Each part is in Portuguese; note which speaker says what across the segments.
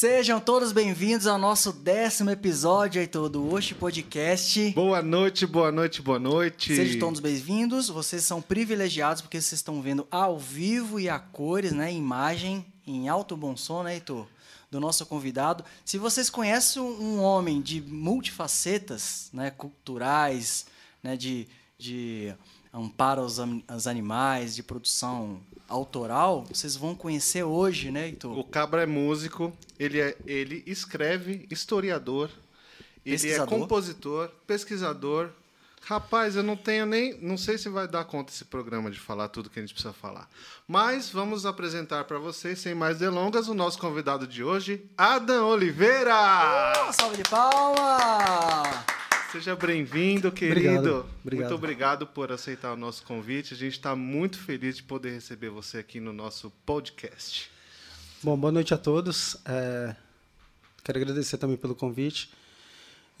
Speaker 1: Sejam todos bem-vindos ao nosso décimo episódio, Heitor, do Oxe Podcast.
Speaker 2: Boa noite, boa noite, boa noite.
Speaker 1: Sejam todos bem-vindos. Vocês são privilegiados porque vocês estão vendo ao vivo e a cores, né? Imagem em alto bom som, né, Heitor? Do nosso convidado. Se vocês conhecem um homem de multifacetas, né? Culturais, né? De, de amparo aos, aos animais, de produção autoral, vocês vão conhecer hoje, né, Heitor?
Speaker 2: O Cabra é músico, ele, é, ele escreve, historiador, ele é compositor, pesquisador. Rapaz, eu não tenho nem. Não sei se vai dar conta esse programa de falar tudo que a gente precisa falar. Mas vamos apresentar para vocês, sem mais delongas, o nosso convidado de hoje, Adam Oliveira!
Speaker 1: Uh, salve de palma!
Speaker 2: Seja bem-vindo, querido. Obrigado, obrigado. Muito obrigado por aceitar o nosso convite. A gente está muito feliz de poder receber você aqui no nosso podcast.
Speaker 3: Bom, boa noite a todos. É... Quero agradecer também pelo convite.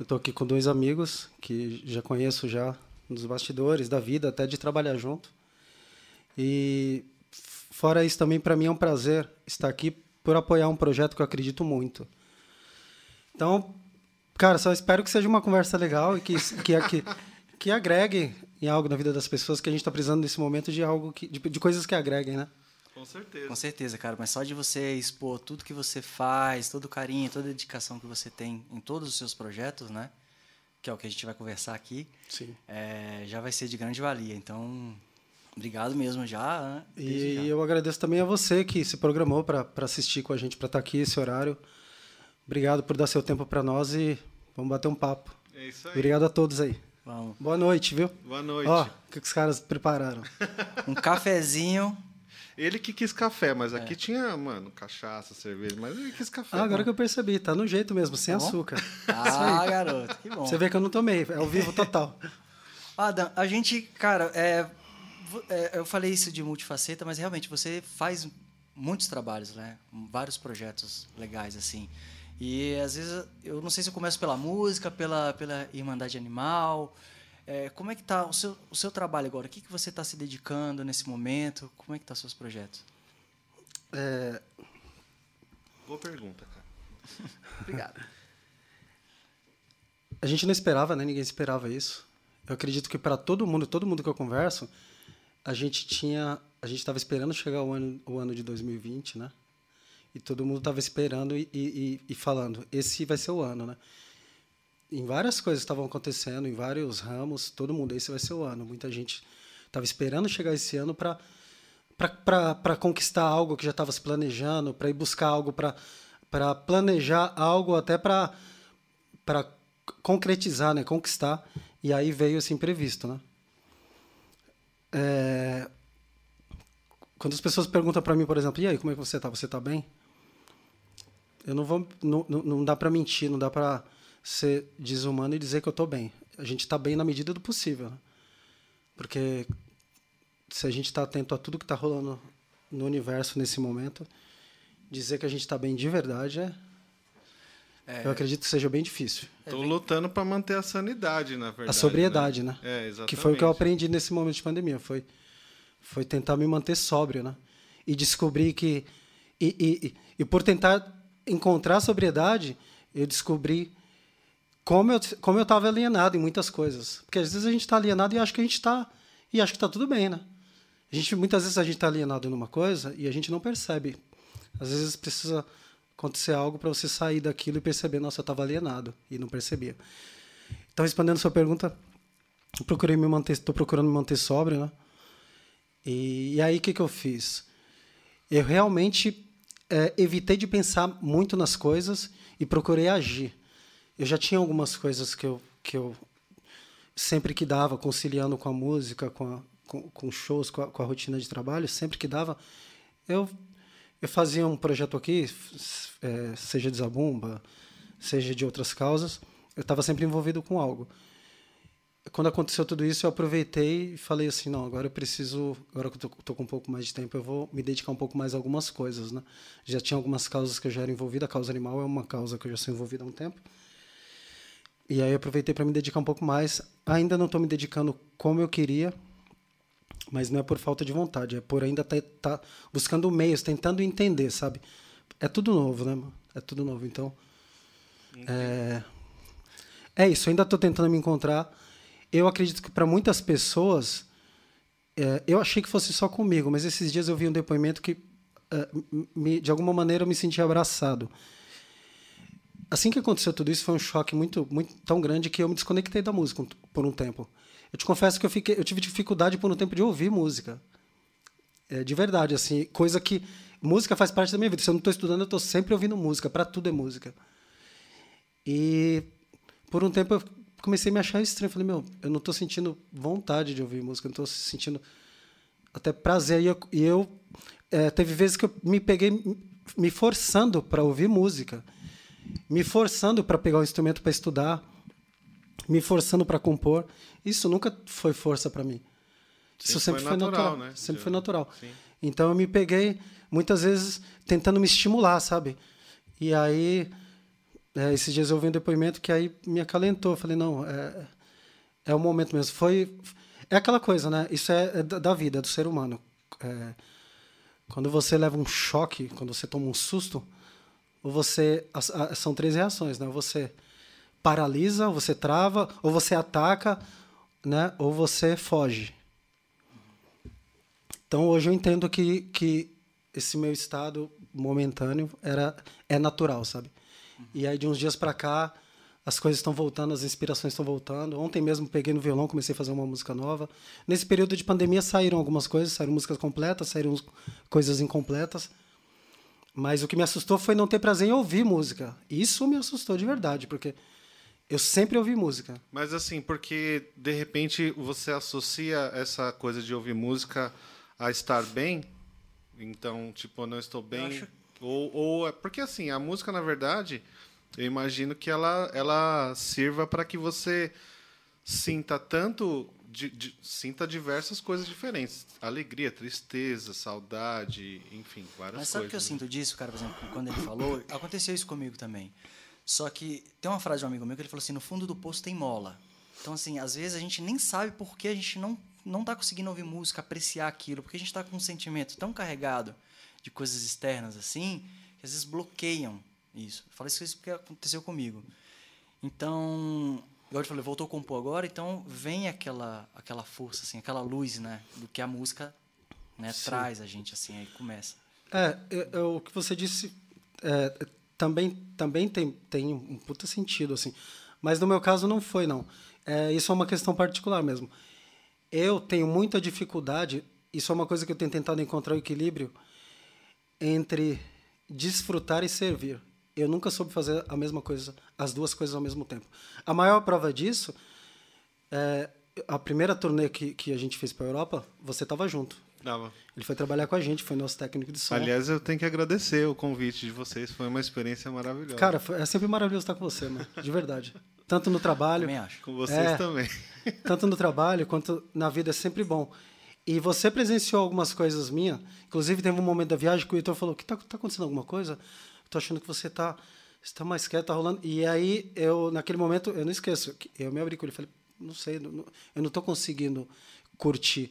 Speaker 3: Eu estou aqui com dois amigos que já conheço já nos bastidores da vida, até de trabalhar junto. E fora isso também para mim é um prazer estar aqui por apoiar um projeto que eu acredito muito. Então, Cara, só espero que seja uma conversa legal e que, que, que, que agregue em algo na vida das pessoas que a gente está precisando nesse momento de algo que, de, de coisas que agreguem, né?
Speaker 2: Com certeza.
Speaker 1: Com certeza, cara. Mas só de você expor tudo que você faz, todo o carinho, toda a dedicação que você tem em todos os seus projetos, né? Que é o que a gente vai conversar aqui.
Speaker 3: Sim.
Speaker 1: É, já vai ser de grande valia. Então, obrigado mesmo já. Né?
Speaker 3: E já. eu agradeço também a você que se programou para assistir com a gente, para estar tá aqui esse horário. Obrigado por dar seu tempo para nós e Vamos bater um papo.
Speaker 2: É isso aí.
Speaker 3: Obrigado a todos aí.
Speaker 1: Vamos.
Speaker 3: Boa noite, viu?
Speaker 2: Boa noite.
Speaker 3: Ó, o que os caras prepararam?
Speaker 1: um cafezinho.
Speaker 2: Ele que quis café, mas aqui é. tinha, mano, cachaça, cerveja, mas ele quis café.
Speaker 3: Ah, agora que eu percebi, tá no jeito mesmo, sem tá açúcar.
Speaker 1: Ah, garoto, que bom.
Speaker 3: Você vê que eu não tomei, é ao vivo total.
Speaker 1: Adam, a gente, cara, é, é, eu falei isso de multifaceta, mas realmente você faz muitos trabalhos, né? Vários projetos legais, assim. E às vezes eu não sei se eu começo pela música, pela, pela Irmandade Animal. É, como é que está o seu, o seu trabalho agora? O que, que você está se dedicando nesse momento? Como é que estão tá os seus projetos?
Speaker 2: É... Boa pergunta, cara.
Speaker 1: Obrigado.
Speaker 3: A gente não esperava, né? Ninguém esperava isso. Eu acredito que para todo mundo, todo mundo que eu converso, a gente tinha, a gente estava esperando chegar o ano, o ano de 2020, né? E todo mundo estava esperando e, e, e, falando, esse vai ser o ano, né? Em várias coisas estavam acontecendo, em vários ramos, todo mundo, esse vai ser o ano. Muita gente estava esperando chegar esse ano para para conquistar algo que já estava se planejando, para ir buscar algo, para planejar algo até para concretizar, né? conquistar. E aí veio esse imprevisto. Né? É... Quando as pessoas perguntam para mim, por exemplo, e aí, como é que você está? Você está bem? Eu não vou não, não dá para mentir, não dá para ser desumano e dizer que eu estou bem. A gente está bem na medida do possível, né? porque se a gente está atento a tudo que está rolando no universo nesse momento, dizer que a gente está bem de verdade é, é, eu acredito que seja bem difícil.
Speaker 2: Estou lutando para manter a sanidade, na verdade.
Speaker 3: A sobriedade,
Speaker 2: né?
Speaker 3: né?
Speaker 2: É, exatamente.
Speaker 3: Que foi o que eu aprendi nesse momento de pandemia. Foi, foi tentar me manter sóbrio, né? E descobrir que. E, e, e por tentar encontrar sobriedade, eu descobri como eu como eu estava alienado em muitas coisas. Porque às vezes a gente está alienado e acha que a gente está e acha que está tudo bem, né? A gente muitas vezes a gente está alienado numa coisa e a gente não percebe. Às vezes precisa acontecer algo para você sair daquilo e perceber, nossa, eu estava alienado e não percebia. Então, respondendo a sua pergunta, procurei me manter, estou procurando me manter sóbrio, né? E, e aí o que que eu fiz? Eu realmente é, evitei de pensar muito nas coisas e procurei agir. Eu já tinha algumas coisas que eu, que eu sempre que dava, conciliando com a música, com, a, com, com shows, com a, com a, rotina de trabalho, sempre que dava, eu, eu fazia um projeto aqui, é, seja de Zabumba, seja de outras causas, eu estava sempre envolvido com algo quando aconteceu tudo isso, eu aproveitei e falei assim, não, agora eu preciso, agora que eu tô, tô, com um pouco mais de tempo, eu vou me dedicar um pouco mais a algumas coisas, né? Já tinha algumas causas que eu já era envolvido, a causa animal é uma causa que eu já sou envolvido há um tempo. E aí eu aproveitei para me dedicar um pouco mais. Ainda não estou me dedicando como eu queria, mas não é por falta de vontade, é por ainda estar tá, tá buscando meios, tentando entender, sabe? é tudo novo, né, mano? É tudo novo. Então, é, é isso. Ainda estou tentando me encontrar. Eu acredito que para muitas pessoas, é, eu achei que fosse só comigo, mas esses dias eu vi um depoimento que, é, me, de alguma maneira, eu me senti abraçado. Assim que aconteceu tudo isso, foi um choque muito, muito tão grande que eu me desconectei da música por um tempo. Eu te confesso que eu, fiquei, eu tive dificuldade por um tempo de ouvir música. É, de verdade, assim, coisa que música faz parte da minha vida. Se eu não estou estudando, eu estou sempre ouvindo música. Para tudo é música. E por um tempo eu comecei a me achar estranho. Falei, meu, eu não estou sentindo vontade de ouvir música, não estou sentindo até prazer. E eu, e eu é, teve vezes que eu me peguei me forçando para ouvir música, me forçando para pegar um instrumento para estudar, me forçando para compor. Isso nunca foi força para mim. Isso sempre, foi natural, natural né? Sempre foi natural. Sim. Então eu me peguei muitas vezes tentando me estimular, sabe? E aí é, esses dias eu ouvi um depoimento que aí me acalentou. Falei, não, é, é o momento mesmo. Foi, é aquela coisa, né? Isso é, é da vida, do ser humano. É, quando você leva um choque, quando você toma um susto, ou você são três reações, né? Você paralisa, você trava, ou você ataca, né? Ou você foge. Então hoje eu entendo que que esse meu estado momentâneo era é natural, sabe? E aí, de uns dias para cá, as coisas estão voltando, as inspirações estão voltando. Ontem mesmo peguei no violão, comecei a fazer uma música nova. Nesse período de pandemia saíram algumas coisas, saíram músicas completas, saíram coisas incompletas. Mas o que me assustou foi não ter prazer em ouvir música. Isso me assustou de verdade, porque eu sempre ouvi música.
Speaker 2: Mas assim, porque de repente você associa essa coisa de ouvir música a estar bem. Então, tipo, eu não estou bem. Eu acho ou, ou é porque assim, a música, na verdade, eu imagino que ela, ela sirva para que você sinta tanto. De, de, sinta diversas coisas diferentes. Alegria, tristeza, saudade, enfim, várias
Speaker 1: Mas sabe
Speaker 2: o
Speaker 1: que eu sinto disso, cara, por exemplo, quando ele falou? Aconteceu isso comigo também. Só que tem uma frase de um amigo meu que ele falou assim: no fundo do poço tem mola. Então, assim, às vezes a gente nem sabe por que a gente não, não tá conseguindo ouvir música, apreciar aquilo, porque a gente está com um sentimento tão carregado de coisas externas assim, que às vezes bloqueiam isso. Eu falei isso porque aconteceu comigo. Então, igual eu falei, voltou a compor agora, então vem aquela aquela força assim, aquela luz, né, do que a música, né, traz a gente assim, aí começa.
Speaker 3: É, é, é o que você disse é, também também tem tem um puta sentido assim. Mas no meu caso não foi não. É, isso é uma questão particular mesmo. Eu tenho muita dificuldade, isso é uma coisa que eu tenho tentado encontrar o equilíbrio entre desfrutar e servir. Eu nunca soube fazer a mesma coisa, as duas coisas ao mesmo tempo. A maior prova disso é a primeira turnê que, que a gente fez para a Europa, você estava junto.
Speaker 2: Tava.
Speaker 3: Ele foi trabalhar com a gente, foi nosso técnico de som.
Speaker 2: Aliás, eu tenho que agradecer o convite de vocês, foi uma experiência maravilhosa.
Speaker 3: Cara, foi, é sempre maravilhoso estar com você, mano, de verdade. Tanto no trabalho.
Speaker 1: Também acho.
Speaker 2: Com vocês
Speaker 3: é,
Speaker 2: também.
Speaker 3: Tanto no trabalho quanto na vida é sempre bom. E você presenciou algumas coisas minhas. Inclusive, teve um momento da viagem que o Heitor falou: que tá, tá acontecendo alguma coisa? Estou achando que você está está mais quieto, tá rolando. E aí, eu, naquele momento, eu não esqueço, eu me abri com ele falei: não sei, não, eu não estou conseguindo curtir.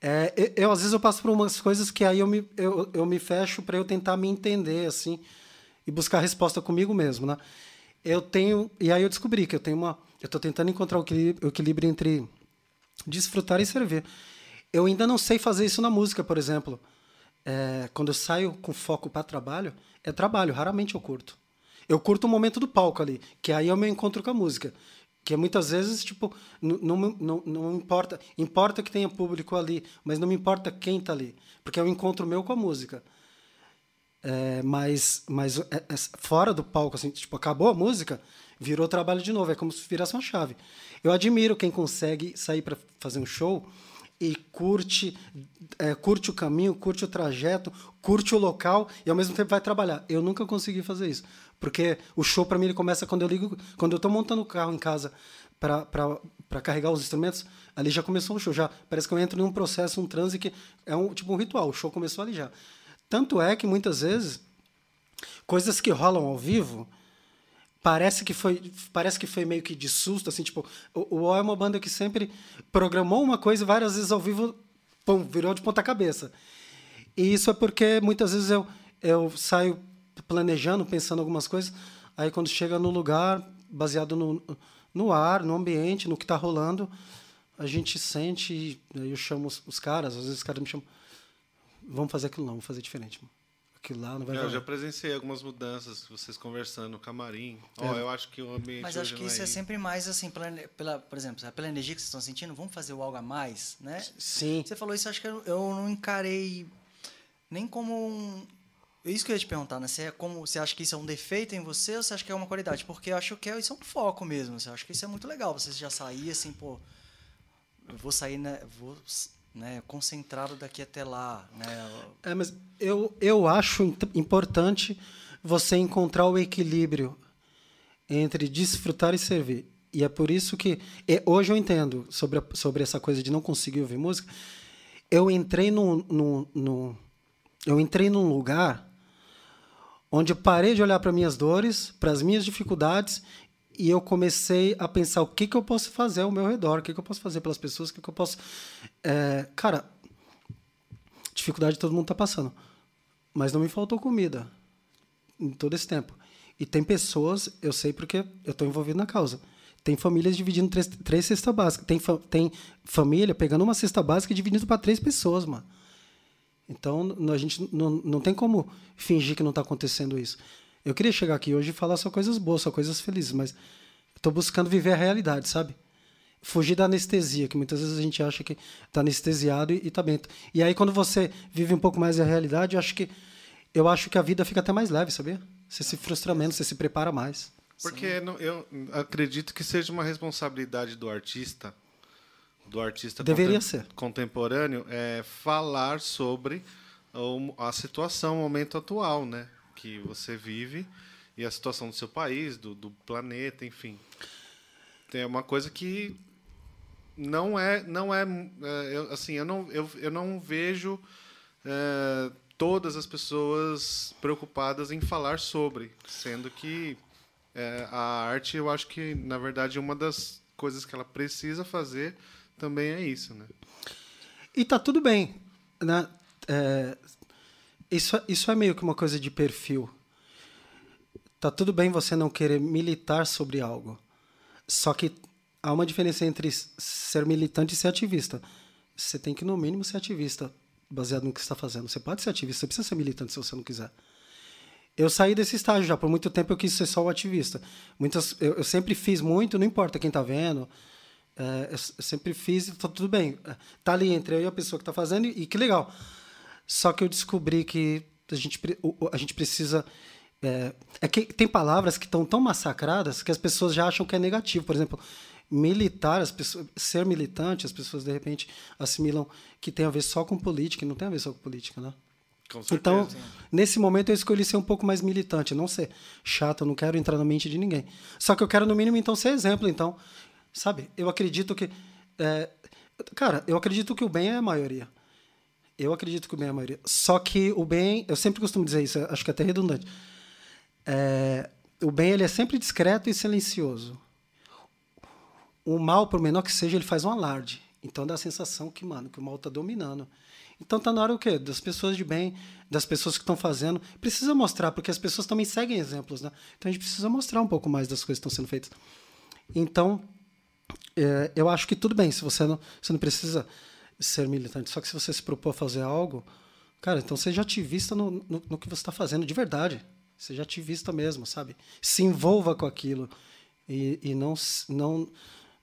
Speaker 3: É, eu, às vezes, eu passo por umas coisas que aí eu me, eu, eu me fecho para eu tentar me entender, assim, e buscar resposta comigo mesmo, né? Eu tenho. E aí eu descobri que eu tenho uma. Eu estou tentando encontrar o equilíbrio, o equilíbrio entre desfrutar e servir. Eu ainda não sei fazer isso na música, por exemplo. É, quando eu saio com foco para trabalho, é trabalho, raramente eu curto. Eu curto o momento do palco ali, que aí é o meu encontro com a música. Que muitas vezes, tipo, não, não, não, importa. Importa que tenha público ali, mas não me importa quem está ali. Porque é o encontro meu com a música. É, mas mas é, é, fora do palco, assim, tipo, acabou a música, virou trabalho de novo. É como se virasse uma chave. Eu admiro quem consegue sair para fazer um show e curte, é, curte o caminho, curte o trajeto, curte o local e ao mesmo tempo vai trabalhar. Eu nunca consegui fazer isso, porque o show para mim ele começa quando eu ligo, quando eu estou montando o carro em casa para carregar os instrumentos, ali já começou o show, já parece que eu entro num processo, um transe que é um tipo um ritual. O show começou ali já. Tanto é que muitas vezes coisas que rolam ao vivo parece que foi parece que foi meio que de susto assim tipo o, o é uma banda que sempre programou uma coisa e várias vezes ao vivo pum, virou de ponta cabeça e isso é porque muitas vezes eu eu saio planejando, pensando algumas coisas. Aí quando chega no lugar, baseado no, no ar, no ambiente, no que está rolando, a gente sente. Aí eu chamo os, os, caras, às vezes os caras me chamam. Vamos fazer aquilo não, vamos fazer diferente. Mano. Aquilo lá não vai
Speaker 2: Eu já presenciei algumas mudanças, vocês conversando no camarim. É. Oh, eu acho que o ambiente.
Speaker 1: Mas acho que isso
Speaker 2: é,
Speaker 1: é, sempre mais assim, pela, pela, por exemplo, pela energia que vocês estão sentindo, vamos fazer o algo a mais, né?
Speaker 3: Sim.
Speaker 1: Você falou isso, acho que eu, eu não encarei nem como um, é isso que eu ia te perguntar, né? Você, é como, você acha que isso é um defeito em você ou você acha que é uma qualidade? Porque eu acho que é, isso é um foco mesmo. Você acha que isso é muito legal. Você já sair assim, pô, eu vou sair, né? Vou né, concentrado daqui até lá. Né?
Speaker 3: É, mas eu, eu acho importante você encontrar o equilíbrio entre desfrutar e servir. E é por isso que hoje eu entendo sobre, a, sobre essa coisa de não conseguir ouvir música. Eu entrei num, num, num eu entrei num lugar onde parei de olhar para minhas dores, para as minhas dificuldades e eu comecei a pensar o que, que eu posso fazer ao meu redor, o que, que eu posso fazer pelas pessoas, o que, que eu posso. É, cara, dificuldade todo mundo está passando, mas não me faltou comida em todo esse tempo. E tem pessoas, eu sei porque eu estou envolvido na causa. Tem famílias dividindo três, três cestas básicas. Tem, tem família pegando uma cesta básica e dividindo para três pessoas, mano. Então, a gente não, não tem como fingir que não está acontecendo isso. Eu queria chegar aqui hoje e falar só coisas boas, só coisas felizes, mas estou buscando viver a realidade, sabe? Fugir da anestesia, que muitas vezes a gente acha que está anestesiado e está bem. E aí, quando você vive um pouco mais a realidade, eu acho que, eu acho que a vida fica até mais leve, sabia? Você se frustra menos, você se prepara mais.
Speaker 2: Porque não, eu acredito que seja uma responsabilidade do artista do artista
Speaker 3: Deveria
Speaker 2: contem
Speaker 3: ser.
Speaker 2: contemporâneo é falar sobre a situação, o momento atual, né? Que você vive e a situação do seu país, do, do planeta, enfim. Tem uma coisa que não é, não é, é eu, assim, eu não, eu, eu não vejo é, todas as pessoas preocupadas em falar sobre, sendo que é, a arte, eu acho que na verdade uma das coisas que ela precisa fazer também é isso, né?
Speaker 3: E tá tudo bem, né? É, isso, isso é meio que uma coisa de perfil. Tá tudo bem você não querer militar sobre algo. Só que há uma diferença entre ser militante e ser ativista. Você tem que, no mínimo, ser ativista, baseado no que está fazendo. Você pode ser ativista, você precisa ser militante se você não quiser. Eu saí desse estágio já. Por muito tempo eu quis ser só o ativista. Muitas, eu, eu sempre fiz muito, não importa quem está vendo. É, eu sempre fiz e tá tudo bem. Tá ali entre eu e a pessoa que está fazendo e, e, que legal. Só que eu descobri que a gente, a gente precisa. É, é que tem palavras que estão tão massacradas que as pessoas já acham que é negativo. Por exemplo, militar, as pessoas, ser militante, as pessoas de repente assimilam que tem a ver só com política e não tem a ver só com política, né?
Speaker 2: Com
Speaker 3: então, nesse momento eu escolhi ser um pouco mais militante, não ser chato, eu não quero entrar na mente de ninguém. Só que eu quero no mínimo então ser exemplo, então Sabe? Eu acredito que. É, cara, eu acredito que o bem é a maioria. Eu acredito que o bem é a maioria. Só que o bem, eu sempre costumo dizer isso, acho que é até redundante. É, o bem ele é sempre discreto e silencioso. O mal, por menor que seja, ele faz um alarde. Então dá a sensação que, mano, que o mal está dominando. Então tá na hora o quê? Das pessoas de bem, das pessoas que estão fazendo. Precisa mostrar, porque as pessoas também seguem exemplos, né? Então a gente precisa mostrar um pouco mais das coisas que estão sendo feitas. Então, é, eu acho que tudo bem, se você não, você não precisa ser militante, só que se você se propor a fazer algo, cara, então seja ativista no, no, no que você está fazendo de verdade. Seja ativista mesmo, sabe? Se envolva com aquilo. E, e não, não,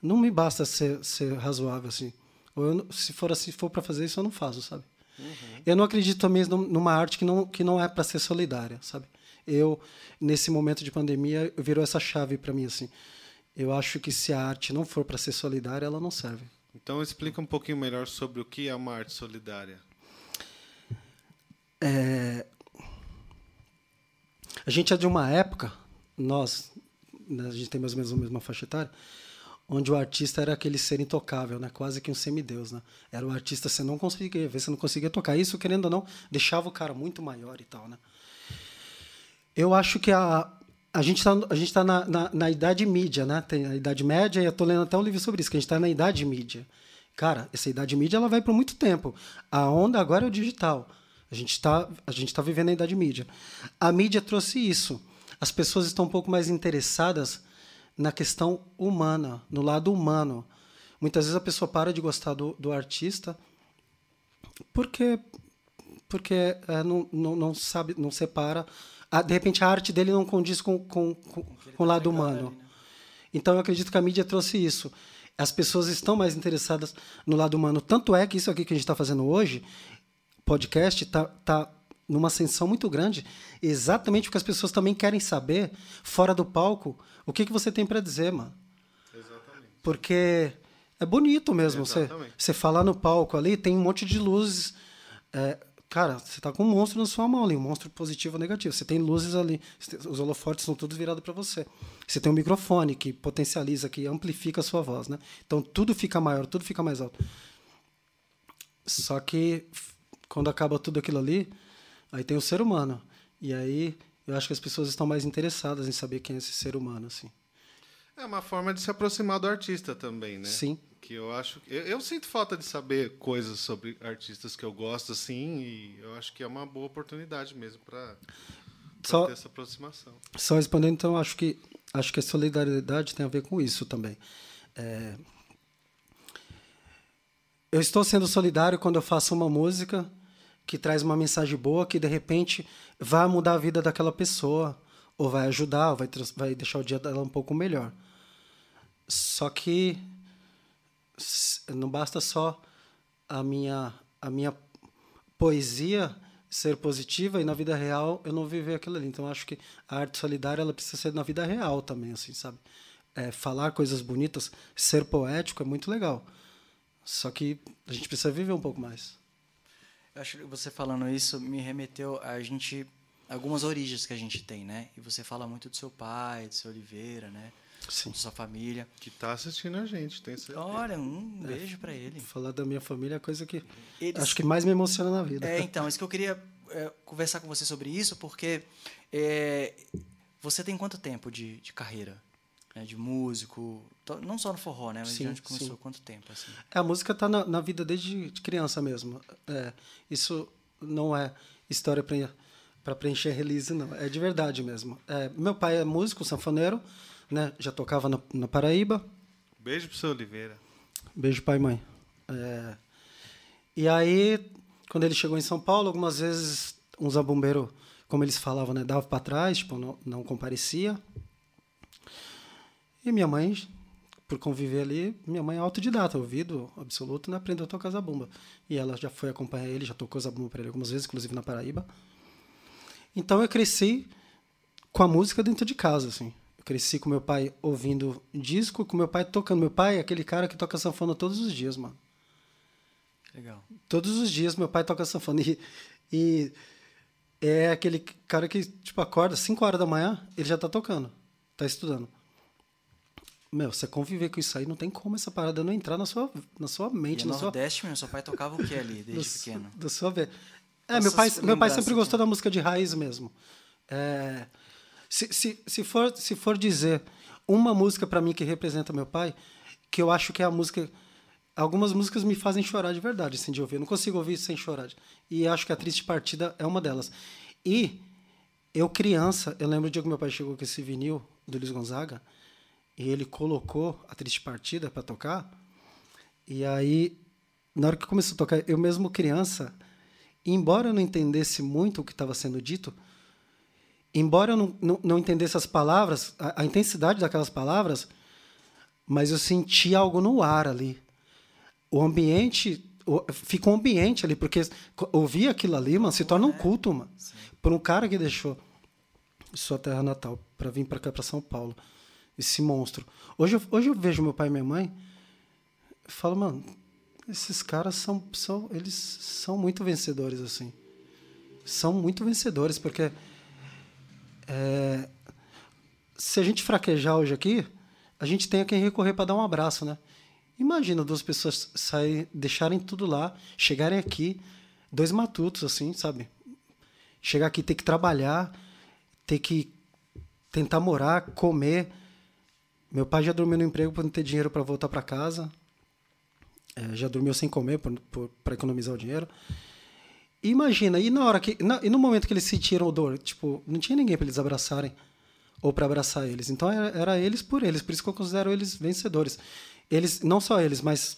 Speaker 3: não me basta ser, ser razoável assim. Ou eu, se for assim, for para fazer isso, eu não faço, sabe? Uhum. Eu não acredito mesmo numa arte que não, que não é para ser solidária, sabe? Eu, nesse momento de pandemia, virou essa chave para mim, assim. Eu acho que se a arte não for para ser solidária, ela não serve.
Speaker 2: Então explica um pouquinho melhor sobre o que é uma arte solidária.
Speaker 3: É... A gente é de uma época, nós, né, a gente tem mais ou menos a mesma faixa etária, onde o artista era aquele ser intocável, né? quase que um semideus. Né? Era o artista, você não conseguia ver, você não conseguia tocar. Isso, querendo ou não, deixava o cara muito maior e tal. Né? Eu acho que a, a gente está tá na, na, na, idade mídia, né? Tem a idade média, e eu estou lendo até um livro sobre isso, que a gente está na idade mídia. Cara, essa idade mídia ela vai por muito tempo. A onda agora é o digital. A gente está tá vivendo a idade mídia. A mídia trouxe isso. As pessoas estão um pouco mais interessadas na questão humana, no lado humano. Muitas vezes a pessoa para de gostar do, do artista porque porque é, não, não, não, sabe, não separa. A, de repente a arte dele não condiz com, com, com, com o lado humano. Né? Então eu acredito que a mídia trouxe isso. As pessoas estão mais interessadas no lado humano. Tanto é que isso aqui que a gente está fazendo hoje, podcast, está tá numa ascensão muito grande, exatamente porque as pessoas também querem saber, fora do palco, o que, que você tem para dizer, mano. Exatamente. Porque é bonito mesmo. Você, você falar no palco ali, tem um monte de luzes. É, cara, você está com um monstro na sua mão ali, um monstro positivo ou negativo. Você tem luzes ali, os holofotes são todos virados para você. Você tem um microfone que potencializa, que amplifica a sua voz, né? Então tudo fica maior, tudo fica mais alto. Só que quando acaba tudo aquilo ali, aí tem o ser humano. E aí eu acho que as pessoas estão mais interessadas em saber quem é esse ser humano, assim.
Speaker 2: É uma forma de se aproximar do artista também, né?
Speaker 3: Sim
Speaker 2: que eu acho eu, eu, sinto falta de saber coisas sobre artistas que eu gosto assim e eu acho que é uma boa oportunidade mesmo para ter essa aproximação.
Speaker 3: Só respondendo então acho que acho que a solidariedade tem a ver com isso também. É, eu estou sendo solidário quando eu faço uma música que traz uma mensagem boa que de repente vai mudar a vida daquela pessoa ou vai ajudar ou vai vai deixar o dia dela um pouco melhor. Só que não basta só a minha a minha poesia ser positiva e na vida real eu não viver aquilo ali. Então acho que a arte solidária ela precisa ser na vida real também, assim, sabe? É, falar coisas bonitas, ser poético é muito legal. Só que a gente precisa viver um pouco mais.
Speaker 1: Eu acho que você falando isso me remeteu a gente algumas origens que a gente tem, né? E você fala muito do seu pai, do seu Oliveira, né? Sim. sua família.
Speaker 2: Que está assistindo a gente, tem certeza.
Speaker 1: Olha, um é, beijo para ele.
Speaker 3: Falar da minha família é a coisa que Eles... acho que mais me emociona na vida.
Speaker 1: É, então, isso que eu queria é, conversar com você sobre isso, porque é, você tem quanto tempo de, de carreira? Né, de músico, não só no forró, né? Mas sim, onde começou, sim. quanto tempo? Assim?
Speaker 3: É, a música está na, na, vida desde criança mesmo. É, isso não é história para preencher release, não. É de verdade mesmo. É, meu pai é músico, sanfoneiro, né? Já tocava na, na Paraíba.
Speaker 2: Beijo pro seu Oliveira.
Speaker 3: Beijo, pai e mãe. É... E aí, quando ele chegou em São Paulo, algumas vezes um zabumbeiro, como eles falavam, né, dava para trás, tipo, não, não comparecia. E minha mãe, por conviver ali, minha mãe é autodidata, ouvido absoluto, né, aprendeu a tocar zabumba. E ela já foi acompanhar ele, já tocou zabumba para ele algumas vezes, inclusive na Paraíba. Então eu cresci com a música dentro de casa, assim. Cresci com meu pai ouvindo disco, com meu pai tocando. Meu pai é aquele cara que toca sanfona todos os dias, mano.
Speaker 1: Legal.
Speaker 3: Todos os dias meu pai toca sanfona. E, e é aquele cara que, tipo, acorda 5 horas da manhã, ele já tá tocando, tá estudando. Meu, você conviver com isso aí, não tem como essa parada não entrar na sua, na sua mente.
Speaker 1: E
Speaker 3: na
Speaker 1: Nordeste, sua... meu, seu pai tocava o que ali, desde do, pequeno?
Speaker 3: Da sua vez. É, meu pai, meu pai sempre gostou da música de raiz mesmo. É, se, se, se, for, se for dizer uma música para mim que representa meu pai, que eu acho que é a música. Algumas músicas me fazem chorar de verdade, assim, de ouvir. Eu não consigo ouvir sem chorar. E acho que a Triste Partida é uma delas. E eu, criança, eu lembro de que meu pai chegou com esse vinil do Luiz Gonzaga e ele colocou a Triste Partida para tocar. E aí, na hora que começou a tocar, eu mesmo criança, embora eu não entendesse muito o que estava sendo dito, embora eu não, não, não entendesse as palavras, a, a, intensidade daquelas palavras, mas eu senti algo no ar ali. O ambiente, o, fica um ambiente ali, porque ouvir aquilo ali, mano, se torna um culto, mano. Por um cara que deixou sua terra natal para vir para cá, para São Paulo. Esse monstro. Hoje eu, hoje eu vejo meu pai e minha mãe, eu falo, mano, esses caras são, são, eles são muito vencedores, assim. São muito vencedores, porque é, se a gente fraquejar hoje aqui, a gente tem a quem recorrer para dar um abraço, né? Imagina duas pessoas saírem, deixarem tudo lá, chegarem aqui, dois matutos, assim, sabe? Chegar aqui, ter que trabalhar, ter que tentar morar, comer. Meu pai já dormiu no emprego para não ter dinheiro para voltar para casa. É, já dormiu sem comer para economizar o dinheiro. Imagina, e na hora que. Na, e no momento que eles sentiram dor, tipo, não tinha ninguém para eles abraçarem ou para abraçar eles. Então era, era, eles por eles, por isso que eu considero eles vencedores. Eles, não só eles, mas.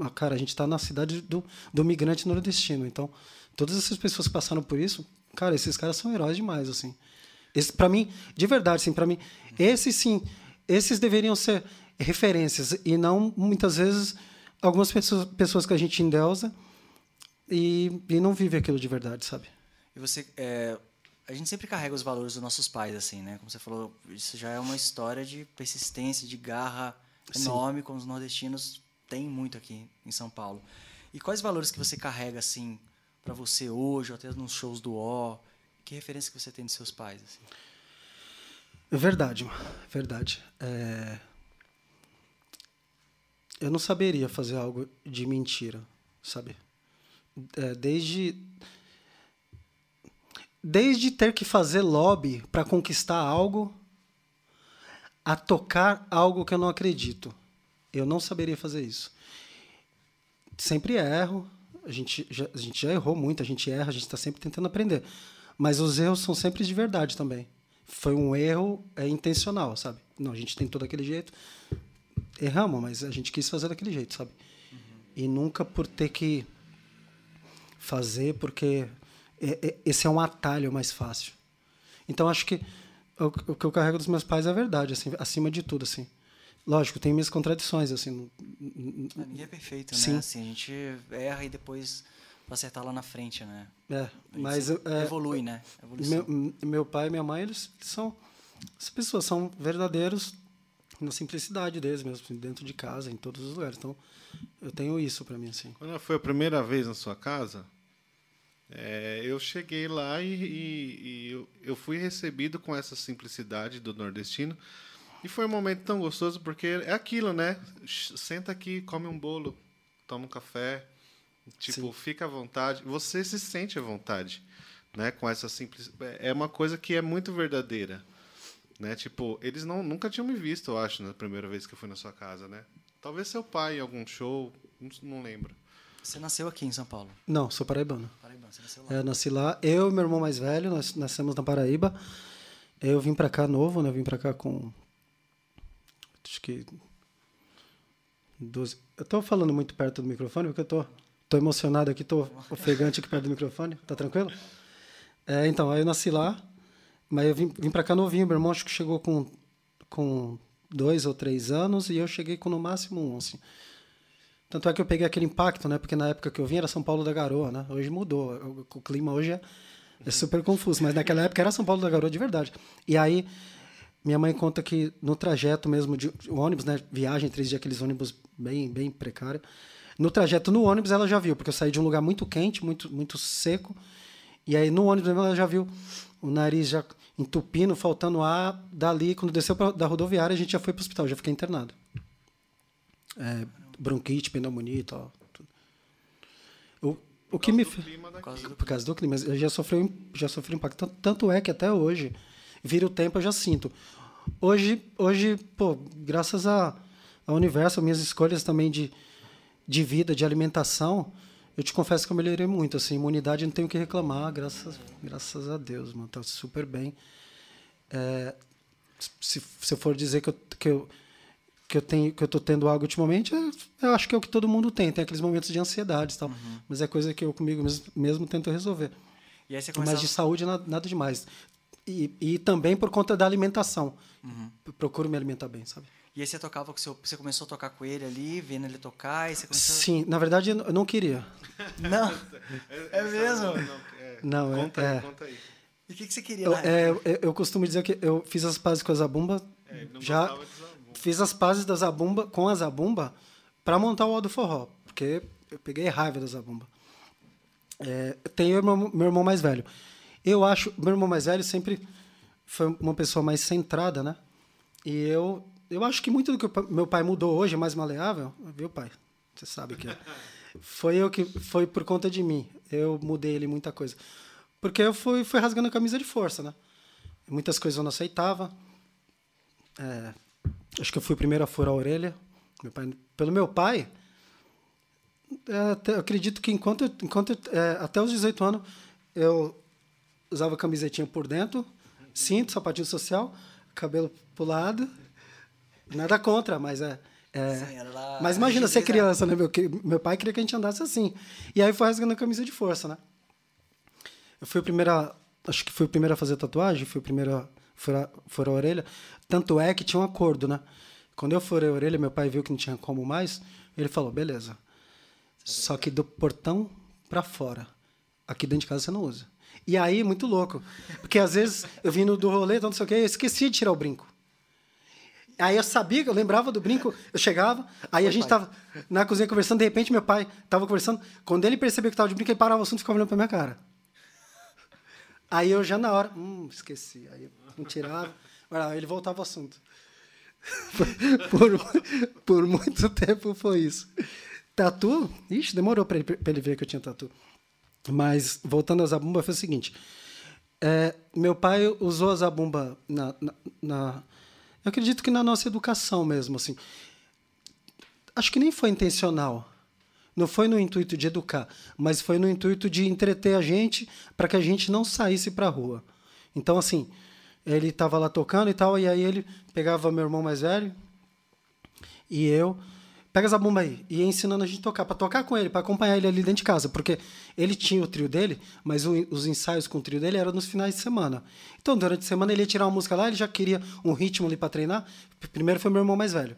Speaker 3: Ah, cara, a gente está na cidade do, do migrante nordestino. Então, todas essas pessoas que passaram por isso, cara, esses caras são heróis demais, assim. Esse, para mim, de verdade, assim, para mim, esses sim, esses deveriam ser referências e não muitas vezes algumas pessoas, pessoas que a gente endeusa e, e não vive aquilo de verdade, sabe?
Speaker 1: E você, é, a gente sempre carrega os valores dos nossos pais, assim, né? Como você falou, isso já é uma história de persistência, de garra enorme, Sim. como os nordestinos têm muito aqui em São Paulo. E quais valores que você carrega, assim, para você hoje, ou até nos shows do O? Que referência que você tem dos seus pais, assim?
Speaker 3: Verdade, verdade. É... Eu não saberia fazer algo de mentira, sabe? É, desde desde ter que fazer lobby para conquistar algo a tocar algo que eu não acredito. Eu não saberia fazer isso. Sempre erro, a gente já, a gente já errou muito, a gente erra, a gente está sempre tentando aprender. Mas os erros são sempre de verdade também. Foi um erro é, intencional, sabe? Não, a gente tentou daquele jeito, erramos, mas a gente quis fazer daquele jeito, sabe? Uhum. E nunca por ter que fazer, porque é, é, esse é um atalho mais fácil. Então acho que o, que eu carrego dos meus pais é verdade, assim, acima de tudo, assim. Lógico, tem minhas contradições, assim.
Speaker 1: Ninguém é perfeito, né? Sim. Assim, a gente erra e depois acertar lá na frente, né?
Speaker 3: É, mas
Speaker 1: é, evolui, né?
Speaker 3: Meu, meu pai e minha mãe, eles são as pessoas são verdadeiros na simplicidade deles mesmo, assim, dentro de casa, em todos os lugares. Então, eu tenho isso para mim assim.
Speaker 2: Quando foi a primeira vez na sua casa, é, eu cheguei lá e, e, e eu, eu, fui recebido com essa simplicidade do nordestino. E foi um momento tão gostoso, porque é aquilo, né? Senta aqui, come um bolo, toma um café. Tipo, Sim. fica à vontade. Você se sente à vontade, né? Com essa simples... É uma coisa que é muito verdadeira. Né? Tipo, eles não, nunca tinham me visto, eu acho, na primeira vez que eu fui na sua casa, né? Talvez seu pai em algum show, não, não lembro.
Speaker 1: Você nasceu aqui em São Paulo?
Speaker 3: Não, sou paraibano. Paraibano, você nasceu lá? É, nasci lá. Eu e meu irmão mais velho, nós nascemos na Paraíba. Eu vim para cá novo, né? Eu vim para cá com acho que 12. Eu tô falando muito perto do microfone porque eu tô tô emocionado aqui, tô ofegante aqui perto do microfone. Tá tranquilo? É, então, aí eu nasci lá, mas eu vim, vim para cá novinho. Meu irmão acho que chegou com com dois ou três anos e eu cheguei com no máximo um, assim. Tanto é que eu peguei aquele impacto, né? Porque na época que eu vim era São Paulo da Garoa, né? Hoje mudou. O, clima hoje é, é super confuso, mas naquela época era São Paulo da Garoa de verdade. E aí, minha mãe conta que no trajeto mesmo de, ônibus, né? Viagem, três dias, aqueles ônibus bem, bem precários. No trajeto no ônibus ela já viu, porque eu saí de um lugar muito quente, muito, muito seco. E aí no ônibus ela já viu o nariz já entupindo, faltando ar. Dali, quando desceu pra, da rodoviária, a gente já foi para o hospital, já fiquei internado. É, bronquite, pneumonia e tal. O, o que me
Speaker 2: por causa,
Speaker 3: por causa do clima, eu já sofreu já sofri impacto tanto é que até hoje vira o tempo eu já sinto. Hoje, hoje, pô, graças a ao universo, minhas escolhas também de de vida, de alimentação, eu te confesso que eu melhorei muito, assim, imunidade não tenho o que reclamar, graças graças a Deus, mano, tá super bem. É, se, se eu for dizer que eu, que eu que eu tenho que eu tô tendo algo ultimamente eu acho que é o que todo mundo tem tem aqueles momentos de ansiedade e tal uhum. mas é coisa que eu comigo mesmo, mesmo tento resolver mas de saúde nada, nada demais e, e também por conta da alimentação uhum. procuro me alimentar bem sabe
Speaker 1: e aí você tocava com seu, você começou a tocar com ele ali vendo ele tocar e você
Speaker 3: começou sim na verdade eu não queria
Speaker 1: não é mesmo
Speaker 3: não,
Speaker 2: é, conta
Speaker 3: é,
Speaker 2: aí, conta aí.
Speaker 1: E o que, que você queria
Speaker 3: eu, é, eu, eu, costumo dizer que eu fiz as pazes com a Zabumba é, já fiz as pazes da Zabumba com a Zabumba para montar o Aldo Forró, porque eu peguei raiva da Zabumba. É, tenho meu, meu irmão mais velho. Eu acho, meu irmão mais velho sempre foi uma pessoa mais centrada, né? E eu, eu acho que muito do que meu pai mudou hoje, é mais maleável, viu, pai? Você sabe que é. Foi eu que foi por conta de mim. Eu mudei ele muita coisa. Porque eu fui, fui rasgando a camisa de força, né? Muitas coisas eu não aceitava. É, acho que eu fui o primeiro a furar a orelha. Meu pai, pelo meu pai, É, até, acredito que enquanto, eu, enquanto eu, é, até os 18 anos eu usava camisetinha por dentro, cinto, sapatinho social, cabelo pro lado. Nada contra, mas é. é Sim, mas imagina ser criança, né? Meu, meu pai queria que a gente andasse assim. E aí foi rasgando a camisa de força, né? Eu fui a primeira. Acho que fui o primeiro a fazer tatuagem, fui o primeiro a furar, furar a orelha. Tanto é que tinha um acordo, né? Quando eu furei a orelha, meu pai viu que não tinha como mais, ele falou: beleza. Só que do portão para fora. Aqui dentro de casa você não usa. E aí, muito louco. Porque às vezes eu vindo do rolê, então não sei o quê, eu esqueci de tirar o brinco. Aí eu sabia, eu lembrava do brinco, eu chegava, aí Oi, a gente estava na cozinha conversando, de repente meu pai estava conversando. Quando ele percebeu que estava de brinco, ele parava o assunto e ficava olhando para minha cara. Aí eu já na hora, hum, esqueci. Aí eu não tirava, ele voltava ao assunto. por, por muito tempo foi isso. Tatu, ixi, demorou para ele, ele, ver que eu tinha tatu. Mas, voltando a zabumba, foi o seguinte. É, meu pai usou a zabumba na, na, na, Eu acredito que na nossa educação mesmo, assim. Acho que nem foi intencional. Não foi no intuito de educar, mas foi no intuito de entreter a gente para que a gente não saísse para a rua. Então, assim, ele estava lá tocando e tal, e aí ele pegava meu irmão mais velho e eu, pega essa bomba aí, e ia ensinando a gente a tocar, para tocar com ele, para acompanhar ele ali dentro de casa, porque ele tinha o trio dele, mas o, os ensaios com o trio dele eram nos finais de semana. Então, durante a semana ele ia tirar uma música lá, ele já queria um ritmo ali para treinar. Primeiro foi meu irmão mais velho.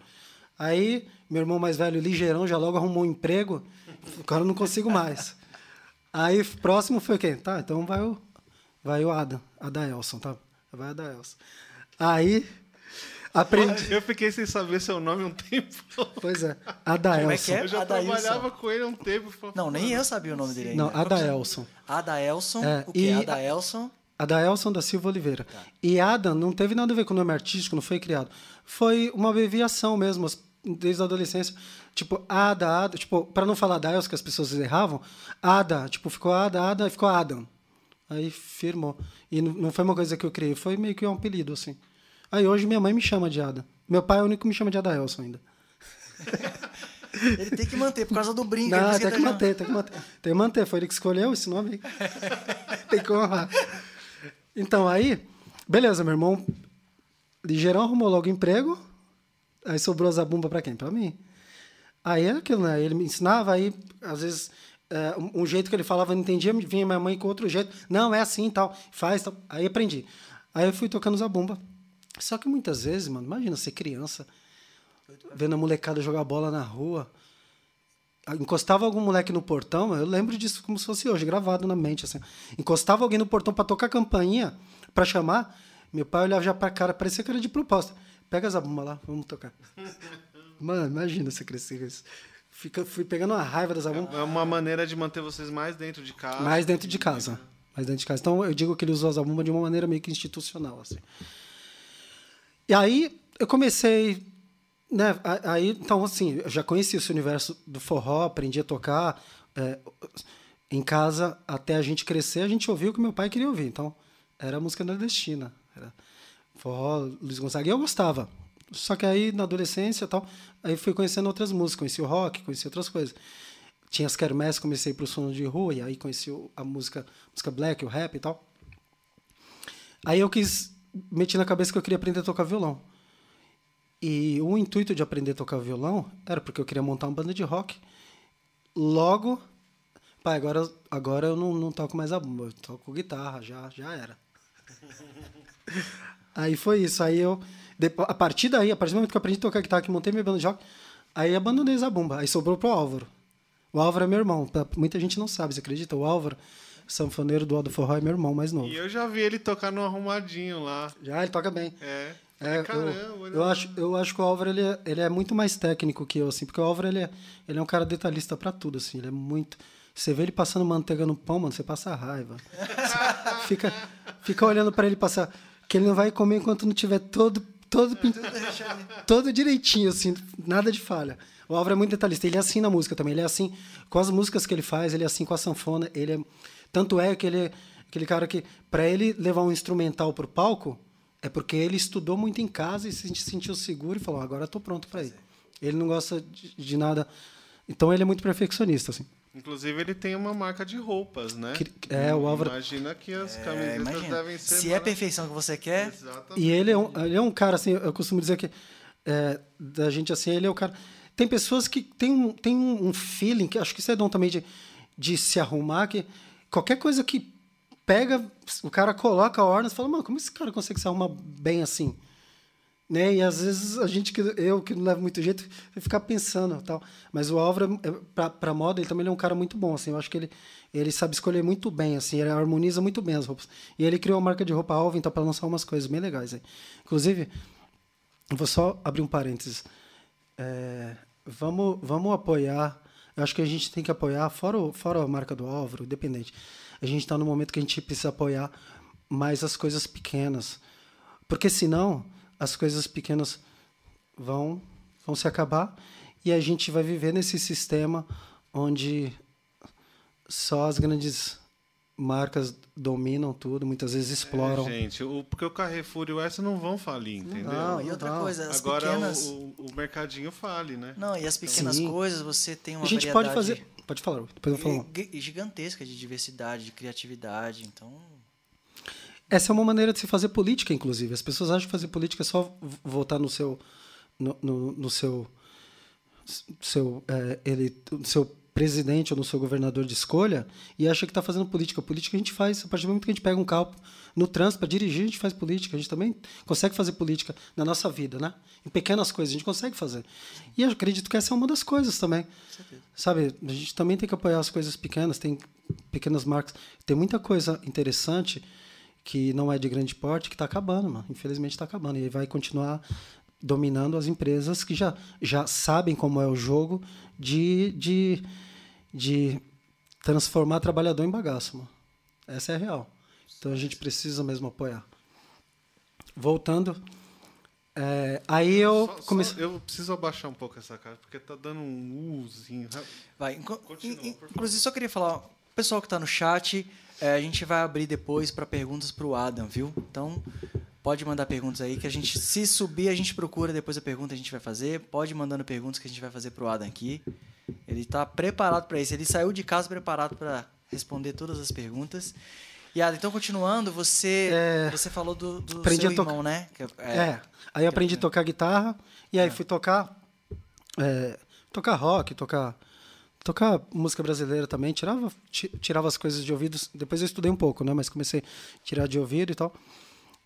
Speaker 3: Aí, meu irmão mais velho, ligeirão, já logo arrumou um emprego, agora eu não consigo mais. Aí, próximo foi quem? Tá, então vai o, vai o Adam, Adaelson, tá? Vai da Elsa. Aí, aprendi.
Speaker 2: Eu fiquei sem saber seu nome um tempo.
Speaker 3: Pois é, Adaelson. Como é que é?
Speaker 2: Eu já Adailson. trabalhava com ele um tempo.
Speaker 1: Não, nem eu sabia o nome dele ainda.
Speaker 3: Não, Adaelson.
Speaker 1: Adaelson, é, o que é Adaelson?
Speaker 3: Adaelson da Silva Oliveira. Tá. E Adam não teve nada a ver com o nome artístico, não foi criado. Foi uma abreviação mesmo, desde a adolescência. Tipo, Ada, Ada, tipo, para não falar Adaelson, que as pessoas erravam, Ada, tipo, ficou Ada, Ada, e ficou Adam. Aí firmou. E não foi uma coisa que eu criei, foi meio que um apelido, assim. Aí hoje minha mãe me chama de Ada. Meu pai é o único que me chama de Adaelson ainda.
Speaker 1: ele tem que manter, por causa do brinco.
Speaker 3: Não, tem que, tá manter, tem que manter. Tem que manter, foi ele que escolheu esse nome. tem que honrar. Então, aí, beleza, meu irmão ligeirão arrumou logo emprego, aí sobrou a zabumba para quem? Para mim. Aí é aquilo, né? Ele me ensinava, aí às vezes é, um, jeito que ele falava, eu não entendia, vinha minha mãe com outro jeito. Não, é assim tal, faz tal. Aí aprendi. Aí eu fui tocando zabumba. Só que muitas vezes, mano, imagina ser criança, vendo a molecada jogar bola na rua. Encostava algum moleque no portão, eu lembro disso como se fosse hoje, gravado na mente. Assim. Encostava alguém no portão para tocar campainha, para chamar. Meu pai olhava já pra cara, parecia que era de proposta. Pega a zabumba lá, vamos tocar. Mano, imagina você crescer isso. Fica, fui pegando uma raiva das alunas.
Speaker 2: É uma maneira de manter vocês mais dentro de casa.
Speaker 3: Mais dentro de casa. Mais dentro de casa. Então, eu digo que ele usou as alunas de uma maneira meio que institucional. Assim. E aí, eu comecei... Né, aí, então, assim, eu já conhecia esse universo do forró, aprendi a tocar. É, em casa, até a gente crescer, a gente ouvia o que meu pai queria ouvir. Então, era música nordestina. Era forró, Luiz Gonzaga. E eu gostava. Só que aí, na adolescência e tal, aí fui conhecendo outras músicas, conheci o rock, conheci outras coisas. Tinha as quermesses, comecei pro som de rua, e aí conheci a música, a música black, o rap e tal. Aí eu quis, meti na cabeça que eu queria aprender a tocar violão. E o intuito de aprender a tocar violão era porque eu queria montar uma banda de rock. Logo, pai, agora, agora eu não, não toco mais a bomba, eu toco guitarra, já, já era. aí foi isso, aí eu a partir daí, a partir do momento que eu aprendi a tocar guitarra, que montei minha banda de rock, aí abandonei a Zabumba. Aí sobrou pro Álvaro. O Álvaro é meu irmão. Muita gente não sabe, você acredita? O Álvaro, sanfoneiro do Aldo Forró, é meu irmão mais novo.
Speaker 2: E eu já vi ele tocar no arrumadinho lá.
Speaker 3: Já, ele toca bem.
Speaker 2: É.
Speaker 3: É, Caramba, eu, eu, acho, eu acho que o Álvaro ele é, ele é muito mais técnico que eu, assim, porque o Álvaro ele é, ele é um cara detalhista para tudo, assim, ele é muito. Você vê ele passando manteiga no pão, mano, você passa raiva. Você fica, fica olhando para ele passar, que ele não vai comer enquanto não tiver todo todo, todo direitinho, assim, nada de falha. O Álvaro é muito detalhista. Ele é assim na música também. Ele é assim com as músicas que ele faz, ele é assim com a sanfona. Ele é... Tanto é que ele é aquele cara que, para ele levar um instrumental pro palco, é porque ele estudou muito em casa e se sentiu seguro e falou: agora estou pronto para ir. Ele não gosta de, de, nada Então ele é muito perfeccionista, assim.
Speaker 2: Inclusive ele tem uma marca de roupas, né?
Speaker 3: É, o Álvaro.
Speaker 2: Imagina que as é, camisetas devem ser.
Speaker 1: Se é perfeição que você quer.
Speaker 3: Exatamente. E ele é um, ele é um cara assim, eu costumo dizer que é, da gente assim, ele é o cara. Tem pessoas que tem um, tem um feeling, que acho que isso é dom também de, de se arrumar, que qualquer coisa que pega, o cara coloca a ordem e fala, mano, como esse cara consegue se arrumar bem assim? Né? E às vezes a gente, que eu que não levo muito jeito, ficar pensando tal. Mas o Álvaro, é, para moda, ele também é um cara muito bom. Assim, eu acho que ele, ele sabe escolher muito bem, assim, ele harmoniza muito bem as roupas. E ele criou a marca de roupa Alvin então, para lançar umas coisas bem legais. Inclusive, vou só abrir um parênteses. É, vamos, vamos apoiar. Eu acho que a gente tem que apoiar, fora, fora a marca do Álvaro, independente a gente está no momento que a gente precisa apoiar mais as coisas pequenas. Porque senão as coisas pequenas vão, vão se acabar e a gente vai viver nesse sistema onde só as grandes marcas dominam tudo, muitas vezes exploram.
Speaker 2: É, gente, o, porque o Carrefour e o Essa não vão falir, entendeu?
Speaker 1: Não, e outra
Speaker 2: não.
Speaker 1: coisa, as
Speaker 2: Agora
Speaker 1: pequenas...
Speaker 2: o, o, mercadinho fale, né?
Speaker 1: Não, e as pequenas Sim. coisas, você tem uma
Speaker 3: A gente
Speaker 1: variedade...
Speaker 3: pode fazer... Pode falar, depois eu falo.
Speaker 1: Gigantesca de diversidade, de criatividade, então...
Speaker 3: Essa é uma maneira de se fazer política, inclusive. As pessoas acham que fazer política é só votar no seu... no, no, no seu... seu é, ele, seu presidente ou no seu governador de escolha e acha que está fazendo política. Política a gente faz, a partir do momento que a gente pega um carro no trânsito para dirigir, a gente faz política. A gente também consegue fazer política na nossa vida, né? Em pequenas coisas a gente consegue fazer. E eu acredito que essa é uma das coisas também. Sabe, a gente também tem que apoiar as coisas pequenas, tem pequenas marcas. Tem muita coisa interessante que não é de grande porte que está acabando, mano. Infelizmente está acabando. E vai continuar dominando as empresas que já, já sabem como é o jogo de, de de transformar trabalhador em bagaço. Mano. Essa é a real. Então a gente precisa mesmo apoiar. Voltando. É, aí eu comecei.
Speaker 2: Eu preciso abaixar um pouco essa cara, porque tá dando um uzinho.
Speaker 1: Vai, Continua, inclusive, só queria falar, o pessoal que está no chat, é, a gente vai abrir depois para perguntas para o Adam, viu? Então, pode mandar perguntas aí, que a gente, se subir, a gente procura depois a pergunta a gente vai fazer. Pode mandando perguntas que a gente vai fazer para o Adam aqui. Ele está preparado para isso. Ele saiu de casa preparado para responder todas as perguntas. E Ada, então continuando, você é, você falou do, do
Speaker 3: aprendi
Speaker 1: seu
Speaker 3: a tocar,
Speaker 1: irmão, né?
Speaker 3: Que, é, é, aí eu aprendi a tocar guitarra e aí é. fui tocar é, tocar rock, tocar tocar música brasileira também. Tirava tirava as coisas de ouvido. Depois eu estudei um pouco, né? Mas comecei a tirar de ouvido e tal.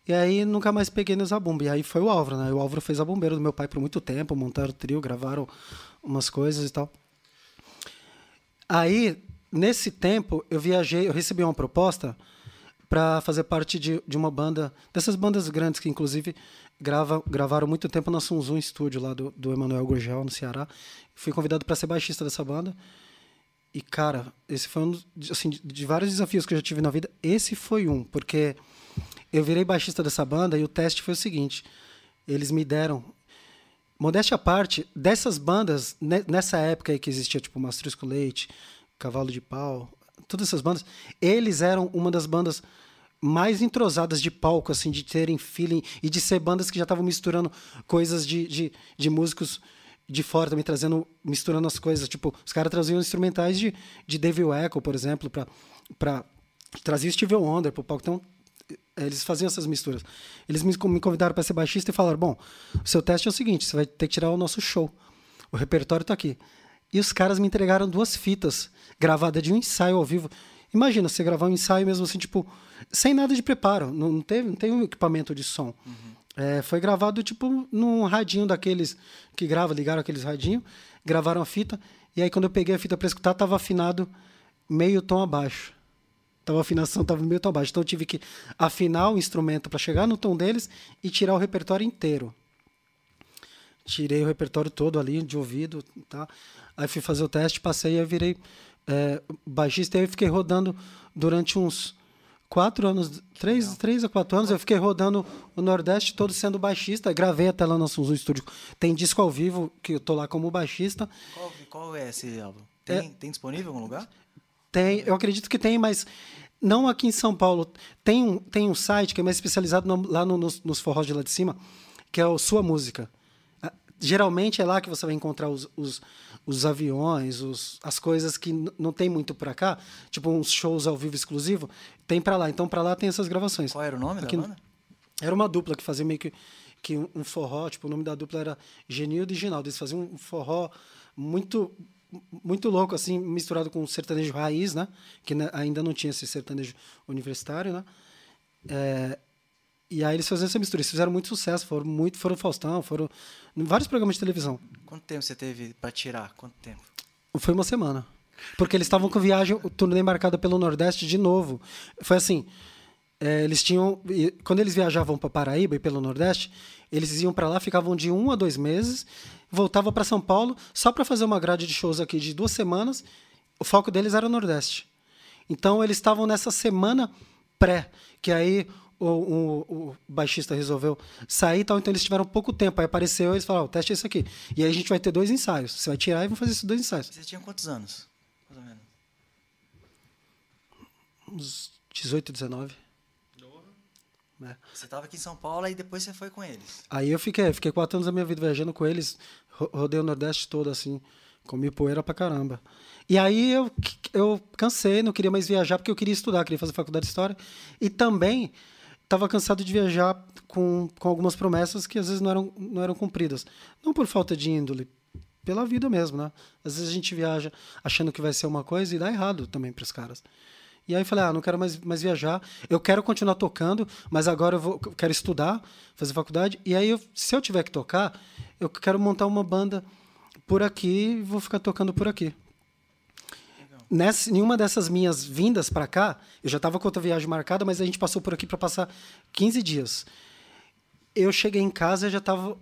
Speaker 3: E aí nunca mais peguei no Zabumba. E aí foi o Álvaro, né? O Álvaro fez a bombeira do meu pai por muito tempo, montaram trio, gravaram umas coisas e tal. Aí, nesse tempo, eu viajei, eu recebi uma proposta para fazer parte de, de uma banda, dessas bandas grandes que, inclusive, grava, gravaram muito tempo na Sunzun Studio, lá do, do Emanuel Gurgel, no Ceará. Fui convidado para ser baixista dessa banda. E, cara, esse foi um assim, de vários desafios que eu já tive na vida. Esse foi um, porque eu virei baixista dessa banda e o teste foi o seguinte: eles me deram Modéstia à parte, dessas bandas, nessa época aí que existia, tipo, Mastrisco Leite, Cavalo de Pau, todas essas bandas, eles eram uma das bandas mais entrosadas de palco, assim, de terem feeling e de ser bandas que já estavam misturando coisas de, de, de, músicos de fora também, trazendo, misturando as coisas. Tipo, os caras traziam instrumentais de, de Devil Echo, por exemplo, para o Steve Wonder pro palco. Então, eles faziam essas misturas. Eles me convidaram para ser baixista e falaram: bom, o seu teste é o seguinte, você vai ter que tirar o nosso show. O repertório está aqui. E os caras me entregaram duas fitas gravadas de um ensaio ao vivo. Imagina você gravar um ensaio mesmo assim, tipo, sem nada de preparo. Não, teve, não tem um equipamento de som. Uhum. É, foi gravado tipo num radinho daqueles que grava, ligaram aqueles radinhos, gravaram a fita. E aí quando eu peguei a fita para escutar, estava afinado meio tom abaixo. Então a afinação estava meio tão baixa. Então eu tive que afinar o instrumento para chegar no tom deles e tirar o repertório inteiro. Tirei o repertório todo ali de ouvido, tá? Aí fui fazer o teste, passei e virei é, baixista. Aí eu fiquei rodando durante uns quatro anos, três, três a quatro anos. Eu fiquei rodando o Nordeste todo sendo baixista. Gravei até lá no Zoom Studio. Tem disco ao vivo que eu tô lá como baixista.
Speaker 1: Qual, qual é esse álbum? Tem, é, tem disponível em algum lugar?
Speaker 3: Tem, eu acredito que tem, mas não aqui em São Paulo. Tem um, tem um site que é mais especializado no, lá no, nos, nos forrós de lá de cima, que é o Sua Música. Ah, geralmente é lá que você vai encontrar os, os, os aviões, os, as coisas que não tem muito para cá, tipo uns shows ao vivo exclusivo, tem para lá. Então para lá tem essas gravações.
Speaker 1: Qual era o nome Aqui, da banda?
Speaker 3: Era uma dupla que fazia meio que, que um forró, tipo, o nome da dupla era Genildo e Ginaldo. Eles faziam um forró muito muito louco assim, misturado com sertanejo raiz, né? Que ainda não tinha esse sertanejo universitário, né? É, e aí eles faziam essa mistura. Eles fizeram muito sucesso, foram muito, foram Faustão, foram em vários programas de televisão.
Speaker 1: Quanto tempo você teve para tirar? Quanto tempo?
Speaker 3: Foi uma semana. Porque eles estavam com viagem, o turnê marcado pelo Nordeste de novo. Foi assim, é, eles tinham, quando eles viajavam para Paraíba e pelo Nordeste, eles iam para lá, ficavam de um a dois meses, voltavam para São Paulo só para fazer uma grade de shows aqui de duas semanas. O foco deles era o Nordeste. Então eles estavam nessa semana pré, que aí o, o, o, baixista resolveu sair e tal, então eles tiveram pouco tempo. Aí apareceu e eles falaram: o teste isso aqui. E aí a gente vai ter dois ensaios. Você vai tirar e vamos fazer esses dois ensaios.
Speaker 1: Você tinha quantos anos? Mais ou menos.
Speaker 3: Uns 18, 19.
Speaker 1: Né? Você estava aqui em São Paulo e depois você foi com eles.
Speaker 3: Aí eu fiquei, fiquei quatro anos da minha vida viajando com eles, rodei o Nordeste todo assim, comi poeira pra caramba. E aí eu, eu cansei, não queria mais viajar porque eu queria estudar, queria fazer faculdade de história e também estava cansado de viajar com, com algumas promessas que às vezes não eram, não eram cumpridas. Não por falta de índole, pela vida mesmo, né? Às vezes a gente viaja achando que vai ser uma coisa e dá errado também para os caras. E aí falei, ah, não quero mais, mais viajar. Eu quero continuar tocando, mas agora eu, vou, eu quero estudar, fazer faculdade. E aí, eu, se eu tiver que tocar, eu quero montar uma banda por aqui e vou ficar tocando por aqui nessa, nenhuma dessas minhas vindas para cá, eu já estava com outra viagem marcada, mas a gente passou por aqui para passar 15 dias. Eu cheguei em casa e já estava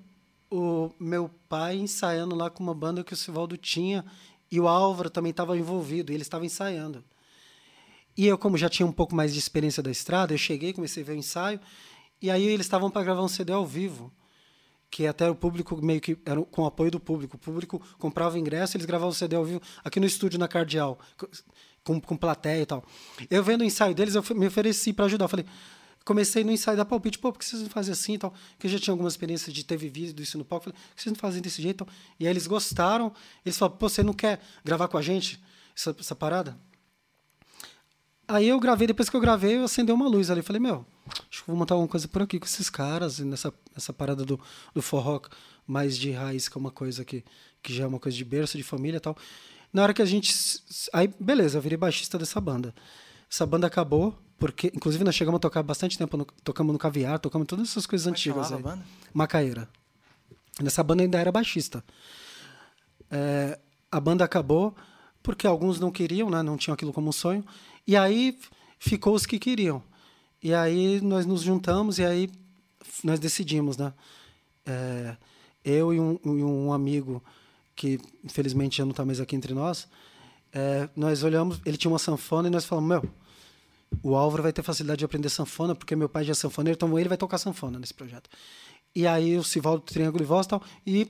Speaker 3: o meu pai ensaiando lá com uma banda que o Sivaldo tinha e o Álvaro também estava envolvido, e ele estava ensaiando. E eu, como já tinha um pouco mais de experiência da estrada, eu cheguei, comecei a ver o ensaio, e aí eles estavam para gravar um CD ao vivo que até o público meio que era com o apoio do público. O público comprava ingresso, eles gravavam o CD ao vivo aqui no estúdio na Cardial, com, com plateia e tal. Eu vendo o ensaio deles, eu me ofereci para ajudar. Eu falei, comecei no ensaio da palpite, pô, por que vocês não fazem assim e tal? Porque eu já tinha algumas experiências de ter vivido isso no palco. Falei, por que vocês não fazem desse jeito? E aí eles gostaram, eles falaram, pô, você não quer gravar com a gente essa, essa parada? Aí eu gravei, depois que eu gravei, eu acendei uma luz ali. Falei, meu, acho que vou montar alguma coisa por aqui com esses caras, nessa, nessa parada do, do forró mais de raiz, que é uma coisa que, que já é uma coisa de berço, de família e tal. Na hora que a gente. Aí, beleza, eu virei baixista dessa banda. Essa banda acabou, porque, inclusive, nós chegamos a tocar bastante tempo, no, tocamos no caviar, tocamos todas essas coisas
Speaker 1: Como
Speaker 3: é antigas.
Speaker 1: Aí. A banda?
Speaker 3: Macaeira. Nessa banda ainda era baixista. É, a banda acabou porque alguns não queriam, né, não tinham aquilo como sonho. E aí ficou os que queriam. E aí nós nos juntamos e aí nós decidimos, né? É, eu e um, e um, amigo que infelizmente já não está mais aqui entre nós, é, nós olhamos, ele tinha uma sanfona e nós falamos, meu, o Álvaro vai ter facilidade de aprender sanfona porque meu pai já é sanfoneiro, então ele vai tocar sanfona nesse projeto. E aí o Sivaldo Triângulo e Voz tal, e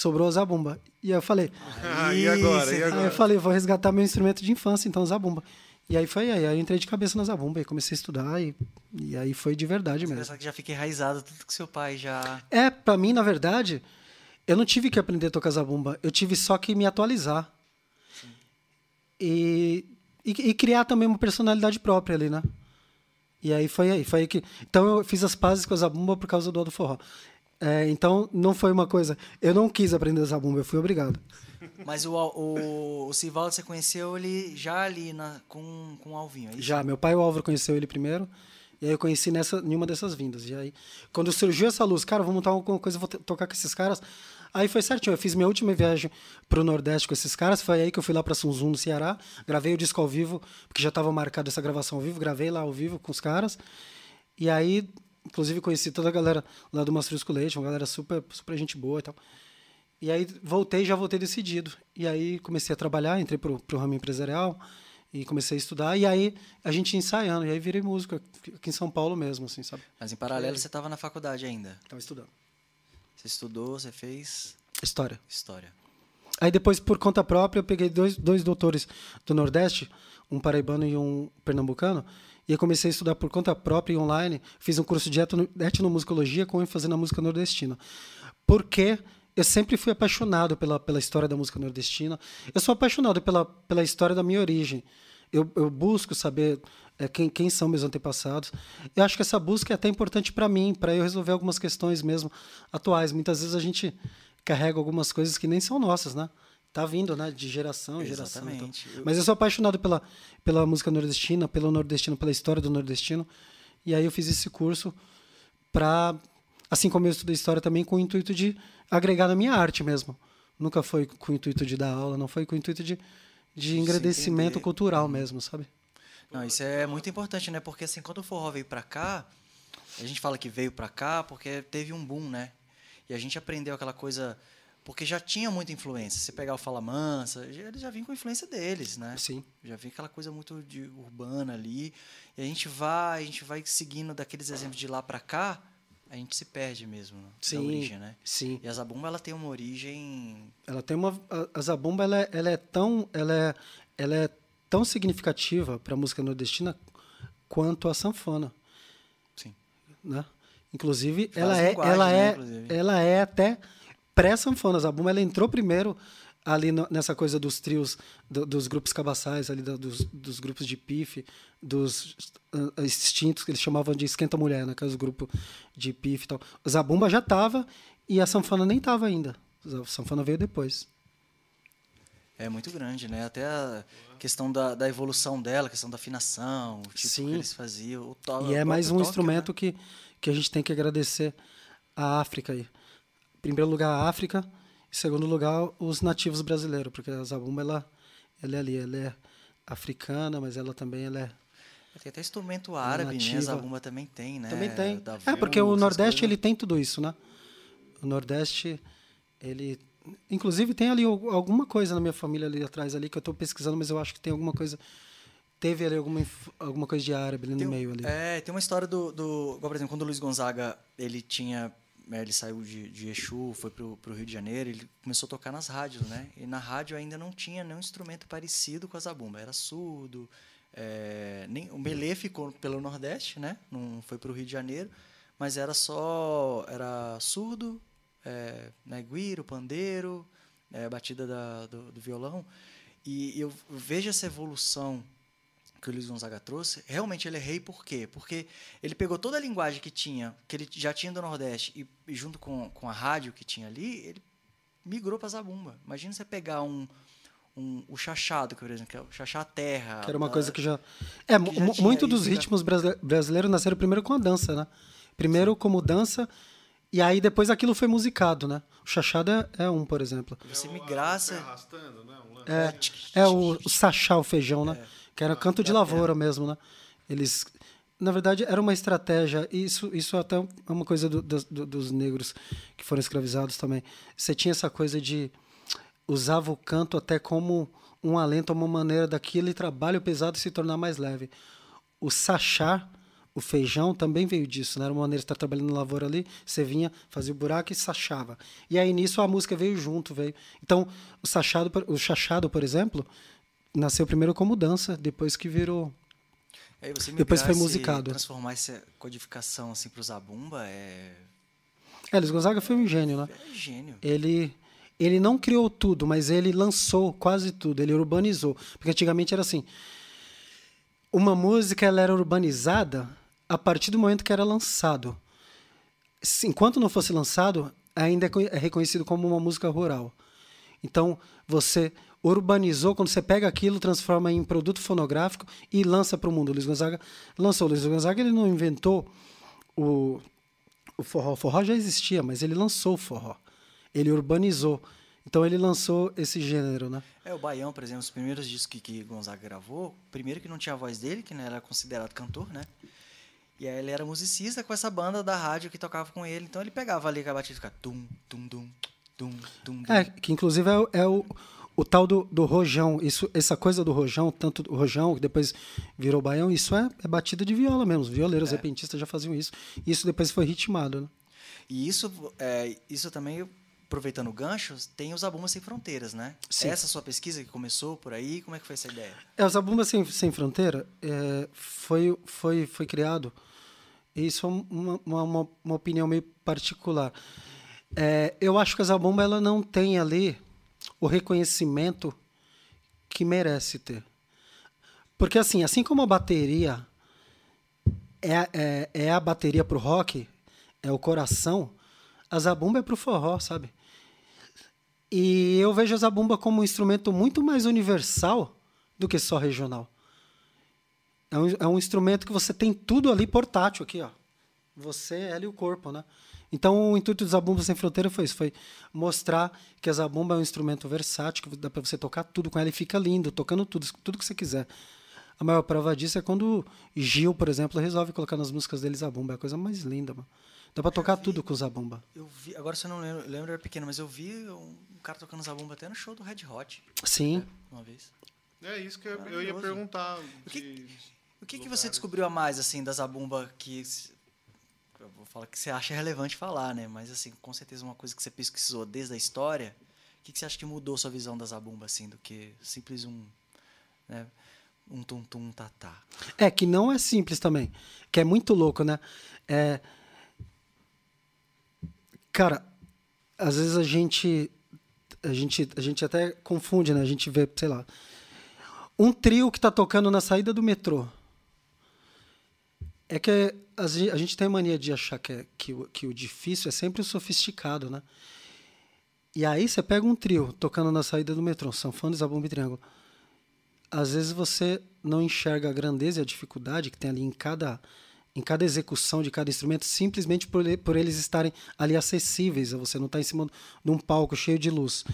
Speaker 3: sobrou o Zabumba. E aí eu falei...
Speaker 2: Ah, e agora? E agora?
Speaker 3: Aí eu falei, vou resgatar meu instrumento de infância, então Zabumba. E aí foi aí, aí eu entrei de cabeça na zabumba e comecei a estudar e, e aí foi de verdade mesmo.
Speaker 1: Você que já fiquei enraizado tudo que seu pai já.
Speaker 3: É, para mim, na verdade, eu não tive que aprender a tocar zabumba, eu tive só que me atualizar. E, e, e, criar também uma personalidade própria ali, né? E aí foi aí, foi aí que. Então eu fiz as pazes com a zabumba por causa do Aldo Forró. É, então não foi uma coisa. Eu não quis aprender a zabumba, eu fui obrigado.
Speaker 1: Mas o, o, o Sivaldo, você conheceu ele já ali na, com, com o Alvinho, é
Speaker 3: Já, meu pai o Álvaro conheceu ele primeiro. E aí eu conheci nessa, em uma dessas vindas. E aí, quando surgiu essa luz, cara, vou montar alguma coisa, vou tocar com esses caras. Aí foi certinho. Eu fiz minha última viagem pro Nordeste com esses caras. Foi aí que eu fui lá para Sunzum, no Ceará. Gravei o disco ao vivo, porque já estava marcado essa gravação ao vivo. Gravei lá ao vivo com os caras. E aí, inclusive, conheci toda a galera lá do Mastrisco Leite, uma galera super, super gente boa e tal. E aí voltei, já voltei decidido. E aí comecei a trabalhar, entrei pro, pro ramo empresarial e comecei a estudar. E aí a gente ensaiando, e aí virei músico aqui em São Paulo mesmo, assim, sabe?
Speaker 1: Mas em paralelo você estava na faculdade ainda?
Speaker 3: Estava estudando.
Speaker 1: Você estudou, você fez?
Speaker 3: História.
Speaker 1: História.
Speaker 3: Aí depois, por conta própria, eu peguei dois, dois doutores do Nordeste, um paraibano e um pernambucano, e eu comecei a estudar por conta própria e online. Fiz um curso de etnomusicologia com ênfase na música nordestina. Porque eu sempre fui apaixonado pela, pela história da música nordestina. Eu sou apaixonado pela, pela história da minha origem. Eu, eu busco saber é, quem, quem são meus antepassados. Eu acho que essa busca é até importante para mim, para eu resolver algumas questões mesmo atuais. Muitas vezes a gente carrega algumas coisas que nem são nossas, né? Tá vindo, né? De geração em geração. Então. Mas eu sou apaixonado pela, pela música nordestina, pelo nordestino, pela história do nordestino. E aí eu fiz esse curso para, assim como eu estudei história também, com o intuito de agregar na minha arte mesmo. Nunca foi com o intuito de dar aula, não foi com o intuito de, de engrandecimento cultural uhum. mesmo, sabe?
Speaker 1: Não, isso é muito importante, né? Porque assim, quando o forró veio para cá, a gente fala que veio para cá porque teve um boom, né? E a gente aprendeu aquela coisa porque já tinha muita influência. Se pegar o Fala Mansa, eles já vinham com a influência deles, né?
Speaker 3: Sim.
Speaker 1: Já vinha aquela coisa muito de urbana ali. E a gente vai, a gente vai seguindo daqueles exemplos de lá para cá, a gente se perde mesmo
Speaker 3: sim,
Speaker 1: da origem, né?
Speaker 3: Sim.
Speaker 1: E a Zabumba ela tem uma origem.
Speaker 3: Ela tem uma a, Zabumba ela é, ela é tão ela é, ela é tão significativa para a música nordestina quanto a sanfona.
Speaker 1: Sim.
Speaker 3: Né? Inclusive ela é ela né, é inclusive. ela é até pré-sanfonas. A Buma ela entrou primeiro ali no, nessa coisa dos trios, do, dos grupos cabaçais, ali do, dos, dos, grupos de pife, dos uh, extintos, que eles chamavam de Esquenta Mulher, né, que é os grupos de pife e tal. Zabumba já estava e a sanfona nem estava ainda. A sanfona veio depois.
Speaker 1: É muito grande, né? Até a questão da, da evolução dela, a questão da afinação, o tipo Sim. que eles faziam.
Speaker 3: O e é mais um toque, instrumento né? que, que a gente tem que agradecer à África aí primeiro lugar a África, em segundo lugar os nativos brasileiros, porque a zabumba ela, ela é ali, ela é africana, mas ela também ela é
Speaker 1: tem até instrumento árabe, nativa. né? A zabumba também tem, né?
Speaker 3: Também tem. é, porque o Nordeste ele tem tudo isso, né? O Nordeste, ele... Inclusive tem ali alguma coisa na minha família ali atrás ali que eu estou pesquisando, mas eu acho que tem alguma coisa... Teve ali alguma, alguma coisa de árabe ali tem, no meio ali.
Speaker 1: É, tem uma história do, do... Igual, por exemplo, quando o Luiz Gonzaga ele tinha né, ele saiu de, de Exu, foi para o Rio de Janeiro, ele começou a tocar nas rádios, né? E na rádio ainda não tinha nenhum instrumento parecido com a zabumba, era surdo. É, nem, o melê ficou pelo Nordeste, né? Não foi para o Rio de Janeiro, mas era só era surdo, é, né, guiro, pandeiro, é, batida da, do, do violão. E eu vejo essa evolução que o Luiz Gonzaga trouxe, realmente ele é rei por quê? Porque ele pegou toda a linguagem que tinha, que ele já tinha do Nordeste, e, e junto com, com a rádio que tinha ali, ele migrou para Zabumba. Imagina você pegar um, um, o chachado, por exemplo, que é o chachá terra.
Speaker 3: Que era uma da, coisa que já. É, que já muito dos ritmos brasileiros nasceram primeiro com a dança, né? Primeiro como dança, e aí depois aquilo foi musicado, né? O chachado é, é um, por exemplo.
Speaker 1: Você migrasse.
Speaker 3: É, é o, o sachá, o feijão, né? É que era canto de lavoura mesmo, né? Eles, na verdade, era uma estratégia. Isso, isso até é uma coisa do, do, dos negros que foram escravizados também. Você tinha essa coisa de usava o canto até como um alento, uma maneira daquele trabalho pesado se tornar mais leve. O sachá, o feijão também veio disso, né? Era uma maneira de estar trabalhando na lavoura ali, você vinha, fazia o buraco e sachava. E aí nisso a música veio junto, veio. Então, o sachado, o chachado, por exemplo, nasceu primeiro como dança, depois que virou. Depois foi musicado.
Speaker 1: Transformar essa codificação assim para o Zabumba é.
Speaker 3: É, Luiz Gonzaga foi um gênio, né?
Speaker 1: É gênio.
Speaker 3: Ele, ele não criou tudo, mas ele lançou quase tudo, ele urbanizou. Porque antigamente era assim: uma música ela era urbanizada a partir do momento que era lançado. Enquanto não fosse lançado, ainda é, é reconhecido como uma música rural. Então, você urbanizou, quando você pega aquilo, transforma em produto fonográfico e lança para o mundo. O Luiz Gonzaga lançou. O Luiz Gonzaga ele não inventou o, o forró. O forró já existia, mas ele lançou o forró. Ele urbanizou. Então ele lançou esse gênero, né?
Speaker 1: É, o Baião, por exemplo, os primeiros discos que, que Gonzaga gravou, primeiro que não tinha a voz dele, que não era considerado cantor, né? E aí ele era musicista com essa banda da rádio que tocava com ele. Então ele pegava ali a batida e ficava tum, tum, tum, tum, tum, tum.
Speaker 3: É, que inclusive é, é o o tal do, do rojão, isso, essa coisa do rojão, tanto o rojão, que depois virou baião, isso é, é batida de viola mesmo. Os violeiros é. repentistas já faziam isso. E isso depois foi ritmado. Né?
Speaker 1: E isso, é, isso também, aproveitando o gancho, tem os Abumas Sem Fronteiras, né? Sim. Essa sua pesquisa que começou por aí, como é que foi essa ideia?
Speaker 3: É, os Abumas Sem, Sem Fronteira é, foi, foi, foi criado, isso é uma, uma, uma opinião meio particular. É, eu acho que a zabumba ela não tem ali o reconhecimento que merece ter. Porque assim, assim como a bateria é, é, é a bateria pro rock, é o coração, a zabumba é pro forró, sabe? E eu vejo a zabumba como um instrumento muito mais universal do que só regional. É um, é um instrumento que você tem tudo ali portátil aqui, ó. Você, ela e o corpo, né? Então, o intuito do Zabumba Sem Fronteira foi isso, foi mostrar que a zabumba é um instrumento versátil, que dá para você tocar tudo com ela e fica lindo, tocando tudo, tudo que você quiser. A maior prova disso é quando Gil, por exemplo, resolve colocar nas músicas dele zabumba, é a coisa mais linda, mano. Dá pra tocar vi, tudo com zabumba.
Speaker 1: Eu vi, agora você não lembra, lembra era pequeno, mas eu vi um cara tocando zabumba até no show do Red Hot.
Speaker 3: Sim. Né,
Speaker 1: uma vez.
Speaker 2: É isso que eu, eu ia perguntar.
Speaker 1: O que, o que, que você descobriu a mais assim da zabumba que falar que você acha relevante falar, né? Mas assim, com certeza uma coisa que você pesquisou desde a história, o que, que você acha que mudou sua visão da zabumba assim do que simples um, né? Um tum tum tá, tá.
Speaker 3: É que não é simples também, que é muito louco, né? É Cara, às vezes a gente a gente a gente até confunde, né? A gente vê, sei lá, um trio que está tocando na saída do metrô. É que a gente tem mania de achar que, é, que, o, que o difícil é sempre o sofisticado, né? E aí você pega um trio tocando na saída do metrô, sanfona, zabumba e triângulo. Às vezes você não enxerga a grandeza e a dificuldade que tem ali em cada em cada execução de cada instrumento, simplesmente por, por eles estarem ali acessíveis, você não está em cima de um palco cheio de luz.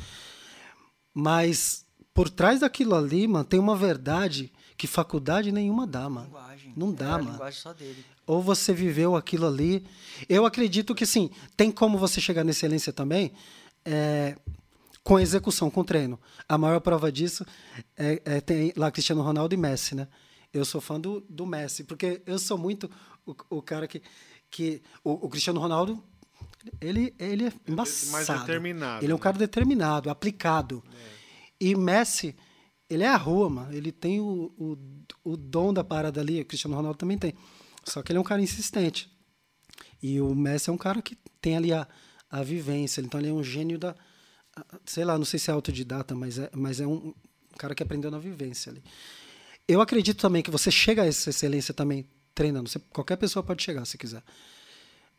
Speaker 3: Mas por trás daquilo ali, mano, tem uma verdade que faculdade nenhuma dá, mano. Linguagem. Não dá, é, mano.
Speaker 1: linguagem só dele.
Speaker 3: Ou você viveu aquilo ali. Eu acredito que sim, tem como você chegar na excelência também é, com execução, com treino. A maior prova disso é, é tem lá Cristiano Ronaldo e Messi, né? Eu sou fã do, do Messi, porque eu sou muito o, o cara que. que o, o, Cristiano Ronaldo, ele, ele é embaçado.
Speaker 2: Mais determinado.
Speaker 3: Ele é um né? cara determinado, aplicado. É. E Messi, ele é a rua, mano. Ele tem o, o, o dom da parada ali. O Cristiano Ronaldo também tem. Só que ele é um cara insistente. E o Messi é um cara que tem ali a, a vivência. Então ele é um gênio da. Sei lá, não sei se é autodidata, mas é, mas é um, um cara que aprendeu na vivência ali. Eu acredito também que você chega a essa excelência também treinando. Você, qualquer pessoa pode chegar se quiser.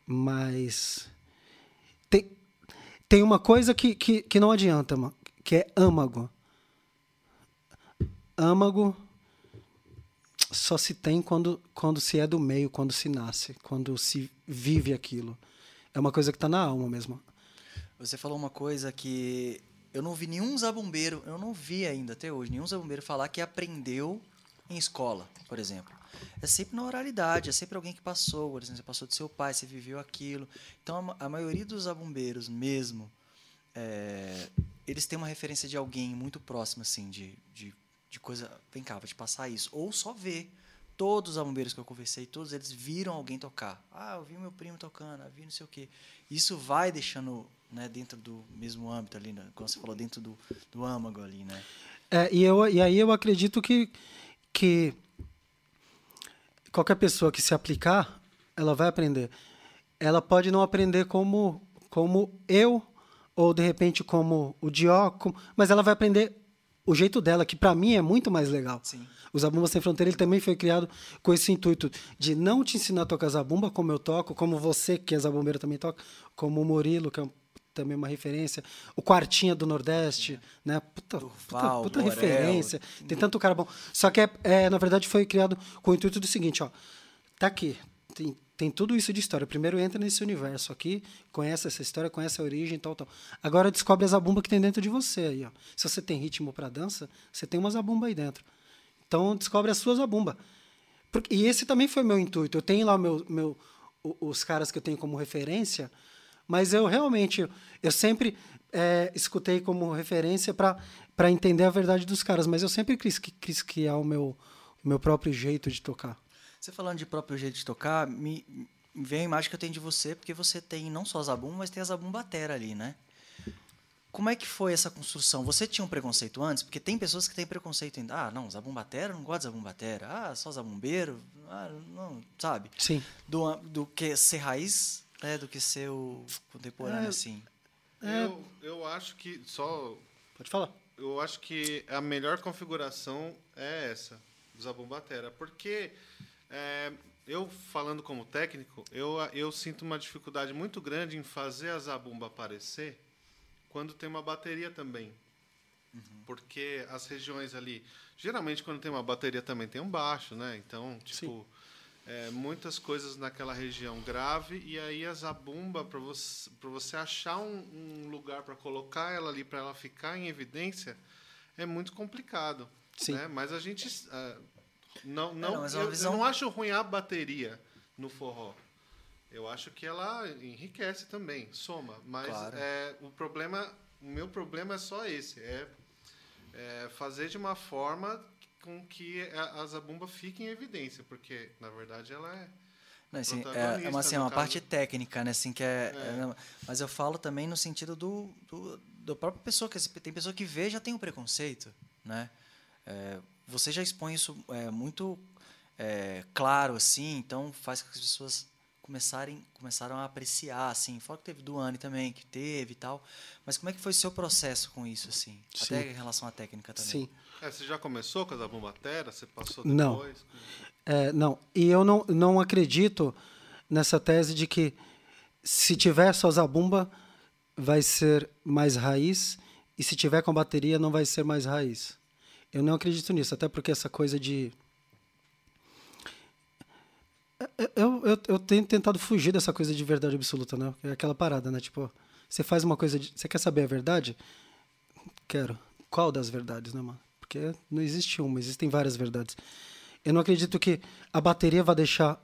Speaker 3: Mas tem, tem uma coisa que, que, que não adianta, mano, que é âmago. Âmago só se tem quando, quando se é do meio, quando se nasce, quando se vive aquilo. É uma coisa que está na alma mesmo.
Speaker 1: Você falou uma coisa que eu não vi nenhum zabumbeiro, eu não vi ainda até hoje, nenhum zabumbeiro falar que aprendeu em escola, por exemplo. É sempre na oralidade, é sempre alguém que passou, por exemplo, você passou do seu pai, você viveu aquilo. Então, a, a maioria dos zabumbeiros mesmo, é, eles têm uma referência de alguém muito próximo, assim, de, de, de coisa, vem cá, vou te passar isso. Ou só ver. Todos os zabumbeiros que eu conversei, todos eles viram alguém tocar. Ah, eu vi meu primo tocando, eu vi não sei o quê. Isso vai deixando né, dentro do mesmo âmbito ali, né, como você falou, dentro do, do âmago ali, né?
Speaker 3: É, e, eu, e aí eu acredito que, que qualquer pessoa que se aplicar, ela vai aprender. Ela pode não aprender como, como eu, ou de repente como o Dioco, mas ela vai aprender o jeito dela, que para mim é muito mais legal.
Speaker 1: Sim.
Speaker 3: O Zabumba Sem Fronteira ele também foi criado com esse intuito de não te ensinar a tocar zabumba como eu toco, como você, que é zabumbeiro, também toca, como o Murilo, que é também uma referência, o Quartinha do Nordeste, é. né? Puta, Durval, puta, puta referência. Tem tanto cara bom. Só que, é, é, na verdade, foi criado com o intuito do seguinte, ó. Tá aqui, tem, tem tudo isso de história. Primeiro entra nesse universo aqui, conhece essa história, conhece a origem, tal, tal. Agora descobre a zabumba que tem dentro de você aí, ó. Se você tem ritmo para dança, você tem uma zabumba aí dentro. Então descobre a sua zabumba. E esse também foi meu intuito. Eu tenho lá meu, meu, os caras que eu tenho como referência, mas eu realmente, eu sempre é, escutei como referência para entender a verdade dos caras, mas eu sempre quis, quis criar o meu, o meu próprio jeito de tocar.
Speaker 1: Você falando de próprio jeito de tocar, me, me vem a imagem que eu tenho de você, porque você tem não só a Zabum, mas tem a Zabum Batera ali, né? Como é que foi essa construção? Você tinha um preconceito antes? Porque tem pessoas que têm preconceito ainda. Ah, não, Zabumbatera, não gosto de Zabumbatera. Ah, só Zabumbeiro. Ah, não, sabe?
Speaker 3: Sim.
Speaker 1: Do, do que ser raiz É, do que ser o contemporâneo, é, assim.
Speaker 2: É. Eu, eu acho que. Só.
Speaker 3: Pode falar.
Speaker 2: Eu acho que a melhor configuração é essa, do Zabumbatera. Porque é, eu, falando como técnico, eu, eu sinto uma dificuldade muito grande em fazer a Zabumba aparecer quando tem uma bateria também. Uhum. Porque as regiões ali. Geralmente, quando tem uma bateria, também tem um baixo, né? Então, tipo. É, muitas coisas naquela região grave e aí a zabumba para você para você achar um, um lugar para colocar ela ali para ela ficar em evidência é muito complicado Sim. Né? mas a gente uh, não não, é, não eu, visão... eu, não acho ruim a bateria no forró eu acho que ela enriquece também soma mas claro. é, o problema o meu problema é só esse é é, fazer de uma forma com que a, a zabumba fique em evidência, porque, na verdade, ela é.
Speaker 1: Não, assim, é, é uma, assim, uma parte técnica, né? Assim, que é, é. é mas eu falo também no sentido do, do, do própria pessoa, que tem pessoa que vê já tem o um preconceito, né? Você já expõe isso é, muito é, claro, assim, então faz com que as pessoas começarem, começaram a apreciar, assim. Fora que teve do Anne também, que teve e tal. Mas como é que foi o seu processo com isso, assim? Sim. Até em relação à técnica também.
Speaker 3: Sim.
Speaker 2: É, você já começou com a bombatera? Você passou
Speaker 3: depois? Não. É, não. E eu não, não acredito nessa tese de que se tiver só zabumba, vai ser mais raiz, e se tiver com bateria, não vai ser mais raiz. Eu não acredito nisso, até porque essa coisa de eu, eu, eu tenho tentado fugir dessa coisa de verdade absoluta, né? É aquela parada, né? Tipo, você faz uma coisa. De, você quer saber a verdade? Quero. Qual das verdades, né, mano? Porque não existe uma, existem várias verdades. Eu não acredito que a bateria vai deixar.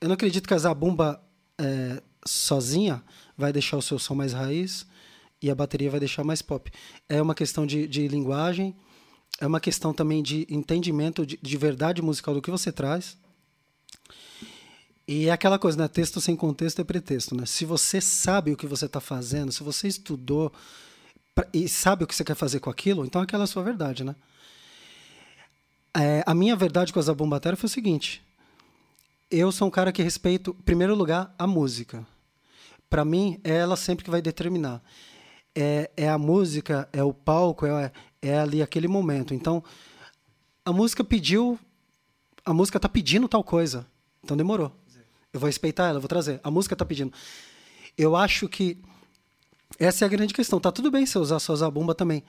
Speaker 3: Eu não acredito que a zabumba é, sozinha vai deixar o seu som mais raiz e a bateria vai deixar mais pop. É uma questão de, de linguagem, é uma questão também de entendimento de, de verdade musical do que você traz e é aquela coisa, né? Texto sem contexto é pretexto, né? Se você sabe o que você está fazendo, se você estudou e sabe o que você quer fazer com aquilo, então aquela é a sua verdade, né? É, a minha verdade com a Zabumbatera foi o seguinte: eu sou um cara que respeito, em primeiro lugar, a música. Para mim, é ela sempre que vai determinar. É, é a música, é o palco, é, é ali aquele momento. Então, a música pediu, a música está pedindo tal coisa, então demorou. Eu vou respeitar ela, eu vou trazer. A música está pedindo. Eu acho que essa é a grande questão. Tá tudo bem eu usar só zabumba também.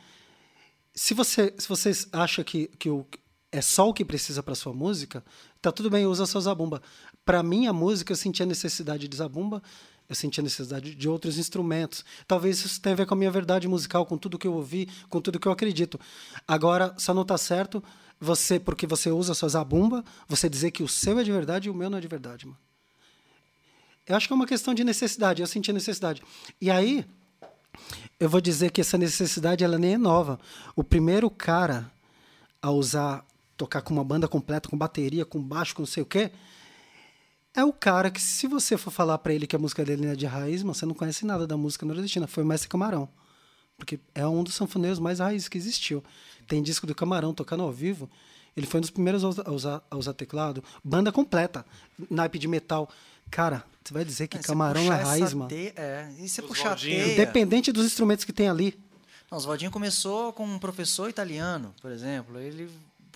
Speaker 3: Se você, se você acha que, que o, é só o que precisa para sua música, tá tudo bem, usa só zabumba. Para minha música, eu sentia necessidade de zabumba, eu sentia necessidade de outros instrumentos. Talvez isso tenha a ver com a minha verdade musical, com tudo que eu ouvi, com tudo que eu acredito. Agora, só não está certo você, porque você usa sua zabumba, você dizer que o seu é de verdade e o meu não é de verdade, mano. Eu acho que é uma questão de necessidade. Eu senti a necessidade. E aí, eu vou dizer que essa necessidade ela nem é nova. O primeiro cara a usar, tocar com uma banda completa, com bateria, com baixo, com não sei o quê, é o cara que, se você for falar para ele que a música dele é de raiz, você não conhece nada da música nordestina. Foi o Mestre Camarão. Porque é um dos sanfoneiros mais raízes que existiu. Tem disco do Camarão tocando ao vivo. Ele foi um dos primeiros a usar, a usar teclado. Banda completa, naipe de metal. Cara, você vai dizer que é, camarão é raiz, mano?
Speaker 1: Te... É, e você puxar
Speaker 3: teia... Independente dos instrumentos que tem ali.
Speaker 1: Não, Oswaldinho começou com um professor italiano, por exemplo. Ele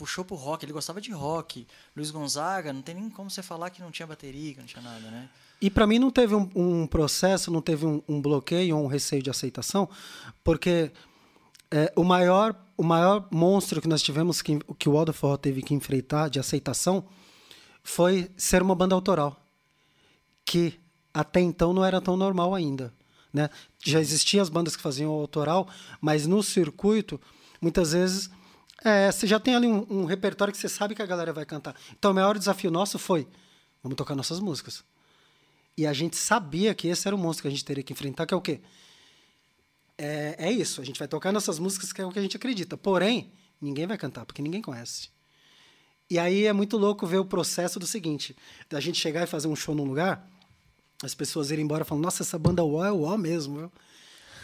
Speaker 1: puxou pro rock, ele gostava de rock. Luiz Gonzaga, não tem nem como você falar que não tinha bateria, que não tinha nada, né?
Speaker 3: E para mim não teve um, um, processo, não teve um, um bloqueio um receio de aceitação, porque é, o, maior, o maior monstro que nós tivemos, que, que o Aldo Forró teve que enfrentar de aceitação, foi ser uma banda autoral que até então não era tão normal ainda. Né? Já existiam as bandas que faziam autoral, mas no circuito, muitas vezes, é, você já tem ali um, um, repertório que você sabe que a galera vai cantar. Então, o maior desafio nosso foi: vamos tocar nossas músicas. E a gente sabia que esse era o monstro que a gente teria que enfrentar, que é o quê? É, é isso, a gente vai tocar nossas músicas, que é o que a gente acredita. Porém, ninguém vai cantar, porque ninguém conhece. E aí é muito louco ver o processo do seguinte: da gente chegar e fazer um show num lugar, as pessoas irem embora falando, nossa, essa banda UO é UO mesmo, viu?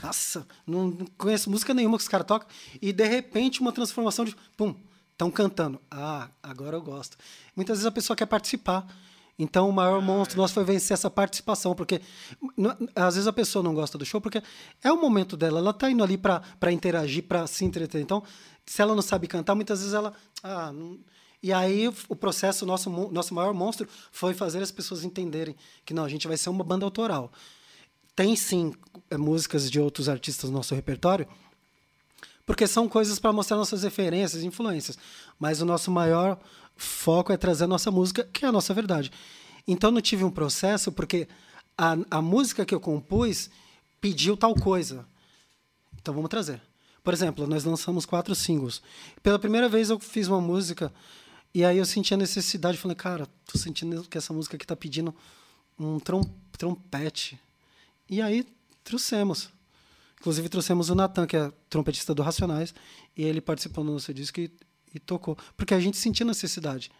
Speaker 3: Nossa, não, conheço música nenhuma que os caras tocam. E de repente uma transformação de. Pum, estão cantando. Ah, agora eu gosto. Muitas vezes a pessoa quer participar. Então, o maior monstro nosso foi vencer essa participação, porque às vezes a pessoa não gosta do show, porque é o momento dela, ela está indo ali para interagir, para se entreter. Então, se ela não sabe cantar, muitas vezes ela. Ah, não... E aí o processo, nosso, nosso maior monstro foi fazer as pessoas entenderem que não, a gente vai ser uma banda autoral. Tem sim é, músicas de outros artistas no nosso repertório, porque são coisas para mostrar nossas referências, influências. Mas o nosso maior foco é trazer a nossa música, que é a nossa verdade. Então não tive um processo, porque a, a música que eu compus pediu tal coisa. Então vamos trazer. Por exemplo, nós lançamos quatro singles. Pela primeira vez eu fiz uma música e aí eu senti a necessidade, falei, cara, tô sentindo que essa música aqui tá pedindo um trom trompete. E aí trouxemos. Inclusive trouxemos o Natan, que é trompetista do Racionais, e ele participou do nosso disco e e tocou. Porque a gente sentia necessidade.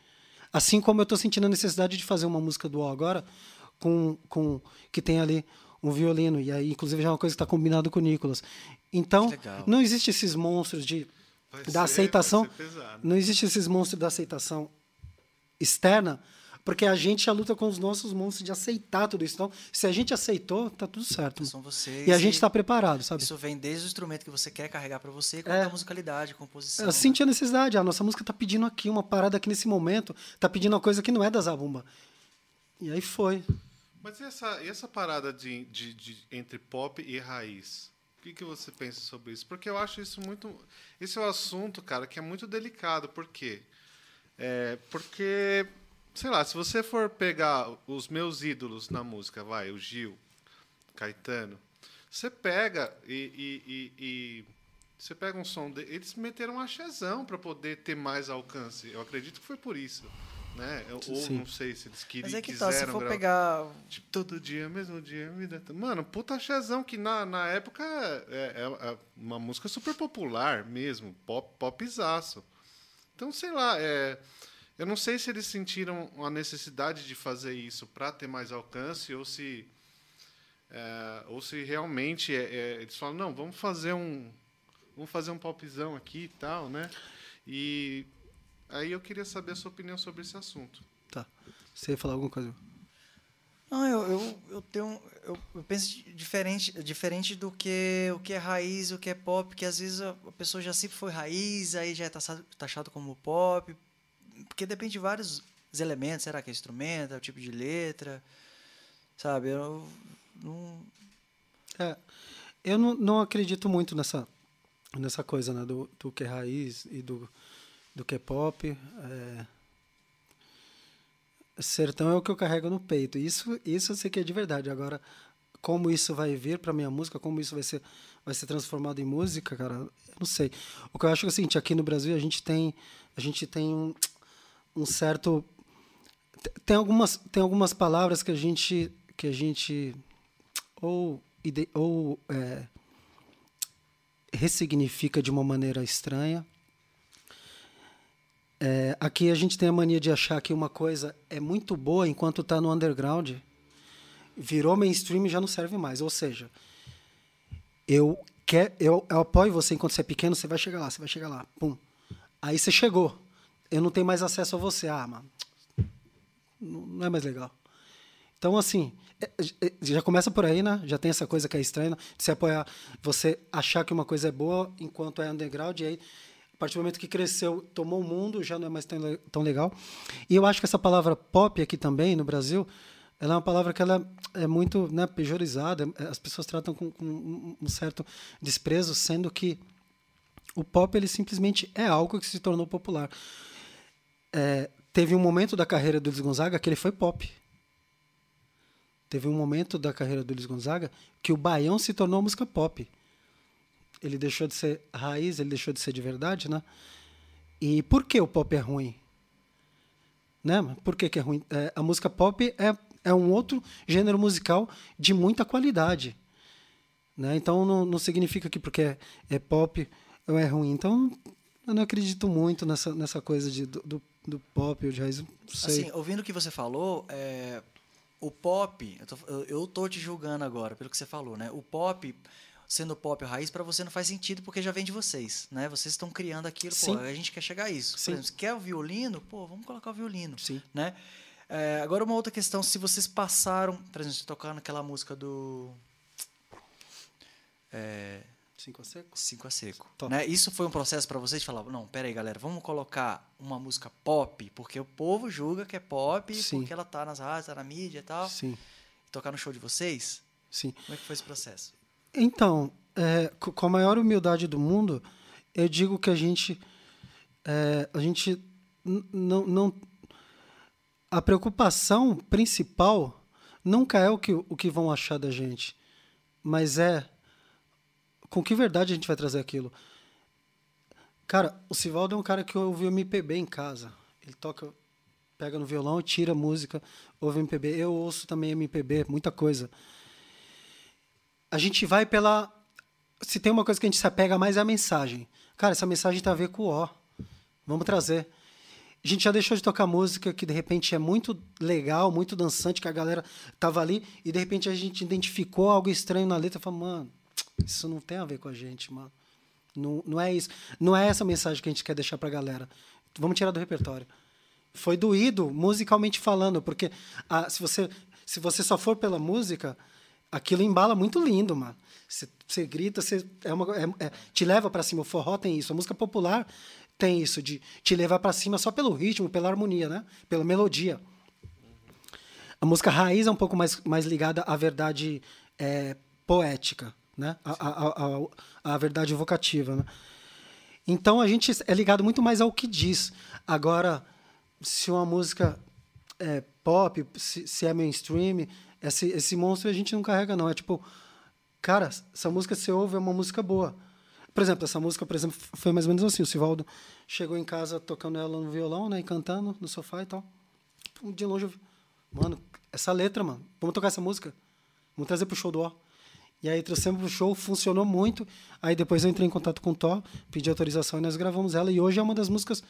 Speaker 3: Assim como eu estou sentindo a necessidade de fazer uma música do agora, com, com que tem ali um violino. E aí, inclusive, já é uma coisa que está combinado com o Nicolas. Então, não existe esses monstros de, da ser, aceitação. Não existe esses monstros da aceitação externa porque a gente já luta com os nossos monstros de aceitar tudo isso. Então, se a gente aceitou, tá tudo certo.
Speaker 1: São vocês.
Speaker 3: E a gente está preparado, sabe?
Speaker 1: Isso vem desde o instrumento que você quer carregar para você, com é. a musicalidade, a composição.
Speaker 3: Eu senti a necessidade. A nossa música tá pedindo aqui uma parada aqui nesse momento, tá pedindo uma coisa que não é da Zabumba. E aí foi.
Speaker 2: Mas e essa, e essa parada de, de, de, entre pop e raiz? O que, que você pensa sobre isso? Porque eu acho isso muito. Esse é um assunto, cara, que é muito delicado. Por quê? É, porque sei lá, se você for pegar os meus ídolos na música, vai, o Gil, Caetano, você pega e, e, e, e você pega um som de, eles meteram um axezão para poder ter mais alcance. Eu acredito que foi por isso, né? Ou Sim. não sei se eles queriam.
Speaker 1: Mas é que tá, se for pegar
Speaker 2: tipo, todo dia, mesmo dia, vida. Mano, puta axezão que na, na época é, é, é, uma música super popular mesmo, pop popzaço. Então, sei lá, é eu não sei se eles sentiram a necessidade de fazer isso para ter mais alcance ou se é, ou se realmente é, é, eles falam não, vamos fazer um vamos fazer um popzão aqui e tal, né? E aí eu queria saber a sua opinião sobre esse assunto.
Speaker 3: Tá. Você ia falar alguma coisa?
Speaker 1: Não, eu, eu, eu tenho eu, eu, penso diferente diferente do que o que é raiz, o que é pop, que às vezes a pessoa já sempre foi raiz, aí já é taxado como pop, porque depende de vários elementos. Será que é instrumento, é o tipo de letra? Sabe? Eu não.
Speaker 3: É, eu não, não acredito muito nessa, nessa coisa né, do, do que é raiz e do, do que é pop. É... Sertão é o que eu carrego no peito. Isso, isso eu sei que é de verdade. Agora, como isso vai vir para minha música, como isso vai ser, vai ser transformado em música, cara, eu não sei. O que eu acho é o seguinte: aqui no Brasil a gente tem, a gente tem um, certo tem algumas tem algumas palavras que a gente que a gente ou ou é, ressignifica de uma maneira estranha. É, aqui a gente tem a mania de achar que uma coisa é muito boa enquanto está no underground virou mainstream e já não serve mais. Ou seja eu quer eu, eu apoio você enquanto você é pequeno você vai chegar lá você vai chegar lá pum. Aí você chegou eu não tenho mais acesso a você. Ah, mano, não é mais legal. Então, assim, é, é, já começa por aí, né? Já tem essa coisa que é estranha, de se apoiar, você achar que uma coisa é boa enquanto é underground, e aí, a partir do momento que cresceu, tomou o mundo, já não é mais tão, tão legal. E eu acho que essa palavra pop aqui também, no Brasil, ela é uma palavra que ela é muito né, pejorizada, as pessoas tratam com, com um certo desprezo, sendo que o pop ele simplesmente é algo que se tornou popular é, teve um momento da carreira do Luiz Gonzaga que ele foi pop. Teve um momento da carreira do Luiz Gonzaga que o Baião se tornou música pop. Ele deixou de ser raiz, ele deixou de ser de verdade, né? E por que o pop é ruim? Né? Por que, que é ruim? É, a música pop é, é um outro gênero musical de muita qualidade. Né? Então não, não significa que porque é, é pop é ruim. Então eu não acredito muito nessa, nessa coisa de, do, do pop ou de raiz, sei.
Speaker 1: Assim, ouvindo o que você falou, é, o pop, eu tô, eu tô te julgando agora pelo que você falou, né? O pop, sendo pop raiz, para você não faz sentido porque já vem de vocês, né? Vocês estão criando aquilo, Sim. pô, a gente quer chegar a isso. Sim. Por exemplo, quer o violino? Pô, vamos colocar o violino, Sim. né? É, agora uma outra questão, se vocês passaram, por exemplo, tocando aquela música do
Speaker 3: é, Cinco a seco?
Speaker 1: Cinco a seco. Né? Isso foi um processo para vocês de falar, não, pera aí, galera, vamos colocar uma música pop, porque o povo julga que é pop, Sim. porque ela tá nas rádios, tá na mídia e tal.
Speaker 3: Sim.
Speaker 1: E tocar no show de vocês?
Speaker 3: Sim.
Speaker 1: Como é que foi esse processo?
Speaker 3: Então, é, com a maior humildade do mundo, eu digo que a gente, é, a gente não, não, a preocupação principal nunca é o que, o que vão achar da gente, mas é com que verdade a gente vai trazer aquilo? Cara, o Sivaldo é um cara que ouve MPB em casa. Ele toca, pega no violão, tira música, ouve MPB. Eu ouço também MPB, muita coisa. A gente vai pela. Se tem uma coisa que a gente se apega mais é a mensagem. Cara, essa mensagem tem a ver com o O. Vamos trazer. A gente já deixou de tocar música que de repente é muito legal, muito dançante, que a galera tava ali, e de repente a gente identificou algo estranho na letra e falou, mano, isso não tem a ver com a gente, mano. Não, não é isso. Não é essa mensagem que a gente quer deixar pra galera. Vamos tirar do repertório. Foi doído, musicalmente falando, porque ah, se, você, se você só for pela música, aquilo embala muito lindo, mano. Você, você grita, você é uma, é, é, te leva para cima. O forró tem isso. A música popular tem isso, de te levar para cima só pelo ritmo, pela harmonia, né? pela melodia. A música raiz é um pouco mais, mais ligada à verdade é, poética né? A, a, a, a, verdade vocativa. Né? Então a gente é ligado muito mais ao que diz. Agora, se uma música é pop, se, se é mainstream, esse, esse monstro a gente não carrega, não. É tipo, cara, essa música você ouve é uma música boa. Por exemplo, essa música, por exemplo, foi mais ou menos assim. O Sivaldo chegou em casa tocando ela no violão, né? E cantando no sofá e tal. De longe eu vi, mano, essa letra, mano, vamos tocar essa música. Vamos trazer pro show do Ó. E aí trouxemos o show, funcionou muito. Aí depois eu entrei em contato com o Thó, pedi autorização e nós gravamos ela. E hoje é uma das músicas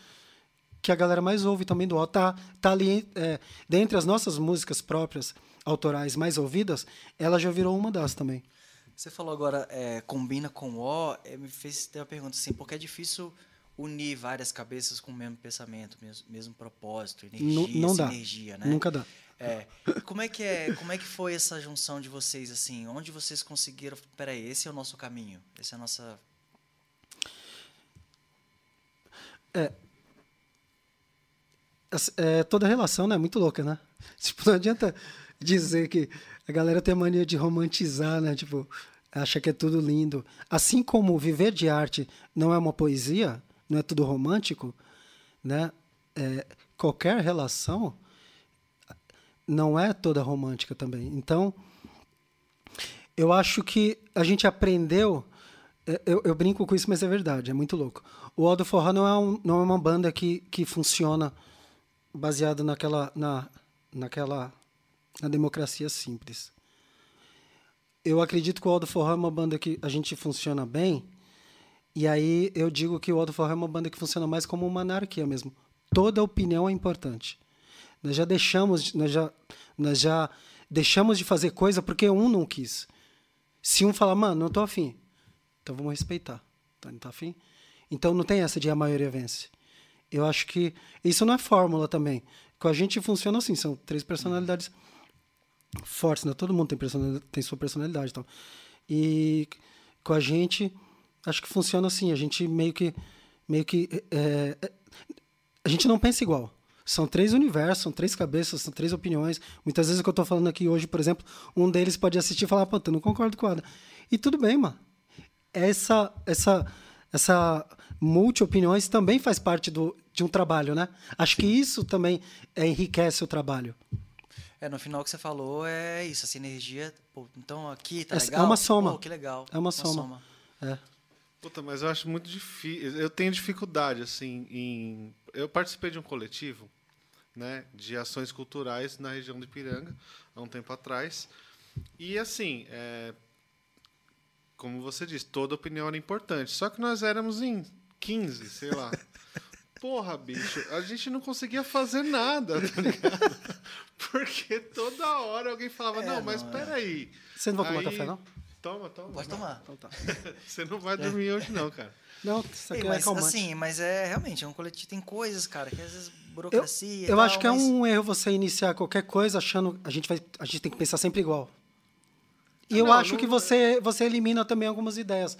Speaker 3: que a galera mais ouve também do Ó. Tá, tá ali, é, dentre as nossas músicas próprias, autorais mais ouvidas, ela já virou uma das também.
Speaker 1: Você falou agora, é, combina com o é, me fez ter uma pergunta assim, porque é difícil unir várias cabeças com o mesmo pensamento, mesmo, mesmo propósito, energia,
Speaker 3: não, não dá.
Speaker 1: energia, né?
Speaker 3: Nunca dá.
Speaker 1: É. Como é que é? Como é que foi essa junção de vocês assim? Onde vocês conseguiram? Peraí, esse é o nosso caminho. Essa é a nossa.
Speaker 3: É, é, toda relação né, é muito louca, né? Tipo, não adianta dizer que a galera tem a mania de romantizar, né? Tipo, acha que é tudo lindo. Assim como viver de arte não é uma poesia, não é tudo romântico, né? É, qualquer relação não é toda romântica também. Então, eu acho que a gente aprendeu. É, eu, eu, brinco com isso, mas é verdade, é muito louco. O Aldo Forró não é, um, não é uma banda que, que funciona baseada naquela, na, naquela na democracia simples. Eu acredito que o Aldo Forró é uma banda que a gente funciona bem, e aí eu digo que o Aldo Forró é uma banda que funciona mais como uma anarquia mesmo. Toda opinião é importante. Nós já deixamos, nós já, nós já deixamos de fazer coisa porque um não quis. Se um falar, mano, não tô afim, então vamos respeitar. Tá, não tá afim? Então não tem essa de a maioria vence. Eu acho que isso não é fórmula também. Com a gente funciona assim, são três personalidades fortes, né? Todo mundo tem, tem sua personalidade, então. E com a gente, acho que funciona assim. A gente meio que, meio que, é, é, a gente não pensa igual. São três universos, são três cabeças, são três opiniões. Muitas vezes o que eu estou falando aqui hoje, por exemplo, um deles pode assistir e falar, pô, eu não concordo com nada. E tudo bem, mano. Essa, essa, essa multi-opiniões também faz parte do, de um trabalho, né? Acho Sim. que isso também é, enriquece o trabalho.
Speaker 1: É, no final que você falou é isso, essa energia. Pô, então aqui tá
Speaker 3: é,
Speaker 1: legal.
Speaker 3: É uma soma.
Speaker 1: Pô, que legal.
Speaker 3: É uma, uma soma. soma. É.
Speaker 2: Puta, mas eu acho muito difícil. Eu tenho dificuldade, assim, em. Eu participei de um coletivo né, de ações culturais na região de Piranga, há um tempo atrás. E, assim, é, como você disse, toda opinião era importante. Só que nós éramos em 15, sei lá. Porra, bicho, a gente não conseguia fazer nada, tá ligado? Porque toda hora alguém falava, é, não, mas não, é. peraí.
Speaker 3: Você não vai tomar café, não?
Speaker 2: Toma, toma.
Speaker 1: Pode tomar. Então
Speaker 3: tá.
Speaker 2: Você não vai dormir hoje, não, cara.
Speaker 3: Não, isso aqui
Speaker 1: Ei,
Speaker 3: é mas,
Speaker 1: calmante. Assim, mas é realmente, é um coletivo. Tem coisas, cara, que às vezes burocracia.
Speaker 3: Eu, eu
Speaker 1: tal,
Speaker 3: acho que
Speaker 1: mas...
Speaker 3: é um erro você iniciar qualquer coisa achando a gente vai a gente tem que pensar sempre igual. E eu
Speaker 2: Não,
Speaker 3: acho
Speaker 2: não-
Speaker 3: que você você elimina também algumas ideias.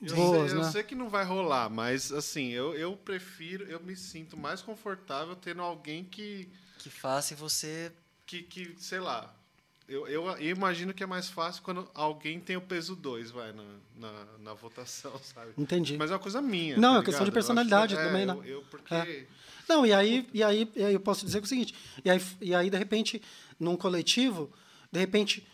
Speaker 2: Eu,
Speaker 3: boas,
Speaker 2: sei, eu
Speaker 3: né?
Speaker 2: sei que não vai rolar, mas assim, eu, eu prefiro, eu me sinto mais confortável tendo alguém que,
Speaker 1: Que faça e você.
Speaker 2: que, que sei lá. Eu, eu, imagino que é mais fácil quando alguém tem o peso 2, vai, na, na, na votação, sabe?
Speaker 3: Entendi.
Speaker 2: Mas é uma coisa minha.
Speaker 3: Não,
Speaker 2: tá
Speaker 3: é questão de personalidade
Speaker 2: que- é,
Speaker 3: também, né?
Speaker 2: Eu, eu- porque.
Speaker 3: É. Não, e aí, e aí, e aí eu posso dizer o seguinte, e aí, e aí de repente, num coletivo, de repente,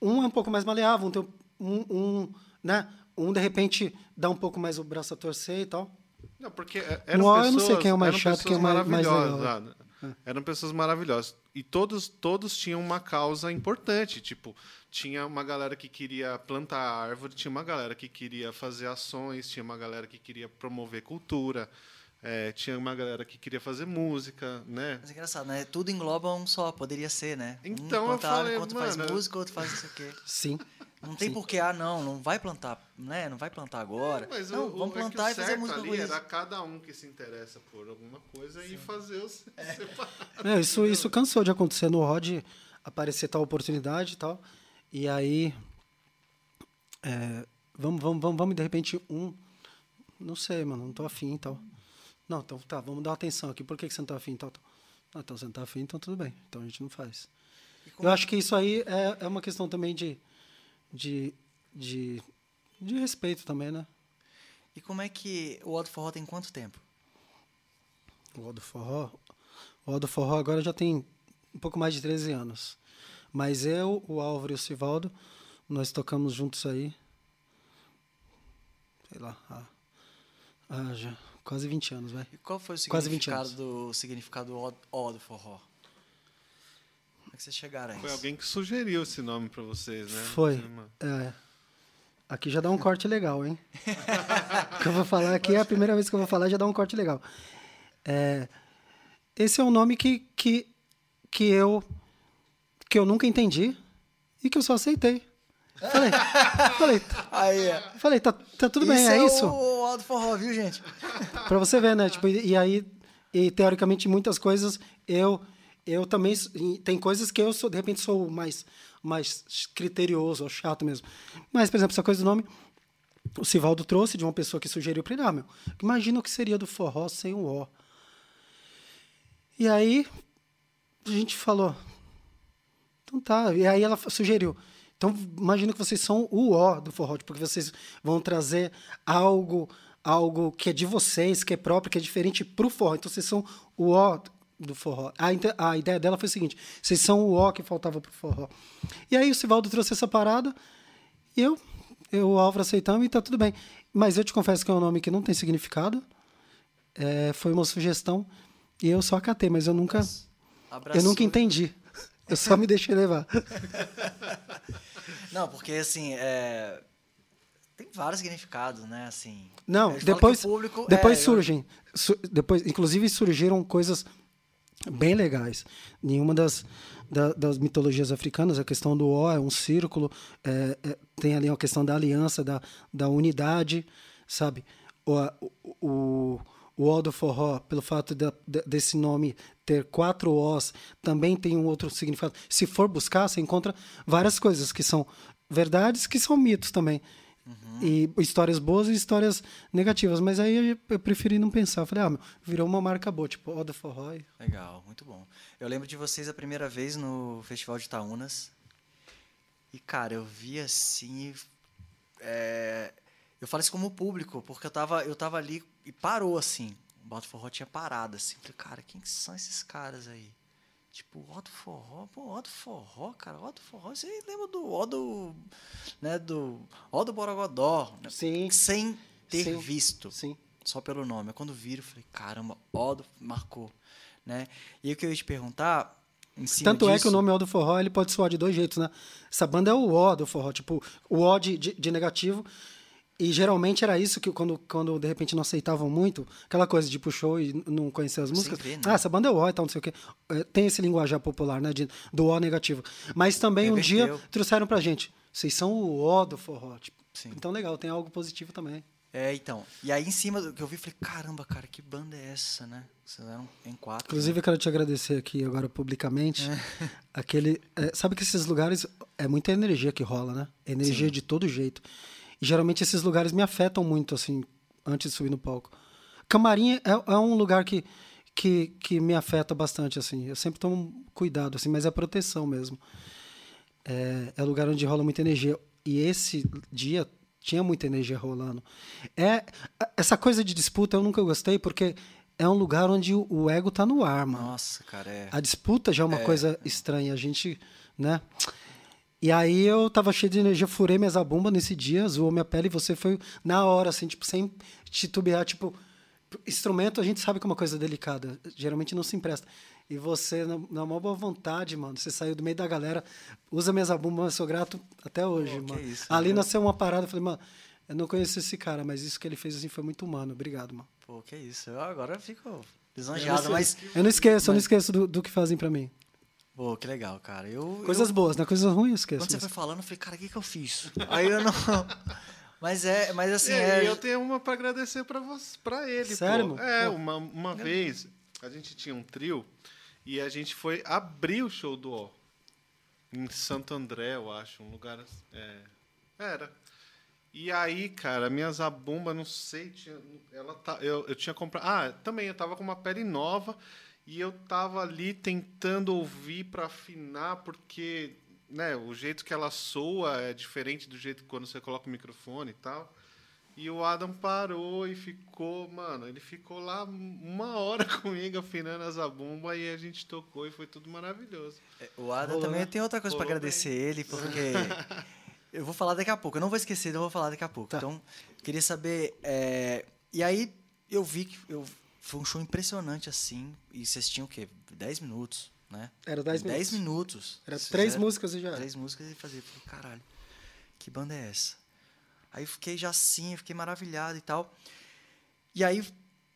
Speaker 3: um é um pouco mais maleável, um, tem um, um, né, um de repente dá um pouco mais o braço a torcer e tal.
Speaker 2: Não, porque é- eram
Speaker 3: No
Speaker 2: pessoas,
Speaker 3: eu não sei quem é o mais chato, quem é o mais- mais legal.
Speaker 2: Ah, Eram pessoas maravilhosas. E todos, todos tinham uma causa importante. Tipo, tinha uma galera que queria plantar árvore, tinha uma galera que queria fazer ações, tinha uma galera que queria promover cultura, eh, tinha uma galera que queria fazer música, né?
Speaker 1: Mas é engraçado, né? Tudo engloba um só, poderia ser, né?
Speaker 2: Então,
Speaker 1: um
Speaker 2: eu falei,
Speaker 1: árvore, outro faz
Speaker 2: mano,
Speaker 1: música, outro faz não sei o quê.
Speaker 3: Sim.
Speaker 1: Não tem porquê, ah, não, não vai plantar, né? Não vai plantar agora.
Speaker 2: Mas
Speaker 1: não,
Speaker 2: o,
Speaker 1: vamos
Speaker 2: é que
Speaker 1: plantar
Speaker 2: o
Speaker 1: e fazer música
Speaker 2: ali era cada um que se interessa por alguma coisa e fazer os separado.
Speaker 3: É, isso, isso cansou de acontecer no Rod, aparecer tal oportunidade e tal. E aí. é, vamos, vamos, vamos, vamos, de repente, um. Não sei, mano, não tô afim e tal. Não, então tá, vamos dar atenção aqui. Por que, que você não tá afim e tal? tal? Ah, então você não tá afim, então tudo bem. Então a gente não faz. Eu acho que isso aí é, é uma questão também de, de, de, de respeito também, né?
Speaker 1: E como é que o Odd Forró tem quanto tempo?
Speaker 3: O Ó do Forró. O Ó do Forró agora já tem um pouco mais de 13 anos. Mas eu, o Álvaro e o Sivaldo, nós tocamos juntos aí. Sei lá, há, há já quase 20 anos, vai.
Speaker 1: E qual foi o
Speaker 3: Quase 20
Speaker 1: significado
Speaker 3: anos.
Speaker 1: do significado do Ó- Ó do Forró? É que vocês chegaram a isso?
Speaker 2: Foi alguém que sugeriu esse nome pra vocês, né?
Speaker 3: Foi. É. Aqui já dá um corte legal, hein? o que eu vou falar aqui é a primeira vez que eu vou falar, já dá um corte legal. É, esse é um nome que, que, que, eu, que eu nunca entendi e que eu só aceitei. Falei, falei,
Speaker 1: Aí, é.
Speaker 3: falei tá, tá tudo bem, é, isso.
Speaker 1: o Ó do Forró, viu, gente?
Speaker 3: Pra você ver, né? Tipo, e, e aí, e teoricamente, muitas coisas eu eu também tem coisas que eu sou de repente sou mais mais criterioso ou chato mesmo. Mas, por exemplo, essa coisa do nome o Sivaldo trouxe de uma pessoa que sugeriu para ele, ah, meu, imagina o que seria do forró sem o O. E aí a gente falou, então tá. E aí ela sugeriu. Então, imagina que vocês são o O do forró, porque vocês vão trazer algo algo que é de vocês, que é próprio, que é diferente para o forró. Então, vocês são o O do forró. A, a ideia dela foi o seguinte: vocês são o O que faltava para o forró. E aí o Sivaldo trouxe essa parada, e eu, eu o Álvaro aceitamos e tá tudo bem. Mas eu te confesso que é um nome que não tem significado. É, foi uma sugestão e eu só acatei, mas eu nunca, eu nunca entendi. Eu só me deixei levar.
Speaker 1: Não, porque assim, é... tem vários significados, né? Assim,
Speaker 3: Não, depois,
Speaker 1: público-
Speaker 3: depois
Speaker 1: é,
Speaker 3: surgem. su- depois, inclusive surgiram coisas bem legais. Nenhuma das, da- das mitologias africanas, a questão do O é um círculo, é, é, tem ali a questão da aliança, da, da unidade, sabe? O, o, o, o do forró, pelo fato da- de- desse nome ter quatro Os, também tem um outro significado. Se for buscar, você encontra várias coisas que são verdades, que são mitos também. E histórias boas e histórias negativas. Mas aí eu, preferi não pensar. Eu falei, ah, meu, virou uma marca boa, tipo, do forró.
Speaker 1: Legal, muito bom. Eu lembro de vocês a primeira vez no Festival de Itaúnas. E, cara, eu vi assim. é, Eu falo isso como público, porque eu tava, eu tava ali e parou assim. O Bota Forró tinha parado assim. Falei, cara, quem que são esses caras aí? Tipo, Ó do Forró, pô, Ó do Forró, cara, Ó do Forró. Você lembra do Ó do. né, do. Ó do Borogodó. né?
Speaker 3: Sim.
Speaker 1: Sem ter
Speaker 3: Sim.
Speaker 1: visto
Speaker 3: Sim.
Speaker 1: só pelo nome. Quando viro, eu falei, caramba, ó, do- marcou, né? E o que eu ia te perguntar,
Speaker 3: Tanto é
Speaker 1: disso,
Speaker 3: que o nome O do forró ele pode soar de dois jeitos, né? Essa banda é o O do forró, tipo, o O de, de, de negativo. E geralmente era isso que quando, quando de repente não aceitavam muito, aquela coisa de show e não conhecer as músicas.
Speaker 1: né?
Speaker 3: Ah, essa banda é o e tal, não sei o quê. É, Tem esse linguajar popular, né? De, do O negativo. Mas também um dia
Speaker 1: Reverteu.
Speaker 3: trouxeram pra gente. Vocês são o O do forró. Tipo. Então legal, tem algo positivo também.
Speaker 1: É, então. E aí em cima do que eu vi, falei, caramba, cara, que banda é essa, né? Vocês eram em quatro.
Speaker 3: Inclusive,
Speaker 1: né?
Speaker 3: eu quero te agradecer aqui agora publicamente. É. Aquele. É, sabe que esses lugares é muita energia que rola, né? Energia Sim. de todo jeito. E geralmente esses lugares me afetam muito, assim, antes de subir no palco. Camarim é, é um lugar que, que, que me afeta bastante, assim. Eu sempre tomo cuidado, assim, mas é proteção mesmo. É, é lugar onde rola muita energia. E esse dia tinha muita energia rolando. É essa coisa de disputa eu nunca gostei porque é um lugar onde o, ego tá no ar, mano.
Speaker 1: Nossa, cara, é.
Speaker 3: A disputa já é uma é. coisa estranha, a gente, né? E aí eu tava cheio de energia, furei minha zabumba nesse dia, zoou minha pele e você foi na hora assim, tipo, sem titubear, tipo, instrumento a gente sabe que é uma coisa delicada, geralmente não se empresta. E você, na, na maior boa vontade, mano, você saiu do meio da galera, usa minha zabumba, eu sou grato até hoje, Pô, mano. Isso, Ali cara. nasceu uma parada, eu falei, mano, eu não conheço esse cara, mas isso que ele fez assim foi muito humano. Obrigado, mano.
Speaker 1: Pô, que isso. Eu agora fico lisonjeado, mas.
Speaker 3: Eu não esqueço, mas... eu não esqueço do, do que fazem para mim.
Speaker 1: Pô, que legal, cara. Eu,
Speaker 3: Coisas
Speaker 1: eu...
Speaker 3: boas, né? Coisas ruins eu esqueço.
Speaker 1: Quando você foi falando, eu falei, cara, o que, que eu fiz? Aí eu não. Mas é, mas assim.
Speaker 2: É, é... eu tenho uma para agradecer para você, para ele.
Speaker 3: Sério?
Speaker 2: Pô. É, uma, uma é. vez a gente tinha um trio e a gente foi abrir o show do O em Santo André, eu acho, um lugar. É, era. E aí, cara, minha zabumba, não sei, tinha, ela tá, eu, eu tinha comprado. Ah, também eu tava com uma pele nova e eu tava ali tentando ouvir para afinar, porque né, o jeito que ela soa é diferente do jeito que quando você coloca o microfone e tal. E o Adam parou e ficou, mano, ele ficou lá uma hora comigo afinando a zabumba e a gente tocou e foi tudo maravilhoso.
Speaker 1: É, o Adam Rolou, também tem outra coisa para agradecer bem. ele, porque eu vou falar daqui a pouco, eu não vou esquecer, eu vou falar daqui a pouco. Tá. Então, queria saber. É... E aí eu vi que eu... foi um show impressionante assim, e vocês tinham o quê? 10 minutos, né?
Speaker 3: Era 10 minutos. 10
Speaker 1: minutos.
Speaker 3: Era três músicas e já.
Speaker 1: Três músicas e fazia. Falei, caralho, que banda é essa? Aí eu fiquei já assim, fiquei maravilhado e tal. E aí,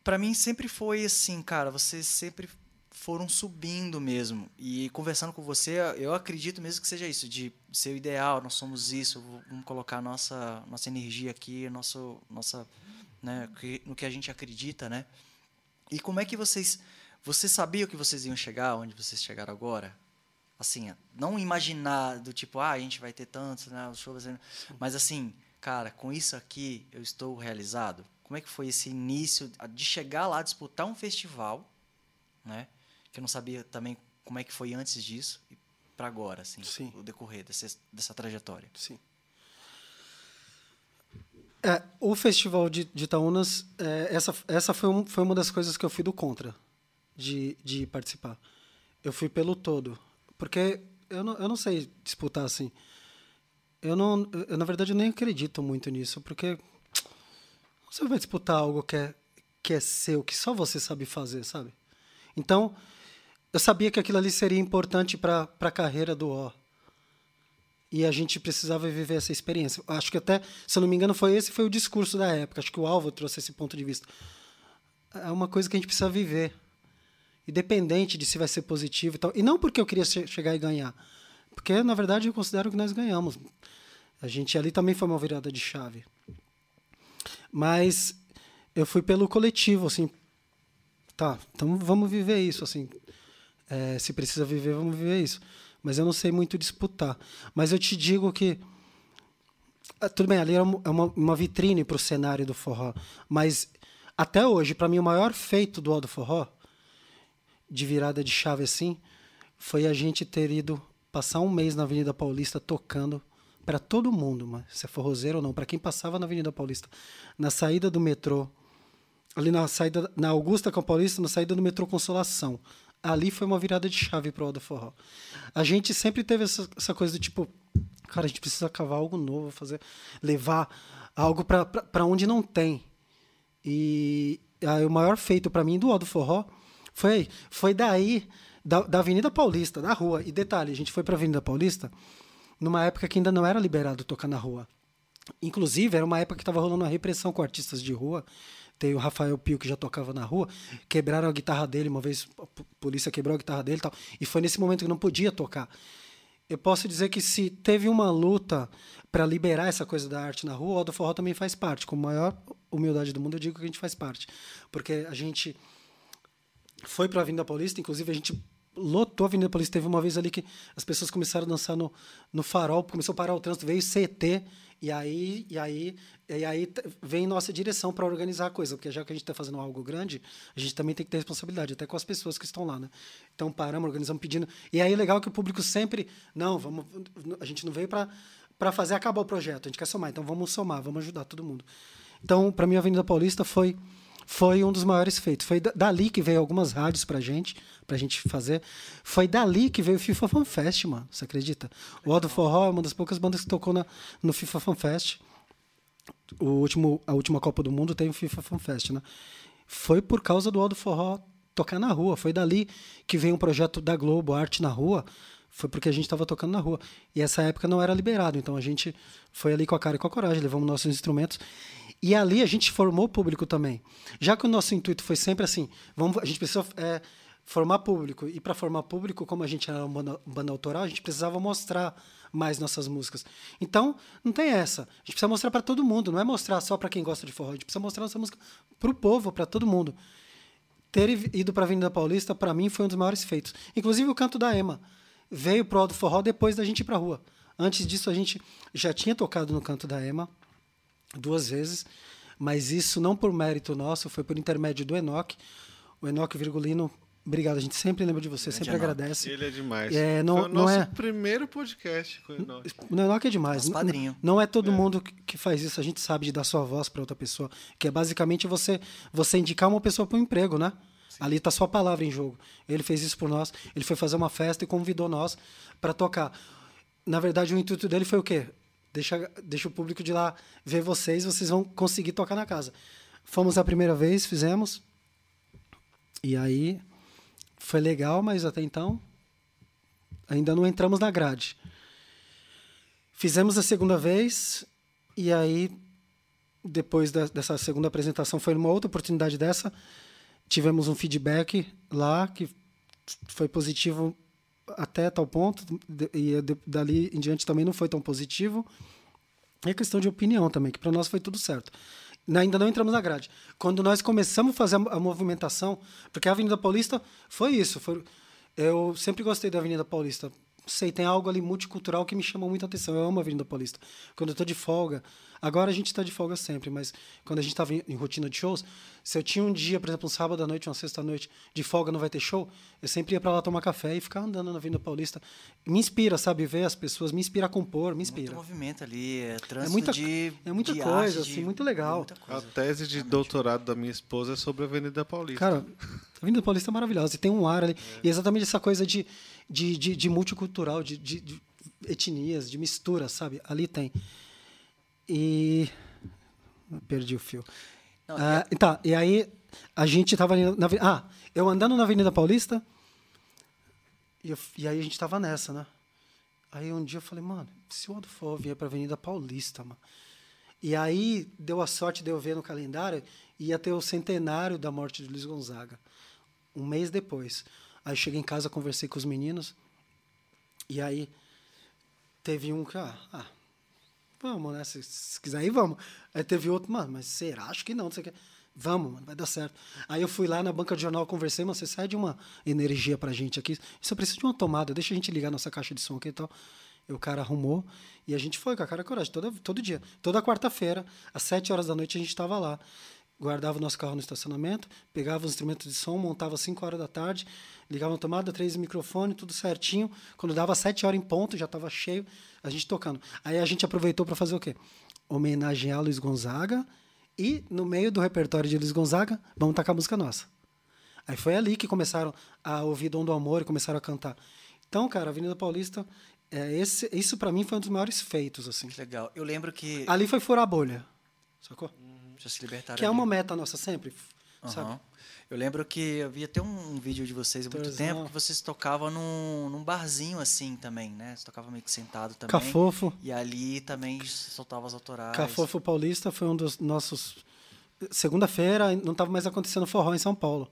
Speaker 1: para mim sempre foi assim, cara, vocês sempre foram subindo mesmo. E conversando com você, eu acredito mesmo que seja isso, de ser o ideal, nós somos isso, vamos colocar nossa nossa energia aqui, nosso nossa, né, no que a gente acredita, né? E como é que vocês você sabia que vocês iam chegar onde vocês chegaram agora? Assim, não imaginar do tipo, ah, a gente vai ter tantos, né, os shows, mas assim, cara, com isso aqui eu estou realizado? Como é que foi esse início de chegar lá, disputar um festival, né? Que eu não sabia também como é que foi antes disso e para agora, assim,
Speaker 3: Sim.
Speaker 1: o decorrer desse, dessa trajetória.
Speaker 3: Sim. É, o festival de, de Itaúnas, é, essa, essa foi, um, foi uma das coisas que eu fui do contra de, de participar. Eu fui pelo todo. Porque eu não, eu não sei disputar assim. Eu não, eu, na verdade, eu nem acredito muito nisso, porque você vai disputar algo que é, que é seu, que só você sabe fazer, sabe? Então, eu sabia que aquilo ali seria importante para a carreira do O. E a gente precisava viver essa experiência. Acho que até, se eu não me engano, foi esse foi o discurso da época. Acho que o Alvo trouxe esse ponto de vista. É uma coisa que a gente precisa viver. Independente de se vai ser positivo e tal. E não porque eu queria chegar e ganhar. Porque, na verdade, eu considero que nós ganhamos. A gente ali também foi uma virada de chave. Mas eu fui pelo coletivo, assim. Tá, então vamos viver isso, assim. É, se precisa viver, vamos viver isso. Mas eu não sei muito disputar. Mas eu te digo que. Ah, tudo bem, ali é uma, é uma vitrine para o cenário do forró. Mas até hoje, para mim, o maior feito do Aldo Forró, de virada de chave assim, foi a gente ter ido passar um mês na Avenida Paulista tocando para todo mundo, mas se é forrozeiro ou não, para quem passava na Avenida Paulista, na saída do metrô, ali na saída na Augusta com Paulista, na saída do metrô Consolação. Ali foi uma virada de chave pro Aldo Forró. A gente sempre teve essa, essa coisa do tipo, cara, a gente precisa cavar algo novo, fazer, levar algo para onde não tem. E aí, o maior feito para mim do Aldo Forró foi foi daí da, da Avenida Paulista, da rua. E detalhe, a gente foi para a Avenida Paulista numa época que ainda não era liberado tocar na rua. Inclusive, era uma época que estava rolando uma repressão com artistas de rua. Tem o Rafael Pio, que já tocava na rua, quebraram a guitarra dele, uma vez a polícia quebrou a guitarra dele e tal. E foi nesse momento que não podia tocar. Eu posso dizer que se teve uma luta para liberar essa coisa da arte na rua, o Aldo Forró também faz parte, com o maior, humildade do mundo, eu digo que a gente faz parte. Porque a gente foi para a Avenida Paulista, inclusive a gente lotou a Avenida Paulista. Teve uma vez ali que as pessoas começaram a dançar no, no farol, começou a parar o trânsito, veio CT, e aí, e aí, e aí vem nossa direção para organizar a coisa, porque já que a gente está fazendo algo grande, a gente também tem que ter responsabilidade, até com as pessoas que estão lá, né? Então paramos, organizamos, pedindo. E aí legal que o público sempre, não, vamos, a gente não veio para para fazer acabar o projeto, a gente quer somar, então vamos somar, vamos ajudar todo mundo. Então, para mim, a Avenida Paulista foi foi um dos maiores feitos. Foi dali que veio algumas rádios pra gente, pra gente fazer. Foi dali que veio o FIFA Fan Fest, mano. Você acredita? O Aldo Forró é uma das poucas bandas que tocou na, no FIFA Fan Fest. O último, a última Copa do Mundo tem o FIFA Fan Fest, né? Foi por causa do Aldo Forró tocar na rua. Foi dali que veio um projeto da Globo, Arte na Rua. Foi porque a gente estava tocando na rua. E essa época não era liberado. Então a gente foi ali com a cara e com a coragem, levamos nossos instrumentos. E ali a gente formou público também. Já que o nosso intuito foi sempre assim, vamos, a gente precisa é, formar público. E para formar público, como a gente era uma banda, autoral, a gente precisava mostrar mais nossas músicas. Então, não tem essa. A gente precisa mostrar para todo mundo, não é mostrar só para quem gosta de forró. A gente precisa mostrar nossa música para o povo, para todo mundo. Ter ido para a Avenida Paulista, para mim, foi um dos maiores feitos. Inclusive o canto da Ema veio pro do forró depois da gente ir para rua. Antes disso, a gente já tinha tocado no canto da Ema duas vezes, mas isso não por mérito nosso, foi por intermédio do Enoque. O Enoque Virgulino, obrigado, a gente sempre lembra de você, sempre Enoch. agradece.
Speaker 2: Ele é demais.
Speaker 3: É, não,
Speaker 2: foi o
Speaker 3: não
Speaker 2: nosso
Speaker 3: é...
Speaker 2: primeiro podcast com o Enoque.
Speaker 3: O Enoque é demais.
Speaker 1: Nosso padrinho.
Speaker 3: Não, não é todo é. mundo que faz isso, a gente sabe de dar sua voz para outra pessoa, que é basicamente você, você indicar uma pessoa para um emprego, né? Sim. Ali está sua palavra em jogo. Ele fez isso por nós. Ele foi fazer uma festa e convidou nós para tocar. Na verdade, o intuito dele foi o quê? Deixa, deixa o público de lá ver vocês, vocês vão conseguir tocar na casa. Fomos a primeira vez, fizemos. E aí foi legal, mas até então ainda não entramos na grade. Fizemos a segunda vez e aí depois da, dessa segunda apresentação foi uma outra oportunidade dessa, tivemos um feedback lá que foi positivo até tal ponto, e dali em diante também não foi tão positivo. É questão de opinião também, que para nós foi tudo certo. Ainda não entramos na grade. Quando nós começamos a fazer a movimentação, porque a Avenida Paulista foi isso. Foi, eu sempre gostei da Avenida Paulista sei, tem algo ali multicultural que me chama muita atenção. Eu amo a Avenida Paulista. Quando eu estou de folga, agora a gente está de folga sempre, mas quando a gente estava em, em, rotina de shows, se eu tinha um dia, por exemplo, um sábado à noite, uma sexta à noite, de folga não vai ter show, eu sempre ia para lá tomar café e ficar andando na Avenida Paulista. Me inspira, sabe, ver as pessoas, me inspira a compor, me inspira.
Speaker 1: Muito movimento ali, é trânsito
Speaker 3: é muita,
Speaker 1: de
Speaker 3: É muita
Speaker 1: de
Speaker 3: coisa,
Speaker 1: arte,
Speaker 3: assim, muito legal.
Speaker 2: A tese de doutorado da minha esposa é sobre a Avenida Paulista.
Speaker 3: Cara, a Avenida Paulista é maravilhosa, e tem um ar ali, é. e exatamente essa coisa de de, de, de multicultural, de, de, de, etnias, de mistura, sabe? Ali tem. E. Perdi o fio. Não, ah, é... Tá, e aí a gente estava na. Ah, eu andando na Avenida Paulista. E, eu, e aí a gente estava nessa, né? Aí um dia eu falei, mano, se o Adolfo vier para a Avenida Paulista, mano. E aí deu a sorte de eu ver no calendário, ia ter o centenário da morte de Luiz Gonzaga. Um mês depois. Aí cheguei em casa, conversei com os meninos. E aí teve um que, ah, ah vamos, né? Se, se, quiser ir, vamos. Aí teve outro, mano, mas será? Acho que não, não sei o que. Vamos, mano, vai dar certo. Aí eu fui lá na banca de jornal, conversei, mas você sai de uma energia pra gente aqui. Isso precisa de uma tomada, deixa a gente ligar nossa caixa de som aqui e tal. E o cara arrumou e a gente foi com a cara e coragem, todo, todo dia. Toda quarta-feira, às sete horas da noite, a gente estava lá guardava o nosso carro no estacionamento, pegava os instrumentos de som, montava às 5 horas da tarde, ligava na tomada, três microfones, tudo certinho. Quando dava 7 horas em ponto, já estava cheio, a gente tocando. Aí a gente aproveitou para fazer o quê? Homenagear Luiz Gonzaga e, no meio do repertório de Luiz Gonzaga, vamos tocar música nossa. Aí foi ali que começaram a ouvir Dom do Amor e começaram a cantar. Então, cara, Avenida Paulista, é, esse, isso para mim foi um dos maiores feitos. assim.
Speaker 1: Que legal. Eu lembro que.
Speaker 3: Ali foi furar a bolha. Sacou?
Speaker 1: Já se libertaram.
Speaker 3: Que é uma meta nossa sempre, uhum. sabe?
Speaker 1: Eu lembro que eu vi até um vídeo de vocês há muito Torzão. tempo que vocês tocavam num, num barzinho assim também, né? Você tocava meio que sentado também.
Speaker 3: Cafofo.
Speaker 1: E ali também soltava as autorais.
Speaker 3: Cafofo Paulista foi um dos nossos. Segunda-feira não estava mais acontecendo forró em São Paulo.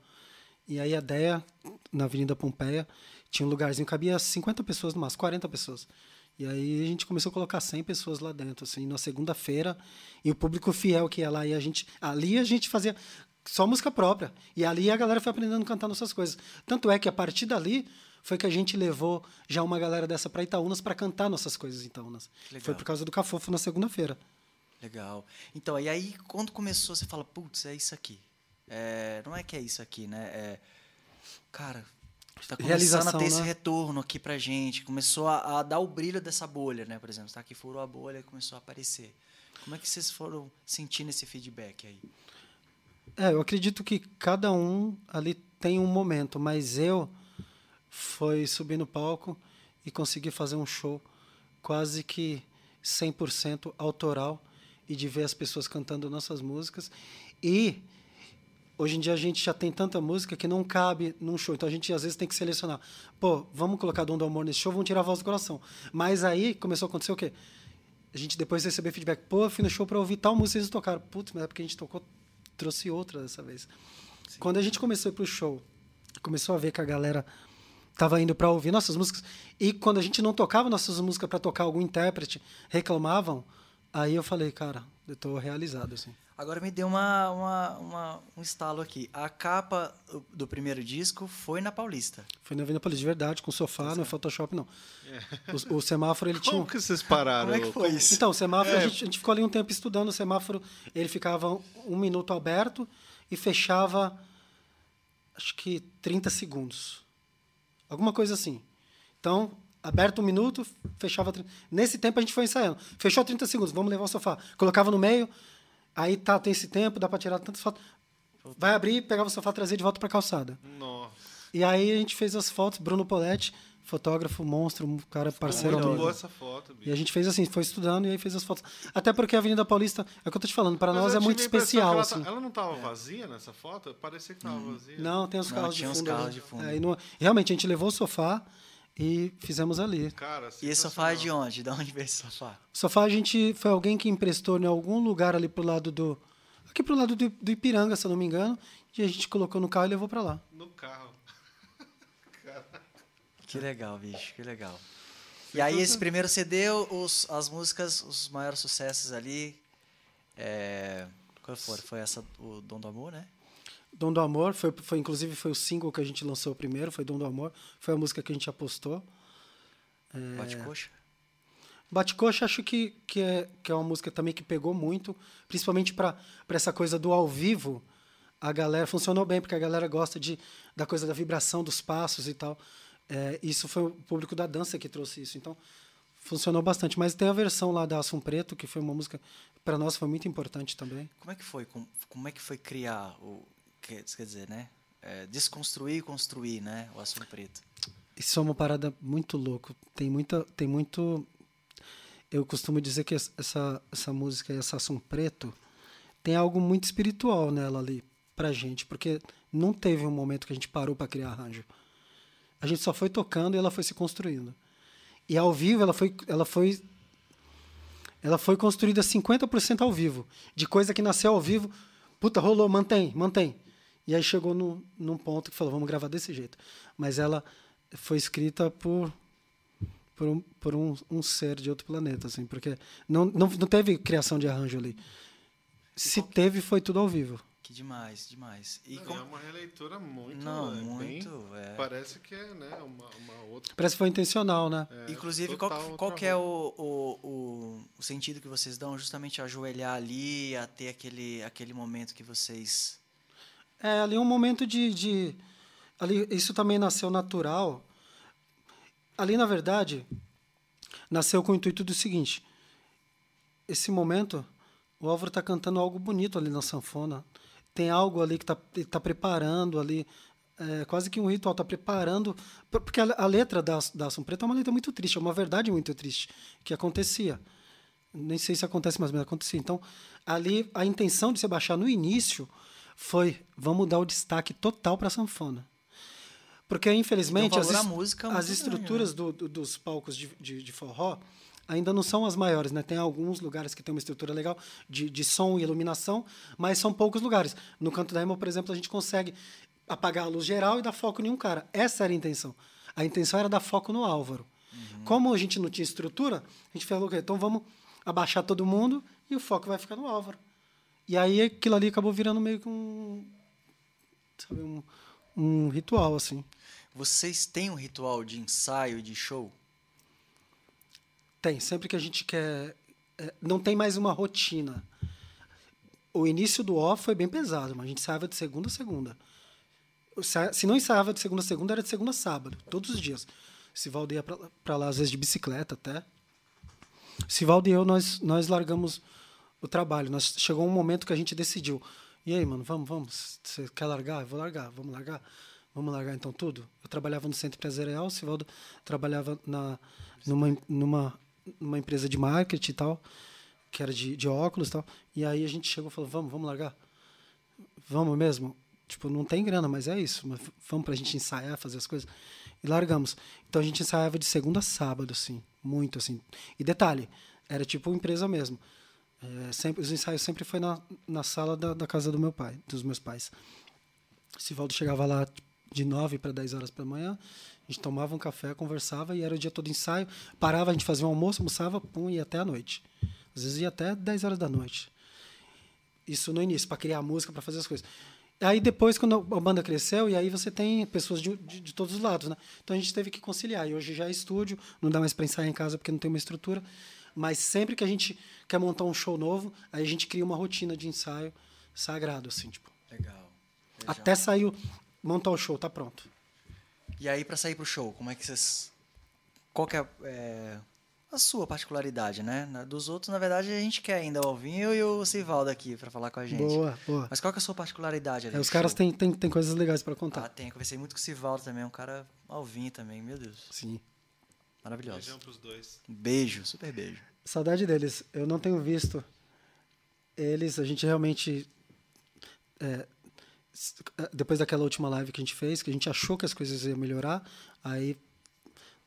Speaker 3: E aí a ideia, na Avenida Pompeia, tinha um lugarzinho, cabia 50 pessoas no máximo, 40 pessoas. E aí a gente começou a colocar 100 pessoas lá dentro, assim, na segunda-feira, e o público fiel que ia lá, e a gente, ali a gente fazia só música própria. E ali a galera foi aprendendo a cantar nossas coisas. Tanto é que a partir dali foi que a gente levou já uma galera dessa para Itaúnas para cantar nossas coisas em Itaúnas. Foi por causa do Cafofo na segunda-feira.
Speaker 1: Legal. Então, e aí quando começou, você fala, putz, é isso aqui. É, não é que é isso aqui, né? É, cara, está começando a ter né? esse retorno aqui pra gente. Começou a, a, dar o brilho dessa bolha, né? Por exemplo, está aqui furou a bolha e começou a aparecer. Como é que vocês foram sentindo esse feedback aí?
Speaker 3: É, eu acredito que cada um ali tem um momento, mas eu foi subir no palco e conseguir fazer um show quase que 100% autoral e de ver as pessoas cantando nossas músicas. E hoje em dia a gente já tem tanta música que não cabe num show. Então a gente às vezes tem que selecionar. Pô, vamos colocar Dom do Amor nesse show, vamos tirar a voz do coração. Mas aí começou a acontecer o quê? A gente depois receber feedback. Pô, fui no show para ouvir tal música e eles tocaram. Putz, mas é porque a gente tocou trouxe outra dessa vez. Sim. Quando a gente começou a ir pro show, começou a ver que a galera tava indo para ouvir nossas músicas e quando a gente não tocava nossas músicas para tocar algum intérprete, reclamavam, aí eu falei, cara, eu tô realizado assim.
Speaker 1: Agora me deu uma, uma, uma, um estalo aqui. A capa do primeiro disco foi na Paulista.
Speaker 3: Foi na Avenida Paulista, de verdade, com sofá, não é Photoshop, não. É. O, o, semáforo, ele
Speaker 2: Como
Speaker 3: tinha...
Speaker 2: Como que vocês pararam?
Speaker 1: Como é que foi isso?
Speaker 3: Então, o semáforo, é. a, gente, a, gente, ficou ali um tempo estudando o semáforo. Ele ficava um minuto aberto e fechava, acho que 30 segundos. Alguma coisa assim. Então, aberto um minuto, fechava... Nesse tempo, a gente foi ensaiando. Fechou 30 segundos, vamos levar o sofá. Colocava no meio Aí tá, tem esse tempo, dá para tirar tantas fotos. Vai abrir, pegava o sofá, trazer de volta para calçada.
Speaker 2: Nossa.
Speaker 3: E aí a gente fez as fotos, Bruno Poletti, fotógrafo, monstro, um cara parceiro
Speaker 2: muito boa essa foto, bicho.
Speaker 3: E a gente fez assim, foi estudando e aí fez as fotos. Até porque a Avenida Paulista, é o que eu tô te falando, para nós é muito especial.
Speaker 2: Ela,
Speaker 3: assim.
Speaker 2: tá, ela, não tava vazia nessa foto? Parecia que tava hum. vazia.
Speaker 3: Não, tem os
Speaker 1: não,
Speaker 3: carros de fundo.
Speaker 1: Os carros de fundo.
Speaker 3: É, não, realmente, a gente levou o sofá e fizemos ali.
Speaker 2: Cara,
Speaker 1: e esse sofá é de onde? De onde veio esse sofá?
Speaker 3: O sofá a gente foi alguém que emprestou em algum lugar ali pro lado do aqui pro lado do, do Ipiranga, se eu não me engano, e a gente colocou no carro e levou para lá.
Speaker 2: No carro.
Speaker 1: que legal, bicho, que legal. E aí esse primeiro CD, os, as músicas, os maiores sucessos ali, é, qual foi? Foi essa, o Dom do Amor, né?
Speaker 3: Dom do Amor, foi, foi inclusive foi o single que a gente lançou primeiro, foi Dom do Amor, foi a música que a gente apostou.
Speaker 1: É... Bate coxa?
Speaker 3: Bate-Coxa acho que, que, é, que é uma música também que pegou muito, principalmente para essa coisa do ao vivo. A galera funcionou bem, porque a galera gosta de, da coisa da vibração dos passos e tal. É, isso foi o público da dança que trouxe isso. Então, funcionou bastante. Mas tem a versão lá da Assum Preto, que foi uma música para nós foi muito importante também.
Speaker 1: Como é que foi? Como, como é que foi criar o quer, dizer, né? É, desconstruir e construir, né, o Assum Preto?
Speaker 3: Isso é uma parada muito louca. Tem muita tem muito eu costumo dizer que essa, essa música, essa ação preto, tem algo muito espiritual nela ali pra gente, porque não teve um momento que a gente parou para criar arranjo. A gente só foi tocando e ela foi se construindo. E ao vivo ela foi ela foi ela foi construída 50% ao vivo, de coisa que nasceu ao vivo, puta, rolou, mantém, mantém. E aí chegou no, num ponto que falou, vamos gravar desse jeito. Mas ela foi escrita por por um, por um, um ser de outro planeta, assim, porque não, não, não teve criação de arranjo ali. Se teve, foi tudo ao vivo.
Speaker 1: Que demais, demais.
Speaker 2: E não, com... É uma releitura muito.
Speaker 1: Não, é, muito. Bem,
Speaker 2: é... Parece que é né, uma, uma outra.
Speaker 3: Parece que foi intencional, né?
Speaker 1: É, Inclusive, qual, qual que é o, o, o, o, sentido que vocês dão justamente a ajoelhar ali, a ter aquele, aquele momento que vocês.
Speaker 3: É, ali é um momento de. de ali, isso também nasceu natural ali, na verdade, nasceu com o intuito do seguinte: esse momento, o Álvaro está cantando algo bonito ali na sanfona. Tem algo ali que está tá preparando ali, é, quase que um ritual, está preparando. Porque a, a, letra da, da Ação Preta é uma letra muito triste, é uma verdade muito triste, que acontecia. Nem sei se acontece mas acontecia. Então, ali, a intenção de se baixar no início foi: vamos dar o destaque total para a sanfona. Porque, infelizmente, as, as estruturas né? do, do, dos palcos de, de, de, forró ainda não são as maiores. Né? Tem alguns lugares que tem uma estrutura legal de, de som e iluminação, mas são poucos lugares. No Canto da Ema, por exemplo, a gente consegue apagar a luz geral e dar foco em um cara. Essa era a intenção. A intenção era dar foco no Álvaro. Uhum. Como a gente não tinha estrutura, a gente falou, okay, então vamos abaixar todo mundo e o foco vai ficar no Álvaro. E aí aquilo ali acabou virando meio que um, sabe, um, um ritual, assim.
Speaker 1: Vocês têm um ritual de ensaio e de show?
Speaker 3: Tem. Sempre que a gente quer. É, não tem mais uma rotina. O início do off foi bem pesado, mas a gente ensaiava de segunda a segunda. Se não ensaiava de segunda a segunda, era de segunda a sábado, todos os dias. Sivaldo ia para lá, às vezes de bicicleta até. Sivaldo e eu, nós, nós largamos o trabalho. Nós, chegou um momento que a gente decidiu. E aí, mano, vamos, vamos. Você quer largar? Eu vou largar, vamos largar. Vamos largar então tudo? Eu trabalhava no centro empresarial, o Sivaldo trabalhava na, numa, numa, numa empresa de marketing e tal, que era de, de óculos e tal. E aí a gente chegou e falou, vamos, vamos largar? Vamos mesmo? Tipo, não tem grana, mas é isso. Mas vamos pra gente ensaiar, fazer as coisas. E largamos. Então a gente ensaiava de segunda a sábado, assim. Muito, assim. E detalhe, era tipo empresa mesmo. É, sempre, os ensaios sempre foi na, na sala da, da casa do meu pai, dos meus pais. Sivaldo chegava lá de 9 para 10 horas da manhã, a gente tomava um café, conversava e era o dia todo ensaio. Parava, a gente fazia um almoço, almoçava, pum, ia até a noite. Às vezes ia até 10 horas da noite. Isso no início, para criar música, para fazer as coisas. Aí depois, quando a banda cresceu, e aí você tem pessoas de, de, de, todos os lados, né? Então a gente teve que conciliar. E hoje já é estúdio, não dá mais para ensaiar em casa porque não tem uma estrutura. Mas sempre que a gente quer montar um show novo, aí a gente cria uma rotina de ensaio sagrado, assim, tipo.
Speaker 1: Legal.
Speaker 3: Até sair, montar o show, tá pronto.
Speaker 1: E aí, para sair pro show, como é que vocês. Qual que é, é, a sua particularidade, né? Dos outros, na verdade, a gente quer ainda o Alvinho e o Sivaldo aqui para falar com a gente.
Speaker 3: Boa, boa.
Speaker 1: Mas qual que é a sua particularidade ali?
Speaker 3: É, os caras têm, têm, têm coisas legais para contar.
Speaker 1: Ah, tem. Conversei muito com o Sivaldo também, um cara Alvinho também, meu Deus.
Speaker 3: Sim.
Speaker 1: Maravilhoso. Beijão
Speaker 2: pros dois.
Speaker 1: Beijo, super beijo.
Speaker 3: Saudade deles. Eu não tenho visto eles, a gente realmente. É, depois daquela última live que a gente fez, que a gente achou que as coisas iam melhorar, aí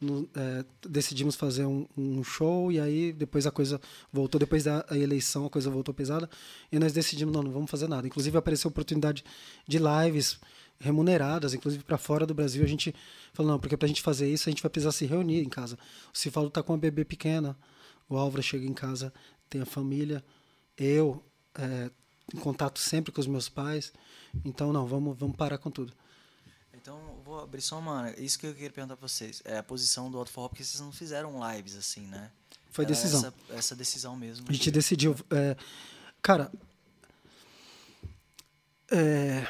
Speaker 3: no, é, decidimos fazer um, um, show e aí depois a coisa voltou, depois da eleição a coisa voltou pesada e nós decidimos, não, não vamos fazer nada. Inclusive apareceu oportunidade de lives remuneradas, inclusive para fora do Brasil. A gente falou, não, porque para a gente fazer isso a gente vai precisar se reunir em casa. O Cifaldo está com uma bebê pequena, o Álvaro chega em casa, tem a família, eu é, em contato sempre com os meus pais. Então, não, vamos, vamos parar com tudo.
Speaker 1: Então, vou abrir só uma. Isso que eu queria perguntar para vocês. É a posição do Alto Forró, porque vocês não fizeram lives assim, né?
Speaker 3: Foi Era decisão.
Speaker 1: Essa, essa, decisão mesmo.
Speaker 3: A gente decidiu. É, cara. É,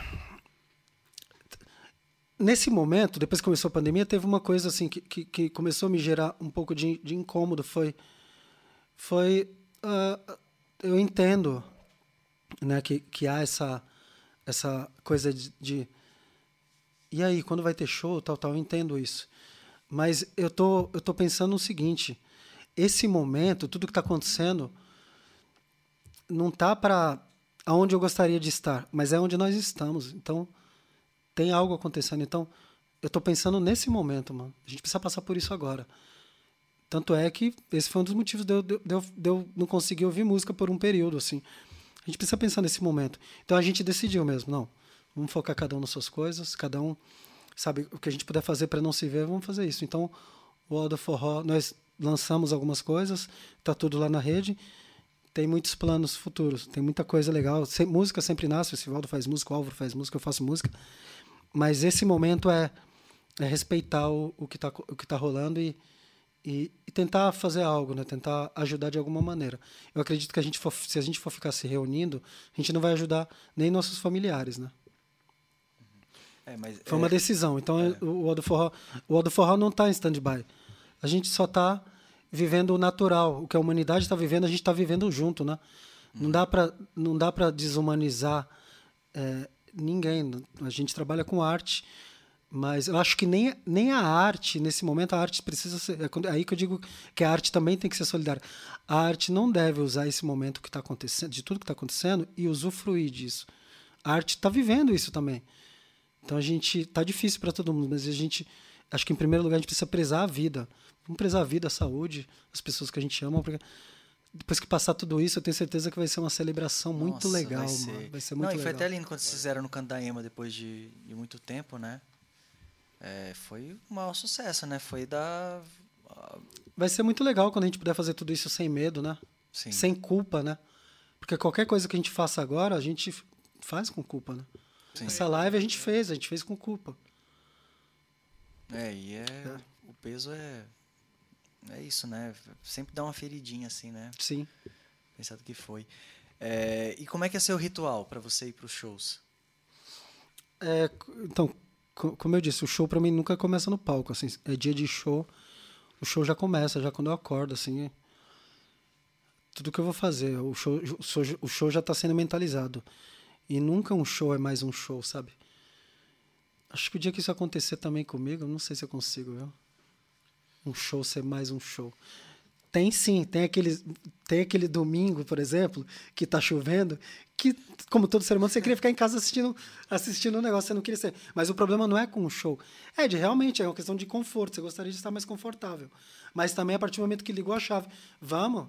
Speaker 3: nesse momento, depois que começou a pandemia, teve uma coisa assim que, que, que começou a me gerar um pouco de, de incômodo. Foi. Foi. Uh, eu entendo né, que, que há essa, essa coisa de, de, E aí, quando vai ter show, tal, tal, eu entendo isso. Mas eu tô, eu tô pensando no seguinte: esse momento, tudo que está acontecendo, não tá para aonde eu gostaria de estar, mas é onde nós estamos. Então, tem algo acontecendo. Então, eu estou pensando nesse momento, mano. A gente precisa passar por isso agora. Tanto é que esse foi um dos motivos de eu, de, eu, de eu não conseguir ouvir música por um período, assim. A gente precisa pensar nesse momento. Então a gente decidiu mesmo, não. Vamos focar cada um nas suas coisas, cada um sabe o que a gente puder fazer para não se ver, vamos fazer isso. Então, o Aldo Forró, nós lançamos algumas coisas, tá tudo lá na rede. Tem muitos planos futuros, tem muita coisa legal. Música sempre nasce, o Sivaldo faz música, o Álvaro faz música, eu faço música. Mas esse momento é, é respeitar o, o que está tá rolando e, e, e, tentar fazer algo, né? Tentar ajudar de alguma maneira. Eu acredito que a gente for, se a gente for ficar se reunindo, a gente não vai ajudar nem nossos familiares, né?
Speaker 1: É,
Speaker 3: Foi uma é, decisão. Então é. o Aldo Forró, o Forró não está em stand-by. A gente só está vivendo o natural, o que a humanidade está vivendo, a gente está vivendo junto, né? Não dá para não dá para desumanizar é, ninguém. A gente trabalha com arte mas eu acho que nem, nem a arte, nesse momento, a arte precisa ser. É aí que eu digo que a arte também tem que ser solidária. A arte não deve usar esse momento que está acontecendo, de tudo que está acontecendo, e usufruir disso. A arte está vivendo isso também. Então a gente. Está difícil para todo mundo, mas a gente. Acho que em primeiro lugar a gente precisa prezar a vida. Vamos prezar a vida, a saúde, as pessoas que a gente ama. Porque depois que passar tudo isso, eu tenho certeza que vai ser uma celebração Nossa, muito legal, vai ser. Mano. Vai ser muito
Speaker 1: Não,
Speaker 3: e
Speaker 1: foi até lindo quando vocês fizeram no Canto da Ema depois de, de muito tempo, né? é, foi um maior sucesso, né? Foi da
Speaker 3: Vai ser muito legal quando a gente puder fazer tudo isso sem medo, né? Sim. Sem culpa, né? Porque qualquer coisa que a gente faça agora, a gente faz com culpa, né? Sim. Essa live a gente fez, a gente fez com culpa.
Speaker 1: É, e é, é. o peso é é isso, né? Sempre dá uma feridinha assim, né?
Speaker 3: Sim.
Speaker 1: Pensado que foi. É, e como é que é seu ritual para você ir para os shows?
Speaker 3: É, então, como eu disse, o show para mim nunca começa no palco, assim, é dia de show, o show já começa, já quando eu acordo, assim, tudo que eu vou fazer, o show, o show, o show já está sendo mentalizado. E nunca um show é mais um show, sabe? Acho que o dia que isso acontecer também comigo, não sei se eu consigo, viu? Um show ser mais um show. Tem sim, tem aquele, tem aquele domingo, por exemplo, que tá chovendo, que, como todo ser humano, você queria ficar em casa assistindo assistindo um negócio, você não queria ser. Mas o problema não é com o show. É, de realmente, é uma questão de conforto, você gostaria de estar mais confortável. Mas também, a partir do momento que ligou a chave, vamos,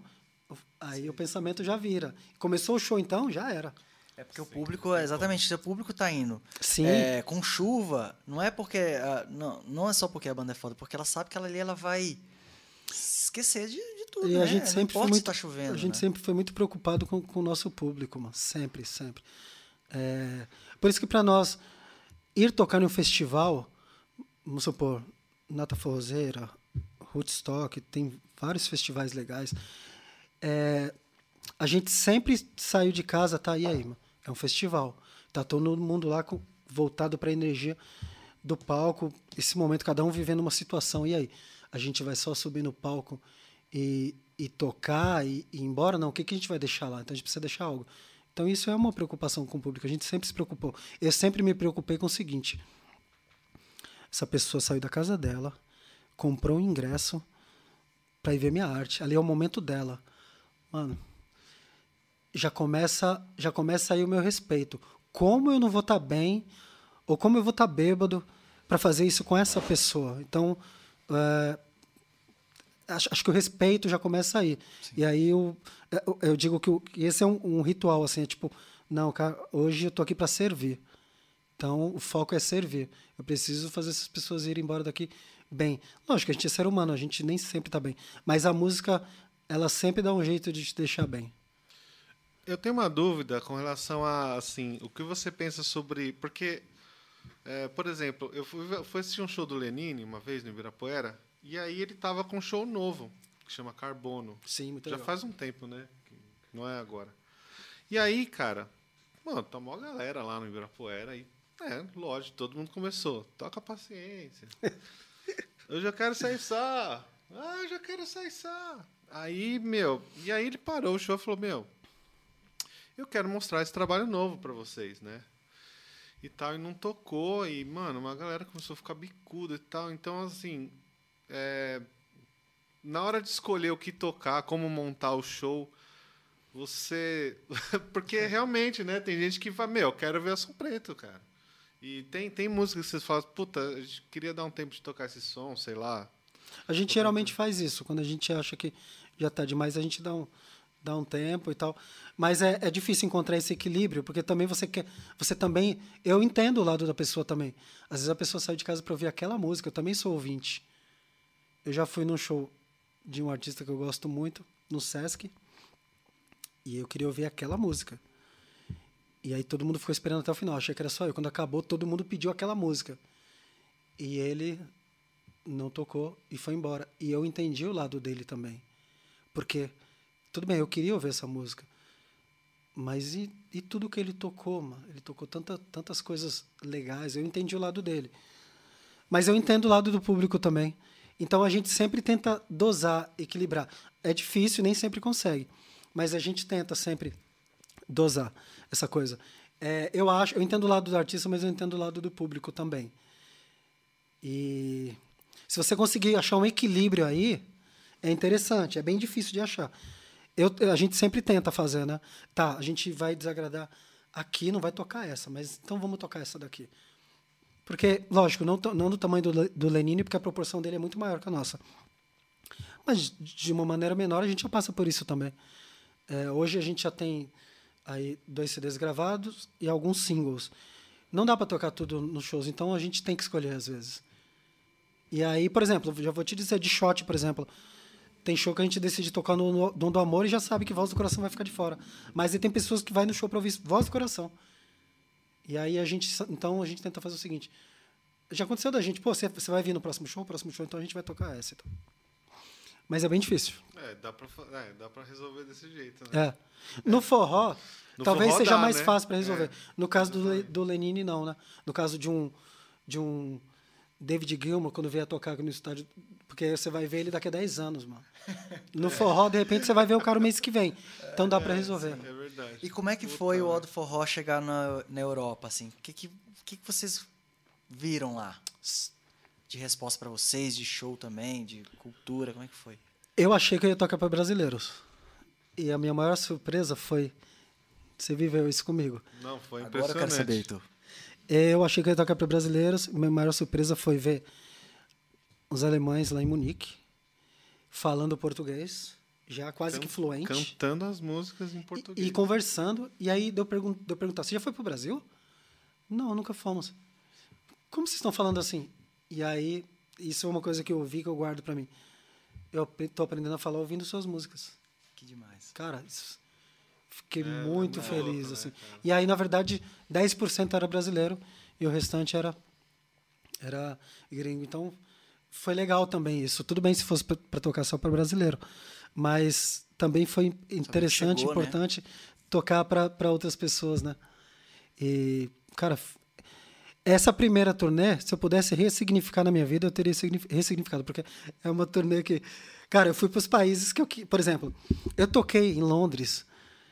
Speaker 3: aí o pensamento já vira. Começou o show, então, já era.
Speaker 1: É porque Sim, o público, exatamente, se o público tá indo
Speaker 3: Sim.
Speaker 1: É, com chuva, não é porque. Uh, não, não é só porque a banda é foda, porque ela sabe que ela ali ela vai esquecer de, de tudo.
Speaker 3: E
Speaker 1: né?
Speaker 3: a gente sempre foi muito,
Speaker 1: tá chovendo.
Speaker 3: A gente
Speaker 1: né?
Speaker 3: sempre foi muito preocupado com, com o nosso público, mano. Sempre, sempre. É, por isso que para nós ir tocar em um festival, vamos supor, Nata Forrozeira, Woodstock, tem vários festivais legais. É, a gente sempre saiu de casa, tá? E aí, mano? É um festival. Tá todo mundo lá com, voltado para a energia do palco, esse momento, cada um vivendo uma situação. E aí? A gente vai só subir no palco e, e tocar e, e ir embora? Não, o que, que a gente vai deixar lá? Então a gente precisa deixar algo. Então isso é uma preocupação com o público. A gente sempre se preocupou. Eu sempre me preocupei com o seguinte: essa pessoa saiu da casa dela, comprou um ingresso para ir ver minha arte. Ali é o momento dela. Mano, já começa, já começa aí o meu respeito. Como eu não vou estar tá bem ou como eu vou estar tá bêbado para fazer isso com essa pessoa? Então, é, acho, acho, que o respeito já começa aí. Sim. E aí eu, eu, eu digo que, que esse é um, um, ritual, assim, é tipo, não, cara, hoje eu tô aqui para servir. Então, o foco é servir. Eu preciso fazer essas pessoas irem embora daqui bem. Lógico, a gente é ser humano, a gente nem sempre está bem. Mas a música, ela sempre dá um jeito de te deixar bem.
Speaker 2: Eu tenho uma dúvida com relação a, assim, o que você pensa sobre... Porque, é, por exemplo, eu fui, fui assistir um show do Lenine uma vez no Ibirapuera, e aí ele tava com um show novo, que chama Carbono.
Speaker 3: Sim, muito
Speaker 2: Já
Speaker 3: legal.
Speaker 2: faz um tempo, né? Não é agora. E aí, cara, mano, tá uma galera lá no Ibirapuera e, é, lógico, todo mundo começou. Toca paciência. eu já quero sair só. Ah, eu já quero sair só. Aí, meu, e aí ele parou o show e falou, meu, eu quero mostrar esse trabalho novo para vocês, né? E tal, e não tocou, e, mano, uma galera começou a ficar bicuda e tal. Então, assim, é, na hora de escolher o que tocar, como montar o show, você. Porque realmente, né? Tem gente que fala, meu, eu quero ver som preto, cara. E tem, tem música que vocês falam, puta, a gente queria dar um tempo de tocar esse som, sei lá.
Speaker 3: A gente geralmente faz isso. Quando a gente acha que já está demais, a gente dá um, dá um tempo e tal. Mas é, é difícil encontrar esse equilíbrio, porque também você quer. Você também. Eu entendo o lado da pessoa também. Às vezes a pessoa sai de casa para ouvir aquela música, eu também sou ouvinte. Eu já fui num show de um artista que eu gosto muito, no Sesc, e eu queria ouvir aquela música. E aí todo mundo ficou esperando até o final. Achei que era só eu. Quando acabou, todo mundo pediu aquela música. E ele não tocou e foi embora. E eu entendi o lado dele também. Porque tudo bem, eu queria ouvir essa música. Mas e, e tudo que ele tocou, mano? Ele tocou tanta, tantas coisas legais. Eu entendi o lado dele. Mas eu entendo o lado do público também. Então a gente sempre tenta dosar, equilibrar. É difícil, nem sempre consegue. Mas a gente tenta sempre dosar essa coisa. É, eu acho, eu entendo o lado do artista, mas eu entendo o lado do público também. E se você conseguir achar um equilíbrio aí, é interessante. É bem difícil de achar. Eu, a gente sempre tenta fazer, né? Tá, a gente vai desagradar aqui, não vai tocar essa, mas então vamos tocar essa daqui. Porque, lógico, não, não do tamanho do, do Lenine, porque a proporção dele é muito maior que a nossa. Mas, de uma maneira menor, a gente já passa por isso também. É, hoje a gente já tem aí dois CDs gravados e alguns singles. Não dá para tocar tudo nos shows, então a gente tem que escolher às vezes. E aí, por exemplo, já vou te dizer de shot, por exemplo. Tem show que a gente decide tocar no Dom do Amor e já sabe que Voz do Coração vai ficar de fora. Mas aí tem pessoas que vai no show para ouvir Voz do Coração. E aí a gente, então a gente tenta fazer o seguinte. Já aconteceu da gente, pô, você, você vai vir no próximo show, próximo show, então a gente vai tocar essa. Então. Mas é bem difícil.
Speaker 2: É, dá pra, é, dá pra resolver desse jeito, né?
Speaker 3: É. No forró, no talvez forró seja dá, mais né? fácil para resolver. É. No caso do, do Lenine, não, né? No caso de um, de um David Gilmour, quando vier tocar aqui no estádio, porque você vai ver ele daqui a 10 anos, mano. No forró, de repente, você vai ver o cara o mês que vem. Então dá para é, resolver.
Speaker 2: É verdade.
Speaker 1: E como é que foi o Odo Forró chegar na, na Europa, assim? O que, que, que, que vocês viram lá? De resposta para vocês, de show também, de cultura, como é que foi?
Speaker 3: Eu achei que eu ia tocar para brasileiros. E a minha maior surpresa foi... Você viveu isso comigo.
Speaker 2: Não, foi impressionante. Agora eu
Speaker 1: quero saber, Heitor.
Speaker 3: Eu achei que ia tocar para brasileiros. Minha maior surpresa foi ver os alemães lá em Munique falando português, já quase que fluente.
Speaker 2: Cantando as músicas em português.
Speaker 3: E, e conversando. E aí deu, pergun deu perguntar: você já foi para o Brasil? Não, nunca fomos. Como vocês estão falando assim? E aí, isso é uma coisa que eu vi que eu guardo para mim. Eu estou aprendendo a falar ouvindo suas músicas.
Speaker 1: Que demais.
Speaker 3: Cara, isso Fiquei é, muito feliz. assim. Né, e aí, na verdade, 10% era brasileiro e o restante era, era gringo. Então, foi legal também isso. Tudo bem se fosse para tocar só para brasileiro, mas também foi interessante, chegou, né? importante né? tocar para outras pessoas, né? E, cara, essa primeira turnê, se eu pudesse ressignificar na minha vida, eu teria ressignificado, porque é uma turnê que, cara, eu fui para os países que eu, por exemplo, eu toquei em Londres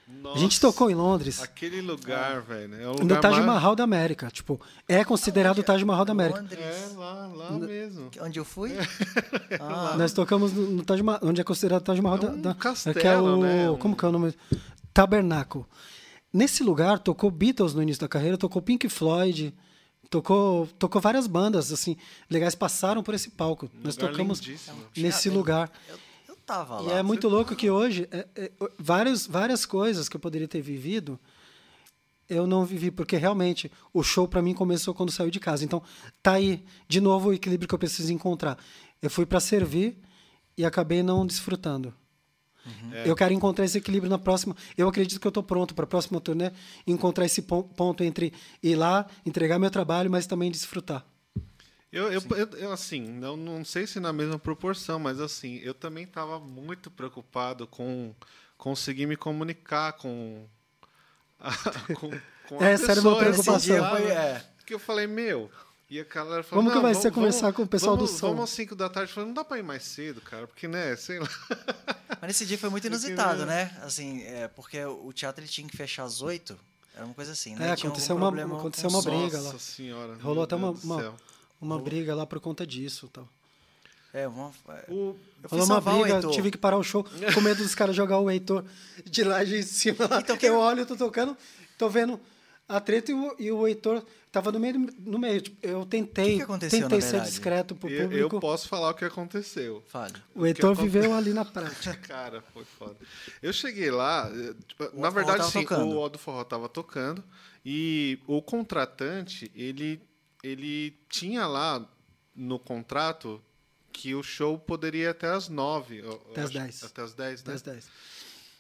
Speaker 3: nossa, a gente tocou em Londres.
Speaker 2: Aquele lugar, velho. É
Speaker 3: um lugar no Taj Mahal mais... da América. Tipo, é considerado o Taj Mahal da América.
Speaker 2: Londres. É, lá, lá no... mesmo.
Speaker 1: Onde eu fui?
Speaker 3: ah. Nós tocamos no, no Taj Mahal, onde é considerado o Taj Mahal
Speaker 2: é um
Speaker 3: da,
Speaker 2: castelo,
Speaker 3: que é o,
Speaker 2: né?
Speaker 3: Como que é o nome? Tabernáculo. Nesse lugar, tocou Beatles no início da carreira, tocou Pink Floyd, tocou, tocou várias bandas, assim, legais passaram por esse palco. Um Nós tocamos lindíssimo. nesse lugar. Eu
Speaker 1: tava
Speaker 3: lá. E é muito louco que hoje, é, é, várias, várias coisas que eu poderia ter vivido, eu não vivi, porque realmente o show para mim começou quando saiu de casa. Então, tá aí, de novo, o equilíbrio que eu preciso encontrar. Eu fui para servir e acabei não desfrutando. Uhum. É. Eu quero encontrar esse equilíbrio na próxima. Eu acredito que eu estou pronto para a próxima turnê encontrar esse ponto entre ir lá, entregar meu trabalho, mas também desfrutar.
Speaker 2: Eu, eu, eu, eu, assim, não, não sei se na mesma proporção, mas assim, eu também estava muito preocupado com conseguir me comunicar com a, com, com a
Speaker 3: Essa pessoa. era uma preocupação.
Speaker 2: Foi, é. Que eu falei, meu, e a galera falou,
Speaker 3: Como que vai vamos, ser conversar
Speaker 2: vamos,
Speaker 3: com o pessoal
Speaker 2: vamos,
Speaker 3: do som?
Speaker 2: Vamos às 5 da tarde. Eu falei, não dá para ir mais cedo, cara, porque, né, sei lá.
Speaker 1: Mas nesse dia foi muito inusitado, né? Assim, é, porque o teatro ele tinha que fechar às 8, era uma coisa assim, né?
Speaker 3: É, aconteceu uma, aconteceu uma briga lá.
Speaker 2: Nossa senhora.
Speaker 3: Rolou até uma, uma, uma briga lá por conta disso tal.
Speaker 1: É, uma, é,
Speaker 3: o, eu fui uma briga, tive que parar o show com medo dos caras jogar o Heitor de lá de cima. Lá. Então, que... Eu olho, tô tocando, tô vendo a treta e o, e o Heitor tava no meio. No meio. Tipo, eu tentei, que que tentei ser discreto pro público.
Speaker 2: Eu, eu posso falar o que aconteceu.
Speaker 1: Fale.
Speaker 3: O, Heitor viveu ali na prática.
Speaker 2: Cara, foi foda. Eu cheguei lá, tipo, na verdade, sim, tocando. o Odo Forró tava tocando e o contratante, ele ele tinha lá no contrato que o show poderia ir até as nove.
Speaker 3: Até as dez.
Speaker 2: Até as dez, né?
Speaker 3: Até as dez.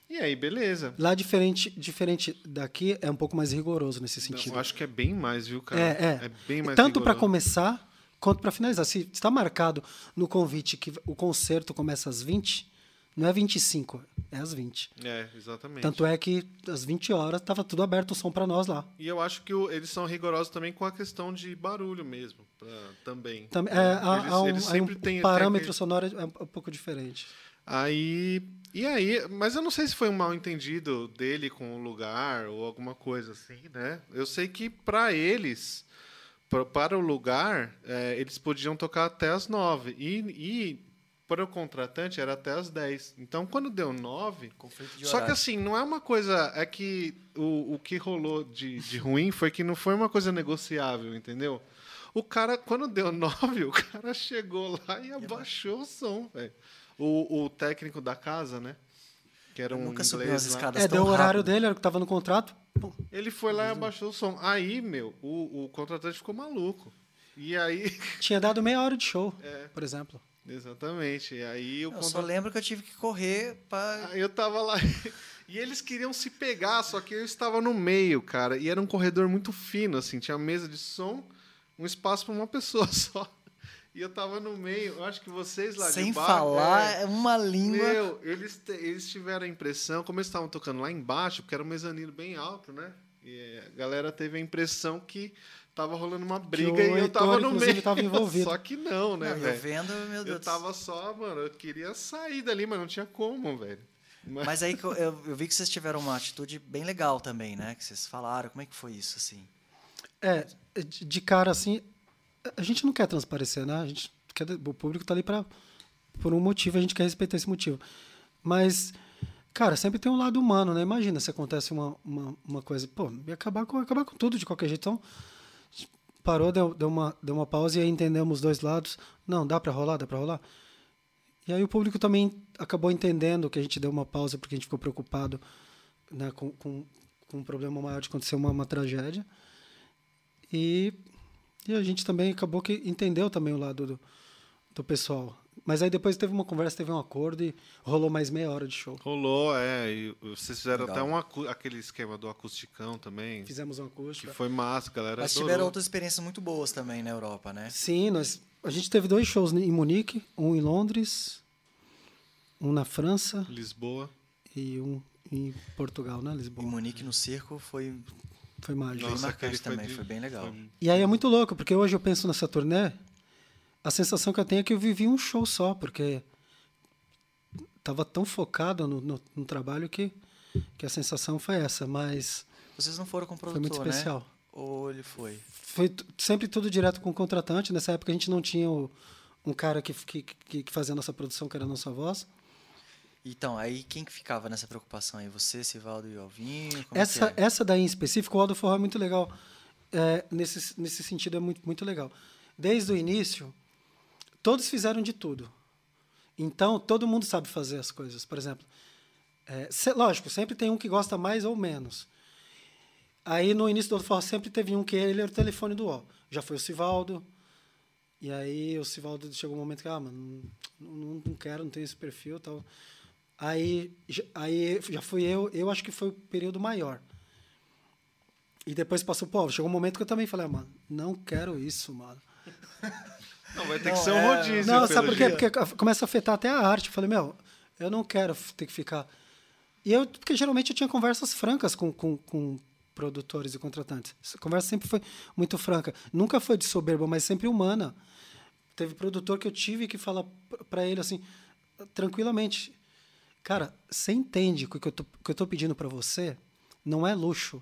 Speaker 2: E aí, beleza.
Speaker 3: Lá, diferente, diferente daqui, é um pouco mais rigoroso nesse sentido.
Speaker 2: Não, eu acho que é bem mais, viu, cara?
Speaker 3: É, é.
Speaker 2: é bem mais
Speaker 3: Tanto para começar, quanto para finalizar. Se está marcado no convite que o concerto começa às 20, não é 25, é às 20.
Speaker 2: É, exatamente.
Speaker 3: Tanto é que às 20 horas estava tudo aberto o som para nós lá.
Speaker 2: E eu acho que o, eles são rigorosos também com a questão de barulho mesmo, pra, também.
Speaker 3: Tam, é, há, eles, há um, eles sempre um têm parâmetro que... sonoro é um pouco diferente.
Speaker 2: Aí, e aí, mas eu não sei se foi um mal entendido dele com o lugar ou alguma coisa assim, né? Eu sei que para eles, pra, para o lugar, é, eles podiam tocar até as nove e, e para o contratante era até as 10. Então, quando deu 9. Só que assim, não é uma coisa. É que o, o que rolou de, de ruim foi que não foi uma coisa negociável, entendeu? O cara, quando deu 9, o cara chegou lá e abaixou o som, velho. O, o técnico da casa, né? Que era um nunca inglês as
Speaker 3: escadas É, deu o horário dele, era o que estava no contrato.
Speaker 2: Ele foi lá e abaixou o som. Aí, meu, o, o contratante ficou maluco. E aí.
Speaker 3: Tinha dado meia hora de show, é. por exemplo.
Speaker 2: Exatamente. E aí eu,
Speaker 1: eu só lembro que eu tive que correr para.
Speaker 2: Eu tava lá. E eles queriam se pegar, só que eu estava no meio, cara. E era um corredor muito fino, assim. Tinha mesa de som, um espaço para uma pessoa só. E eu tava no meio. Eu acho que vocês lá
Speaker 1: Sem
Speaker 2: de baixo.
Speaker 1: Sem falar é, uma língua.
Speaker 2: Meu, eles, eles tiveram a impressão, como eles estavam tocando lá embaixo, porque era um mezanino bem alto, né? E a galera teve a impressão que tava rolando uma briga e eu tava no meio.
Speaker 3: Tava envolvido.
Speaker 2: Só que não, né, velho?
Speaker 1: Eu vendo, meu Deus.
Speaker 2: Eu tava só, mano, eu queria sair dali, mas não tinha como, velho.
Speaker 1: Mas... mas aí eu, eu, vi que vocês tiveram uma atitude bem legal também, né? Que vocês falaram. Como é que foi isso, assim?
Speaker 3: É, de cara, assim, a gente não quer transparecer, né? A gente quer, o público está ali para por um motivo, a gente quer respeitar esse motivo. Mas, cara, sempre tem um lado humano, né? Imagina se acontece uma, uma, uma coisa, pô, ia acabar com, acabar com tudo de qualquer jeito. Então, parou, deu, deu, uma, deu uma pausa e aí entendemos os dois lados. Não, dá para rolar, dá para rolar. E aí o público também acabou entendendo que a gente deu uma pausa porque a gente ficou preocupado né, com, com, com um problema maior de acontecer uma, uma tragédia. E, e a gente também acabou que entendeu também o lado do, do pessoal. Mas aí depois teve uma conversa, teve um acordo e rolou mais meia hora de show.
Speaker 2: Rolou, é. E vocês fizeram Legal. até um aquele esquema do acusticão também.
Speaker 3: Fizemos um acústico.
Speaker 2: Que foi massa, galera.
Speaker 1: Mas adorou. tiveram outras experiências muito boas também na Europa, né?
Speaker 3: Sim, nós a gente teve dois shows em Munique, um em Londres, um na França.
Speaker 2: Lisboa.
Speaker 3: E um em Portugal, né? Lisboa.
Speaker 1: Em Munique, no circo, foi...
Speaker 3: Foi mágico.
Speaker 1: Nossa, foi também, foi bem legal. Foi...
Speaker 3: E aí é muito louco, porque hoje eu penso nessa turnê, a sensação que eu tenho é que eu vivi um show só, porque estava tão focado no, no, no, trabalho que, que a sensação foi essa, mas...
Speaker 1: Vocês não foram com o produtor,
Speaker 3: Foi muito especial. Né?
Speaker 1: Ou ele foi?
Speaker 3: Foi sempre tudo direto com o contratante. Nessa época a gente não tinha o, um cara que, que, que fazia a nossa produção, que era a nossa voz.
Speaker 1: Então, aí quem que ficava nessa preocupação aí? Você, Sivaldo e Alvinho?
Speaker 3: Como essa, é? essa daí em específico, o Aldo Forró é muito legal. É, nesse, nesse sentido, é muito, muito legal. Desde o início, todos fizeram de tudo. Então, todo mundo sabe fazer as coisas. Por exemplo, é, lógico, sempre tem um que gosta mais ou menos. Aí no início do forró sempre teve um que ele era o telefone do ó. Já foi o Sivaldo. E aí o Sivaldo chegou um momento que, ah, mano, não, não quero, não tenho esse perfil tal. Aí, aí já fui eu, eu acho que foi o período maior. E depois passou, pô, chegou um momento que eu também falei, ah, mano, não quero isso, mano.
Speaker 2: Não, vai ter não, que ser um é... rodízio.
Speaker 3: Não, sabe por quê? Porque começa a afetar até a arte. Eu falei, meu, eu não quero ter que ficar. E eu, porque geralmente eu tinha conversas francas com, com, com produtores e contratantes. Essa conversa sempre foi muito franca. Nunca foi de soberba, mas sempre humana. Teve produtor que eu tive que falar para ele assim, tranquilamente, cara, você entende que o que eu estou pedindo para você não é luxo,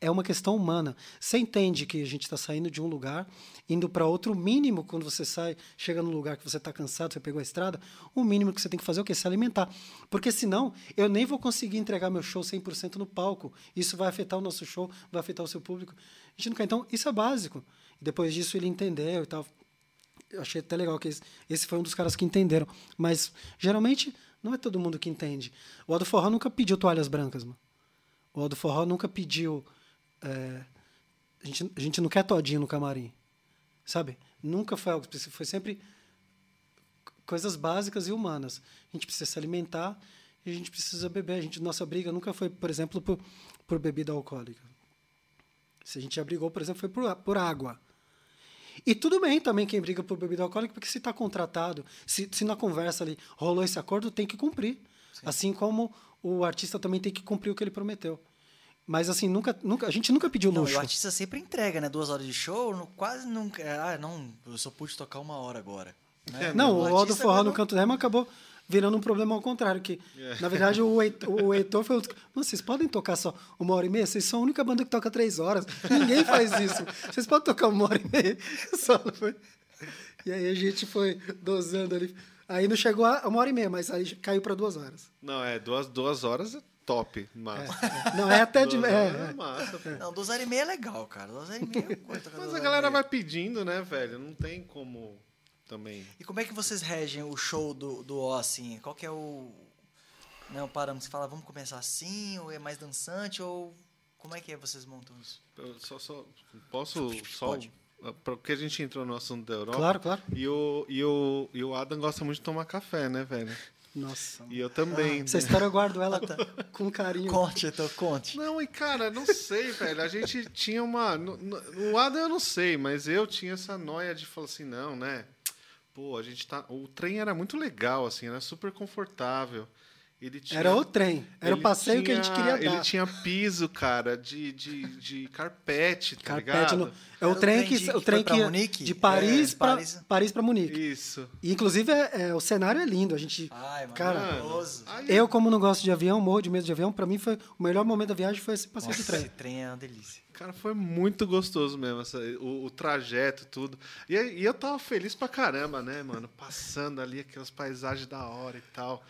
Speaker 3: é uma questão humana. Você entende que a gente está saindo de um lugar, indo para outro. O mínimo, quando você sai, chega num lugar que você está cansado, você pegou a estrada, o mínimo que você tem que fazer é o quê? Se alimentar. Porque senão, eu nem vou conseguir entregar meu show 100% no palco. Isso vai afetar o nosso show, vai afetar o seu público. A gente não quer. Então, isso é básico. Depois disso, ele entendeu e tal. Eu achei até legal que esse, foi um dos caras que entenderam. Mas, geralmente, não é todo mundo que entende. O Aldo Forró nunca pediu toalhas brancas, mano. O Aldo Forró nunca pediu é, a, gente, a gente não quer todinho no camarim, sabe? Nunca foi algo específico, foi sempre coisas básicas e humanas. A gente precisa se alimentar e a gente precisa beber. A gente, nossa briga nunca foi, por exemplo, por, por bebida alcoólica. Se a gente já brigou, por exemplo, foi por, por água. E tudo bem também quem briga por bebida alcoólica, porque se está contratado, se, se na conversa ali rolou esse acordo, tem que cumprir. Sim. Assim como o artista também tem que cumprir o que ele prometeu. Mas assim, nunca, nunca, a gente nunca pediu luxo.
Speaker 1: Não, o artista sempre entrega, né? Duas horas de show, quase nunca. Ah, não, eu só pude tocar uma hora agora.
Speaker 3: Né? Não, o, o Aldo Forró no Canto Remo acabou virando um problema ao contrário, que é. na verdade o Heitor, o Heitor foi vocês podem tocar só uma hora e meia? Vocês são a única banda que toca três horas. Ninguém faz isso. Vocês podem tocar uma hora e meia? Só foi. E aí a gente foi dosando ali. Aí não chegou a uma hora e meia, mas aí caiu para duas horas.
Speaker 2: Não, é duas, duas horas top, massa.
Speaker 3: É. Não, é até de. É, é,
Speaker 1: massa. Não, duas horas e meia é legal, cara. Duas horas e meia é
Speaker 2: Mas a galera vai pedindo, né, velho? Não tem como também.
Speaker 1: E como é que vocês regem o show do, do O, assim? Qual que é o. Né, o parâmetro? Você fala, vamos começar assim, ou é mais dançante, ou. Como é que é vocês montam isso?
Speaker 2: Eu só, só, posso só Porque a gente entrou no assunto da Europa.
Speaker 3: Claro, claro.
Speaker 2: E o, e o, e o Adam gosta muito de tomar café, né, velho?
Speaker 3: Nossa.
Speaker 2: E eu também.
Speaker 3: Ah, essa história eu guardo ela com carinho.
Speaker 1: Conte, então, conte.
Speaker 2: Não, e cara, não sei, velho. A gente tinha uma. No, no, o Adam eu não sei, mas eu tinha essa noia de falar assim, não, né? Pô, a gente tá. O trem era muito legal, assim, era super confortável.
Speaker 3: Ele tinha, era o trem. Era o passeio tinha, que a gente queria dar.
Speaker 2: Ele tinha piso, cara, de, de, de carpete, tá carpete ligado? No,
Speaker 3: é o trem, trem que, o trem que, Munique? de Paris é, para Paris. Paris para Munique.
Speaker 2: Isso.
Speaker 3: E, inclusive é, é, o cenário é lindo. A gente, Ai, cara, eu como não gosto de avião, morro de medo de avião. Para mim foi o melhor momento da viagem foi esse passeio Nossa, de trem.
Speaker 1: Esse trem é uma delícia.
Speaker 2: Cara, foi muito gostoso mesmo, essa, o, o, trajeto, tudo. E, e eu tava feliz pra caramba, né, mano? Passando ali aquelas paisagens da hora e tal.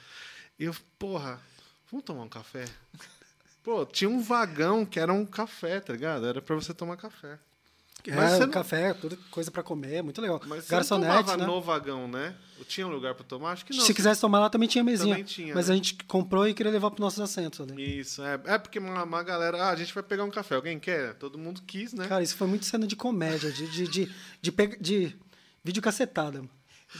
Speaker 2: E eu, porra, vamos tomar um café? Pô, tinha um vagão que era um café, tá ligado? Era para você tomar café.
Speaker 3: É, Mas não... café, tudo coisa para comer, muito legal.
Speaker 2: Mas Garçonete, você tomava né? no vagão, né? Tinha um lugar para tomar? Acho que não.
Speaker 3: Se quisesse tomar lá, também tinha mesinha. Também tinha, Mas né? a gente comprou e queria levar para nossos assentos
Speaker 2: ali. Isso, é. É porque uma, uma, galera... Ah, a gente vai pegar um café. Alguém quer? Todo mundo quis, né?
Speaker 3: Cara, isso foi muito cena de comédia, de, de, de, de, de, de vídeo cacetada.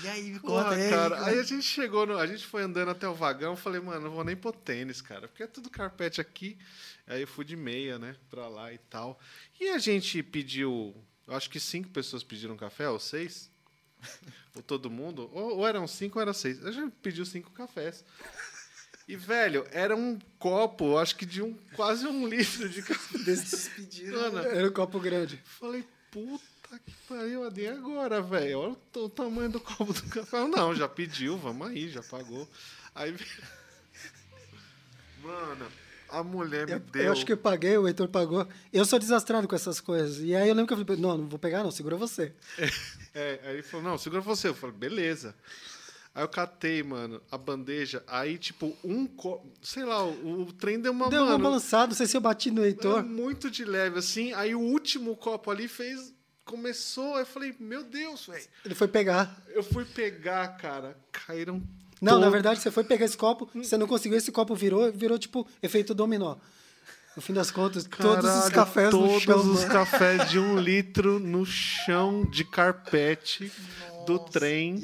Speaker 1: E aí, me conta aí.
Speaker 2: cara, aí a gente chegou, no, a gente foi andando até o vagão, falei, mano, não vou nem pôr tênis, cara, porque é tudo carpete aqui. Aí eu fui de meia, né, pra lá e tal. E a gente pediu, acho que cinco pessoas pediram café, ou seis? ou todo mundo? Ou, ou eram cinco ou eram seis. A gente pediu cinco cafés. E, velho, era um copo, acho que de um quase um litro de café.
Speaker 3: Desses pedidos. Era um copo grande.
Speaker 2: Falei, puta Tá que pariu, agora, velho. Olha o, tamanho do copo do café. Não, já pediu, vamos aí, já pagou. Aí. Mano, a mulher me
Speaker 3: eu,
Speaker 2: deu.
Speaker 3: Eu acho que eu paguei, o Heitor pagou. Eu sou desastrado com essas coisas. E aí eu lembro que eu falei, não, não vou pegar, não, segura você.
Speaker 2: É, é aí ele falou, não, segura você. Eu falei, beleza. Aí eu catei, mano, a bandeja. Aí, tipo, um copo. Sei lá, o, o, trem deu uma.
Speaker 3: Deu mano, uma balançada, não sei se eu bati no Heitor.
Speaker 2: Muito de leve, assim. Aí o último copo ali fez começou, eu falei, meu Deus, velho.
Speaker 3: Ele foi pegar.
Speaker 2: Eu fui pegar, cara. Caíram.
Speaker 3: Não, todos. na verdade, você foi pegar esse copo, você não conseguiu, esse copo virou, virou tipo efeito dominó. No fim das contas, Caralho, todos os cafés
Speaker 2: todos
Speaker 3: no chão.
Speaker 2: Todos os cafés de um litro no chão de carpete Nossa. do trem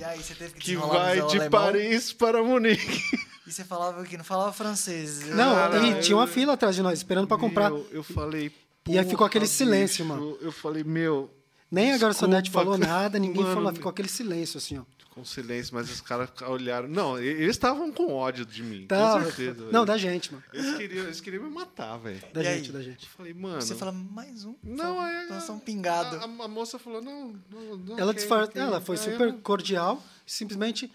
Speaker 1: que,
Speaker 2: que vai de alemão? Paris para Munique.
Speaker 1: E você falava que não falava francês.
Speaker 3: Não, Caralho. e tinha uma fila atrás de nós, esperando para comprar.
Speaker 2: Eu falei.
Speaker 3: E aí ficou aquele silêncio, bicho, mano.
Speaker 2: Eu falei, meu,
Speaker 3: nem a garçonete falou nada, ninguém mano, falou, ficou aquele silêncio assim, ó.
Speaker 2: Com silêncio, mas os caras olharam. Não, eles estavam com ódio de mim. Tá. Com certeza.
Speaker 3: Não, da gente, mano.
Speaker 2: Eles queriam, eles queriam me matar, velho.
Speaker 3: Da e gente, aí? da gente. Eu
Speaker 2: falei, mano.
Speaker 1: Você fala, mais um?
Speaker 2: Não, aí.
Speaker 1: Nós um pingado.
Speaker 2: A, a, moça falou, não. não, não
Speaker 3: ela, disfar... ela foi super cordial, simplesmente.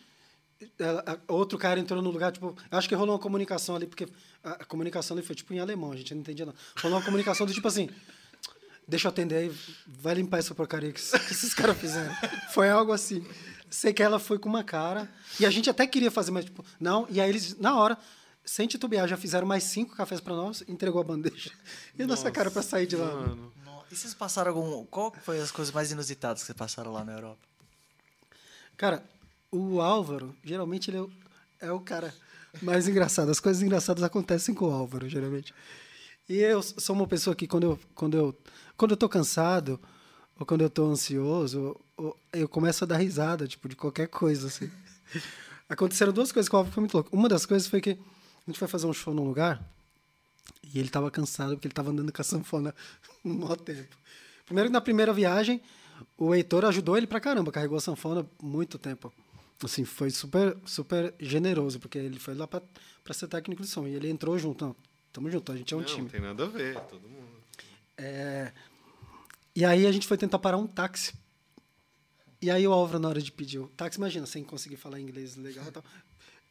Speaker 3: Ela, outro cara entrou no lugar, tipo, acho que rolou uma comunicação ali, porque a, a comunicação ali foi tipo em alemão, a gente não entendia nada. Rolou uma comunicação do tipo assim deixa eu atender aí, vai limpar essa porcaria que, que esses caras fizeram. Foi algo assim. Sei que ela foi com uma cara, e a gente até queria fazer, mas tipo, não, e aí eles, na hora, sem titubear, já fizeram mais cinco cafés para nós, entregou a bandeja. E a nossa cara para sair de lá. Mano.
Speaker 1: E vocês passaram algum. Qual foi as coisas mais inusitadas que vocês passaram lá na Europa?
Speaker 3: Cara, o Álvaro, geralmente ele é o, é o cara mais engraçado. As coisas engraçadas acontecem com o Álvaro, geralmente. E eu sou uma pessoa que, quando eu, quando eu quando eu tô cansado, ou quando eu tô ansioso, eu começo a dar risada, tipo, de qualquer coisa, assim. Aconteceram duas coisas que o Alvo foi muito louco. Uma das coisas foi que a gente foi fazer um show num lugar e ele tava cansado porque ele tava andando com a sanfona um maior tempo. Primeiro na primeira viagem, o Heitor ajudou ele pra caramba, carregou a sanfona muito tempo. Assim, foi super, super generoso, porque ele foi lá pra ser técnico de som. E ele entrou junto. Não, tamo junto, a gente é um
Speaker 2: não,
Speaker 3: time.
Speaker 2: Não tem nada a ver, todo mundo.
Speaker 3: É, e aí a gente foi tentar parar um táxi. E aí o Álvaro, na hora de pedir o táxi, imagina, sem conseguir falar inglês legal e tal.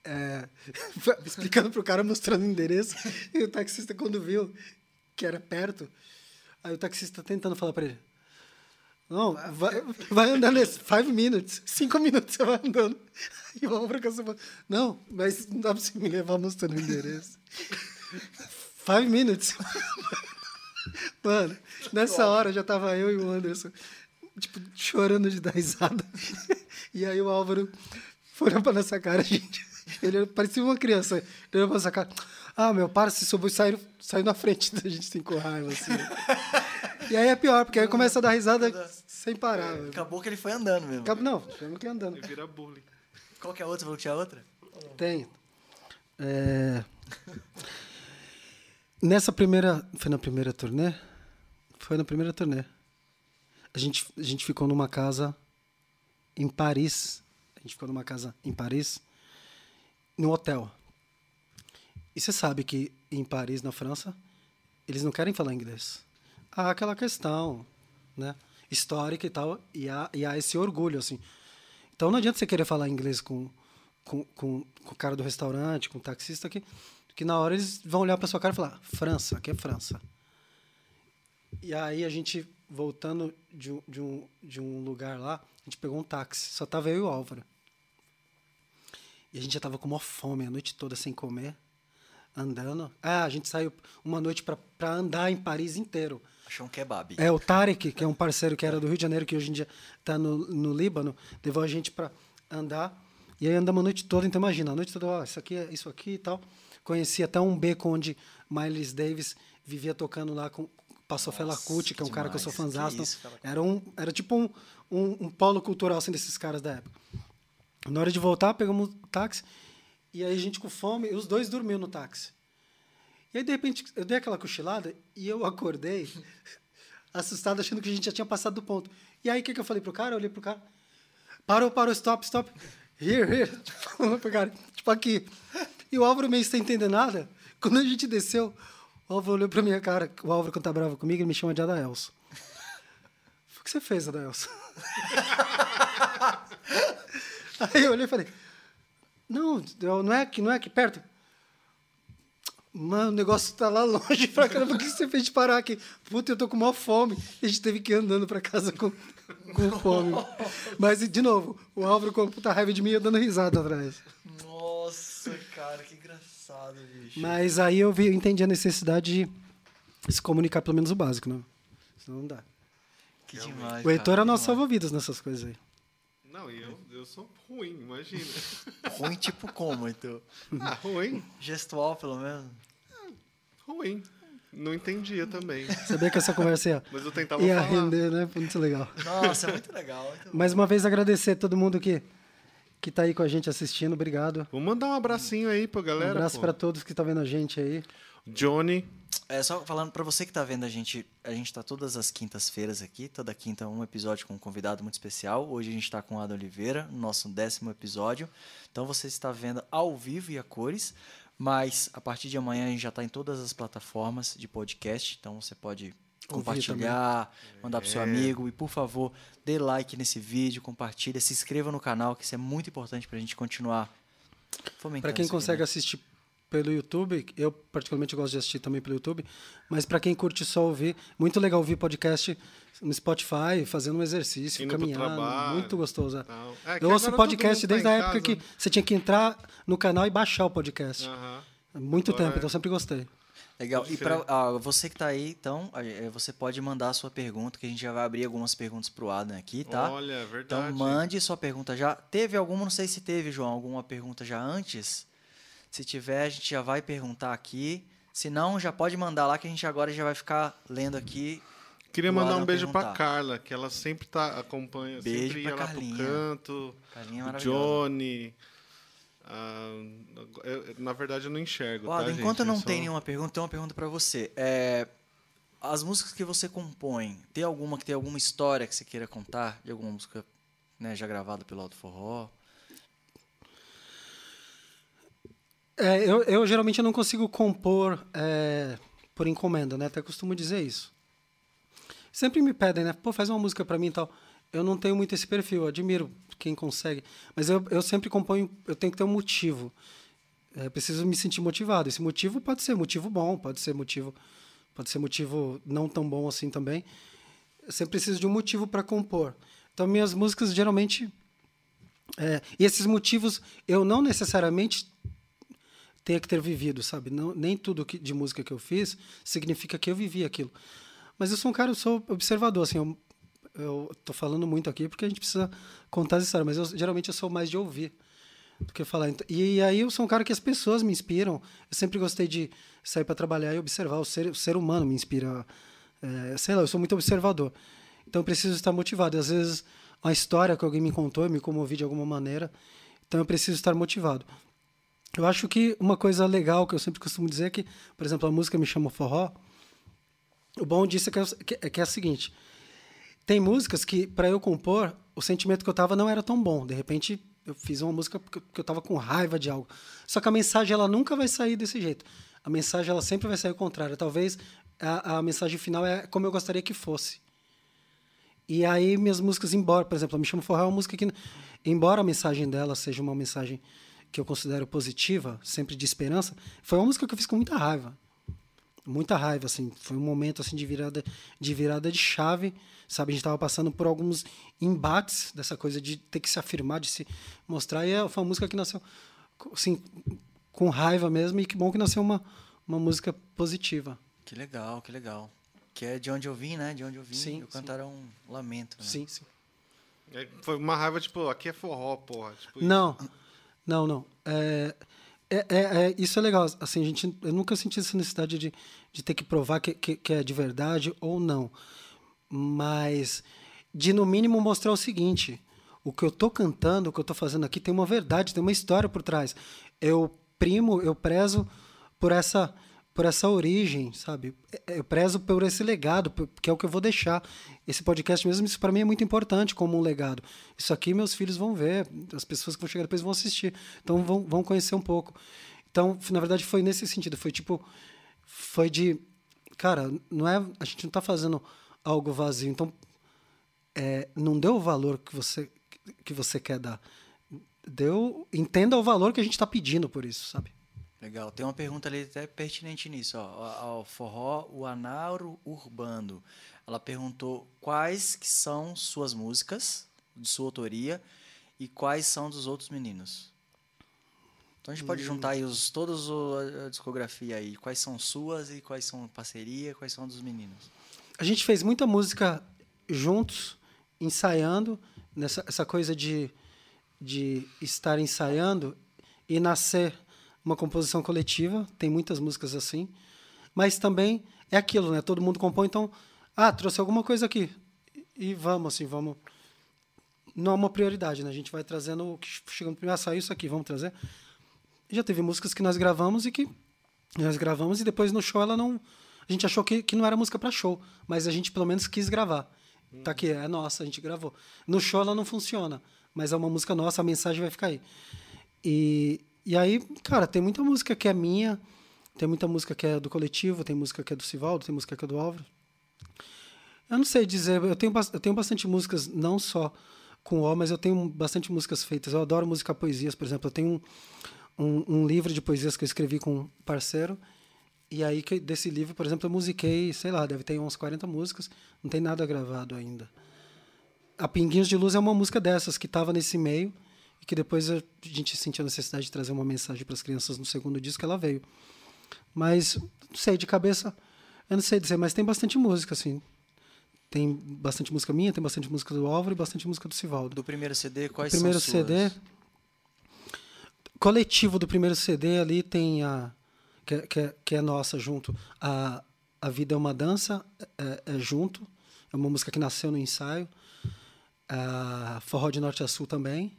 Speaker 3: É, explicando pro cara, mostrando o endereço. E o taxista, quando viu que era perto, aí o taxista tentando falar para ele: Não, vai, vai andando nesse five minutes, cinco minutos você vai andando. E o Álvaro falando: Não, mas não dá pra você me levar mostrando o endereço. Five minutes. Mano, nessa hora já tava eu e o Anderson, tipo, chorando de dar risada. E aí o Álvaro foi pra nossa cara, a gente. Ele parecia uma criança. Ele olhou pra essa cara. Ah, meu, para, se subiu e saiu, saiu na frente da gente sem com raiva, assim. e aí é pior, porque aí começa a dar risada sem parar.
Speaker 1: Acabou que ele foi andando mesmo. Acabou,
Speaker 3: não, tivemos que andando.
Speaker 2: Ele vira bullying.
Speaker 1: Qual que é a outra? Você falou que tinha outra?
Speaker 3: Tem. É... Nessa primeira. Foi na primeira turnê? Foi na primeira turnê. A gente, a gente ficou numa casa em Paris. A gente ficou numa casa em Paris, no hotel. E você sabe que em Paris, na França, eles não querem falar inglês. Há aquela questão, né? Histórica e tal, e há, e há esse orgulho, assim. Então não adianta você querer falar inglês com, com, com, com o cara do restaurante, com o taxista, que, que na hora eles vão olhar para sua cara e falar: França, aqui é França. E aí a gente, voltando de, de, um, de um lugar lá, a gente pegou um táxi, só tava eu e o Álvaro. E a gente já tava com uma fome a noite toda sem comer andando. Ah, a gente saiu uma noite para andar em Paris inteiro.
Speaker 1: Achou um kebab.
Speaker 3: É, o Tarek, que é um parceiro que era do Rio de Janeiro, que hoje em dia está no, no Líbano, levou a gente para andar. E aí andamos a noite toda, então imagina, a noite toda, ó, isso aqui é isso aqui e tal. Conheci até um beco onde Miles Davis vivia tocando lá com Passou Fela Kuti, que é um demais. cara que eu sou fãzão. Era, um, era tipo um, um, um, polo cultural assim, desses caras da época. Na hora de voltar, pegamos o táxi e aí a gente com fome, e os dois dormiu no táxi. E aí, de repente, eu dei aquela cochilada e eu acordei assustado, achando que a gente já tinha passado do ponto. E aí, o que, que eu falei pro cara? Eu olhei pro cara. Parou, parou, stop, stop. Here, here. Pro cara, tipo aqui. E o Álvaro meio sem entender nada. Quando a gente desceu, o Álvaro olhou pra minha cara. O Álvaro, quando tá bravo comigo, ele me chama de Adaelso. O que você fez, Adaelso? aí eu olhei e falei não, não é aqui, não é aqui perto. Mano, o negócio tá lá longe pra caramba. Por que você fez parar aqui? Puta, eu tô com maior fome. A gente teve que ir andando pra casa com, com fome. Mas, de novo, o Álvaro com puta raiva de mim e dando risada atrás.
Speaker 1: Nossa, cara, que engraçado, bicho.
Speaker 3: Mas aí eu, vi, eu entendi a necessidade de se comunicar pelo menos o básico, não? Senão não dá.
Speaker 1: Que demais.
Speaker 3: O Heitor é nosso salva-vidas nessas coisas aí.
Speaker 2: Não, e eu, eu sou ruim, imagina.
Speaker 1: ruim tipo como, então?
Speaker 2: Ah, ruim.
Speaker 1: Gestual, pelo menos?
Speaker 2: Ah, ruim. Não entendia também.
Speaker 3: Sabia que essa conversa ia,
Speaker 2: Mas eu tentava
Speaker 3: ia
Speaker 2: falar.
Speaker 3: render, né? Muito legal.
Speaker 1: Nossa, é muito legal. Muito
Speaker 3: Mais uma vez agradecer a todo mundo que que tá aí com a gente assistindo, obrigado.
Speaker 2: Vou mandar um abracinho aí pra galera.
Speaker 3: Um abraço para todos que estão tá vendo a gente aí.
Speaker 2: Johnny,
Speaker 1: é, só falando para você que está vendo a gente, a gente está todas as quintas-feiras aqui, toda quinta um episódio com um convidado muito especial. Hoje a gente está com o Ada Oliveira, no nosso décimo episódio. Então você está vendo ao vivo e a cores, mas a partir de amanhã a gente já está em todas as plataformas de podcast, então você pode compartilhar, mandar para seu é. amigo e por favor dê like nesse vídeo, compartilha, se inscreva no canal, que isso é muito importante para a gente continuar fomentando.
Speaker 3: Para quem consegue aqui, né? assistir pelo YouTube. Eu, particularmente, gosto de assistir também pelo YouTube. Mas para quem curte só ouvir, muito legal ouvir podcast no Spotify, fazendo um exercício, Indo caminhando. Muito gostoso. É. É, eu ouço podcast desde tá a época que você tinha que entrar no canal e baixar o podcast. Muito Agora tempo, é. então sempre gostei.
Speaker 1: Legal. E para você que está aí, então, é, você pode mandar a sua pergunta, que a gente já vai abrir algumas perguntas para o Adam aqui, tá?
Speaker 2: Olha, é verdade.
Speaker 1: Então, mande sua pergunta já. Teve alguma, não sei se teve, João, alguma pergunta já antes? Se tiver, a gente já vai perguntar aqui. Se não, já pode mandar lá que a gente agora já vai ficar lendo aqui.
Speaker 2: Queria mandar um beijo para Carla, que ela sempre tá acompanha, beijo sempre ia lá pro canto. Carlinha é Johnny. Ah, eu, na verdade, eu não enxergo.
Speaker 1: Ó,
Speaker 2: tá,
Speaker 1: enquanto
Speaker 2: gente?
Speaker 1: não é tem nenhuma pergunta, tem uma pergunta para você. É, as músicas que você compõe, tem alguma que tem alguma história que você queira contar de alguma música né, já gravada pelo Alto Forró?
Speaker 3: É, eu, eu geralmente não consigo compor é, por encomenda, né? Até costumo dizer isso. Sempre me pedem, né? Pô, faz uma música para mim e tal. Eu não tenho muito esse perfil, eu admiro quem consegue. Mas eu, eu sempre componho, eu tenho que ter um motivo. É, preciso me sentir motivado. Esse motivo pode ser motivo bom, pode ser motivo, pode ser motivo não tão bom assim também. Eu sempre preciso de um motivo para compor. Então, minhas músicas geralmente. É, e esses motivos eu não necessariamente tenha que ter vivido, sabe? Não, nem tudo que, de música que eu fiz significa que eu vivi aquilo. Mas eu sou um cara, eu sou observador, assim, eu, eu tô falando muito aqui porque a gente precisa contar as histórias, mas eu, geralmente eu sou mais de ouvir do que falar. E aí eu sou um cara que as pessoas me inspiram. Eu sempre gostei de sair para trabalhar e observar. O ser, o ser humano me inspira. É, sei lá, eu sou muito observador. Então eu preciso estar motivado. E às vezes uma história que alguém me contou, eu me comovi de alguma maneira. Então eu preciso estar motivado. Eu acho que uma coisa legal que eu sempre costumo dizer é que, por exemplo, a música Me Chama Forró, o bom disso é que é, que é, a seguinte: tem músicas que, para eu compor, o sentimento que eu tava não era tão bom. De repente, eu fiz uma música porque eu tava com raiva de algo. Só que a mensagem ela nunca vai sair desse jeito. A mensagem ela sempre vai sair ao contrário. Talvez a, a mensagem final é como eu gostaria que fosse. E aí minhas músicas, embora, por exemplo, Me Chama Forró é uma música que, embora a mensagem dela seja uma mensagem que eu considero positiva, sempre de esperança, foi uma música que eu fiz com muita raiva. Muita raiva, assim. Foi um momento, assim, de virada de, virada de chave, sabe? A gente estava passando por alguns embates dessa coisa de ter que se afirmar, de se mostrar. E é, foi uma música que nasceu, assim, com raiva mesmo. E que bom que nasceu uma, uma música positiva.
Speaker 1: Que legal, que legal. Que é de onde eu vim, né? De onde eu vim, sim, eu cantar um lamento. Né?
Speaker 3: Sim, sim.
Speaker 2: É, foi uma raiva, tipo, aqui é forró, porra. Tipo
Speaker 3: não, não, não. É, é, é, é, isso é legal. Assim, a gente, eu nunca senti essa necessidade de, de ter que provar que, que, que é de verdade ou não. Mas de, no mínimo, mostrar o seguinte: o que eu estou cantando, o que eu estou fazendo aqui tem uma verdade, tem uma história por trás. Eu primo, eu prezo por essa por essa origem, sabe? Eu prezo por esse legado, que é o que eu vou deixar. Esse podcast mesmo, isso para mim é muito importante como um legado. Isso aqui meus filhos vão ver, as pessoas que vão chegar depois vão assistir, então vão, vão conhecer um pouco. Então, na verdade, foi nesse sentido, foi tipo, foi de, cara, não é, a gente não está fazendo algo vazio, então é, não deu o valor que você que você quer dar, deu, entenda o valor que a gente está pedindo por isso, sabe?
Speaker 1: Legal. Tem uma pergunta ali até pertinente nisso. Ó. Ao forró, o Anauro Urbano. Ela perguntou quais que são suas músicas, de sua autoria, e quais são dos outros meninos. Então a gente pode juntar aí os, todos a discografia aí. Quais são suas e quais são parceria, quais são dos meninos.
Speaker 3: A gente fez muita música juntos, ensaiando, nessa essa coisa de, de estar ensaiando e nascer uma composição coletiva, tem muitas músicas assim, mas também é aquilo, né? Todo mundo compõe, então, ah, trouxe alguma coisa aqui e vamos assim, vamos. Não é uma prioridade, né? A gente vai trazendo o que chega no primeiro, ah, saiu isso aqui, vamos trazer. Já teve músicas que nós gravamos e que nós gravamos e depois no show ela não, a gente achou que, que não era música para show, mas a gente pelo menos quis gravar. Hum. Tá aqui, é nossa, a gente gravou. No show ela não funciona, mas é uma música nossa, a mensagem vai ficar aí. E, e aí, cara, tem muita música que é minha, tem muita música que é do coletivo, tem música que é do Sivaldo, tem música que é do Álvaro. Eu não sei dizer, eu tenho, eu tenho bastante músicas, não só com O, mas eu tenho bastante músicas feitas. Eu adoro música poesias, por exemplo. Eu tenho um, um, um livro de poesias que eu escrevi com um parceiro. E aí, que, desse livro, por exemplo, eu musiquei, sei lá, deve ter umas 40 músicas. Não tem nada gravado ainda. A Pinguinhos de Luz é uma música dessas que estava nesse meio e que depois a gente sentiu a necessidade de trazer uma mensagem para as crianças no segundo disco, ela veio. Mas, não sei, de cabeça, eu não sei dizer, mas tem bastante música, assim. Tem bastante música minha, tem bastante música do Álvaro e bastante música do Sivaldo.
Speaker 1: Do primeiro CD, quais
Speaker 3: do primeiro
Speaker 1: são
Speaker 3: CD, coletivo do primeiro CD ali tem a que, é, que, é, que é nossa junto. A a vida é uma dança é, é junto. É uma música que nasceu no ensaio. A forró de norte a sul também.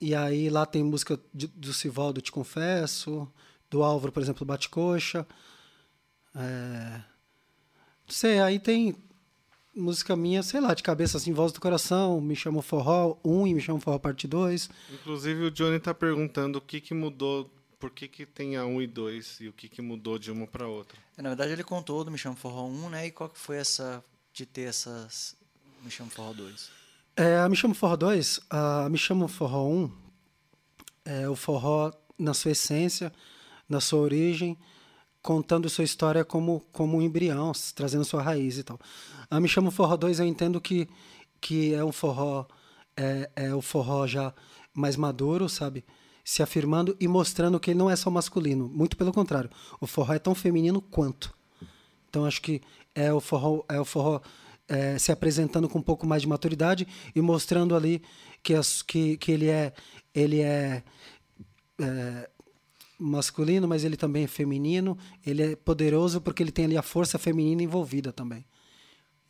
Speaker 3: E aí lá tem música de, do Sivaldo, Te Confesso, do Álvaro, por exemplo, Bate Coxa. É... Não sei, aí tem música minha, sei lá, de cabeça assim, Voz do Coração, Me Chama Forró 1 e Me Chama Forró Parte 2.
Speaker 2: Inclusive o Johnny está perguntando o que, que mudou, por que, que tem a 1 e 2 e o que, que mudou de uma para outra.
Speaker 1: É, na verdade ele contou do Me Chama Forró 1, né? E qual que foi essa de ter essas Me Chama Forró 2?
Speaker 3: É, a Me Chama Forró 2, a Me Chama Forró 1 é o forró na sua essência, na sua origem, contando sua história como, como um embrião, trazendo sua raiz e tal. A Me Chama Forró 2 eu entendo que, que é um forró, é, é o forró já mais maduro, sabe? Se afirmando e mostrando que ele não é só masculino. Muito pelo contrário. O forró é tão feminino quanto. Então acho que é o forró, é o forró é, se apresentando com um pouco mais de maturidade e mostrando ali que, as, que, que ele é, ele é, é masculino, mas ele também é feminino. Ele é poderoso porque ele tem ali a força feminina envolvida também.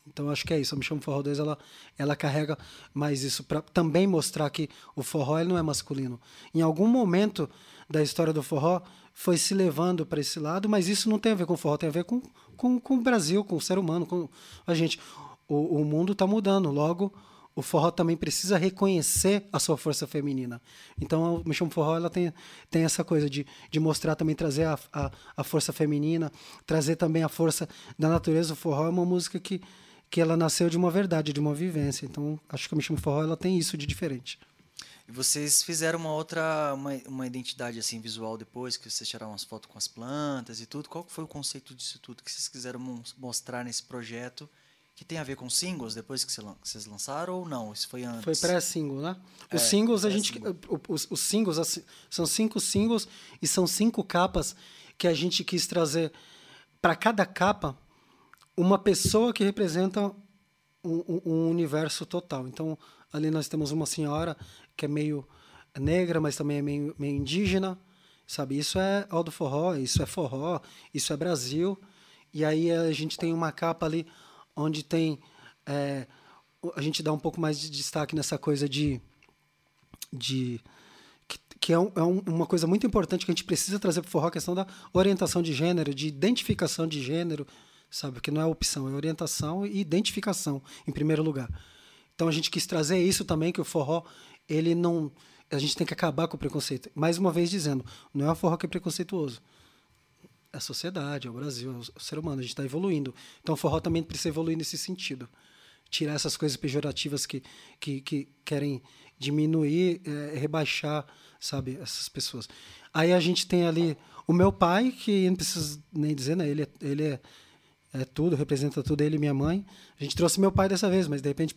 Speaker 3: Então acho que é isso. A Me Forró 2 ela, ela carrega mais isso para também mostrar que o forró ele não é masculino. Em algum momento da história do forró foi se levando para esse lado, mas isso não tem a ver com o forró, tem a ver com, com, com o Brasil, com o ser humano, com a gente. O, o mundo está mudando, logo o forró também precisa reconhecer a sua força feminina. Então, o Me Chamo Forró ela tem, tem essa coisa de, de mostrar também, trazer a, a, a força feminina, trazer também a força da natureza. O forró é uma música que, que ela nasceu de uma verdade, de uma vivência. Então, acho que o Me Chamo Forró ela tem isso de diferente.
Speaker 1: E vocês fizeram uma outra, uma, uma identidade assim visual depois, que vocês tiraram umas fotos com as plantas e tudo. Qual foi o conceito disso tudo que vocês quiseram mostrar nesse projeto? Que tem a ver com singles depois que vocês lançaram ou não? Isso foi antes?
Speaker 3: Foi pré-single, né? Os é, singles, a gente. Os, os singles, são cinco singles e são cinco capas que a gente quis trazer para cada capa uma pessoa que representa um, um, universo total. Então, ali nós temos uma senhora que é meio negra, mas também é meio, meio indígena, sabe? Isso é Aldo Forró, isso é forró, isso é Brasil. E aí a gente tem uma capa ali onde tem é, a gente dá um pouco mais de destaque nessa coisa de, de que, que é, um, é um, uma coisa muito importante que a gente precisa trazer para o forró, a questão da orientação de gênero, de identificação de gênero, sabe? Que não é opção, é orientação e identificação, em primeiro lugar. Então a gente quis trazer isso também, que o forró, ele não. A gente tem que acabar com o preconceito. Mais uma vez dizendo, não é o forró que é preconceituoso a sociedade, é o Brasil, é o ser humano, a gente está evoluindo. Então o forró também precisa evoluir nesse sentido. Tirar essas coisas pejorativas que, que, que querem diminuir, é, rebaixar, sabe, essas pessoas. Aí a gente tem ali o meu pai, que não precisa nem dizer, né? Ele, é, ele é, é tudo, representa tudo, ele e minha mãe. A gente trouxe meu pai dessa vez, mas de repente,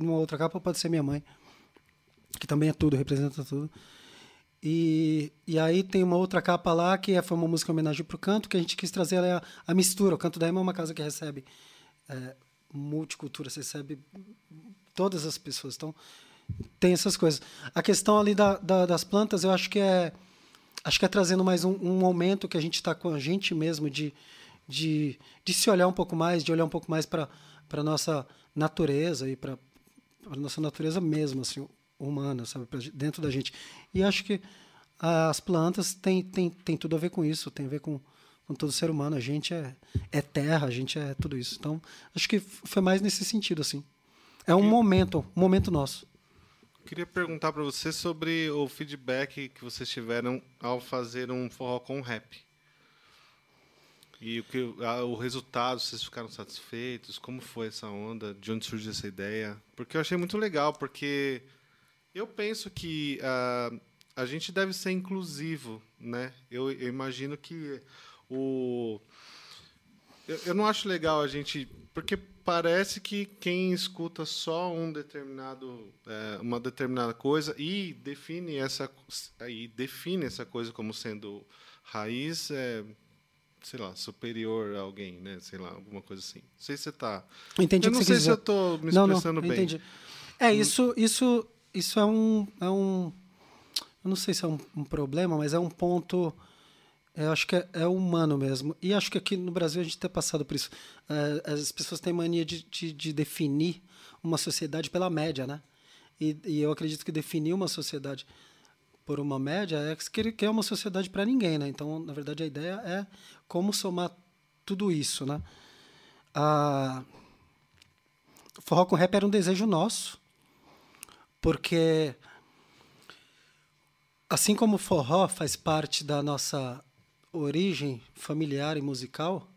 Speaker 3: numa outra capa, pode ser minha mãe, que também é tudo, representa tudo. E, e aí tem uma outra capa lá que é, foi uma música em homenagem para o canto, que a gente quis trazer a, a mistura. O Canto da Ema é uma casa que recebe é, multicultura, recebe todas as pessoas. Então, tem essas coisas. A questão ali da, da, das plantas, eu acho que é acho que é trazendo mais um, um momento que a gente está com a gente mesmo de, de, de se olhar um pouco mais, de olhar um pouco mais para a nossa natureza e para a nossa natureza mesmo, assim, humana, sabe, dentro da gente. E acho que as plantas têm tem, tem tudo a ver com isso, tem a ver com, com todo ser humano. A gente é, é terra, a gente é tudo isso. Então, acho que foi mais nesse sentido, assim. É um momento, um momento nosso.
Speaker 2: Queria perguntar para você sobre o feedback que vocês tiveram ao fazer um forró com rap. E o, que, o resultado, vocês ficaram satisfeitos? Como foi essa onda? De onde surgiu essa ideia? Porque eu achei muito legal, porque eu penso que uh, a gente deve ser inclusivo, né? Eu, eu imagino que o eu, eu, não acho legal a gente porque parece que quem escuta só um determinado é, uma determinada coisa e define essa e define essa coisa como sendo raiz é sei lá, superior a alguém, né? Sei lá, alguma coisa assim. Não sei se você está.
Speaker 3: Entendi
Speaker 2: eu não sei se eu estou me expressando não, não,
Speaker 3: bem. Entendi. É, isso, isso isso é um, é um. Eu não sei se é um, um problema, mas é um ponto. Eu acho que é, é, humano mesmo. E acho que aqui no Brasil a gente tem passado por isso. É, as pessoas têm mania de, de, de, definir uma sociedade pela média, né? E, e, eu acredito que definir uma sociedade por uma média é que, que é uma sociedade para ninguém, né? Então, na verdade, a ideia é como somar tudo isso, né? A... Forró com rap era um desejo nosso porque assim como o forró faz parte da nossa origem familiar e musical,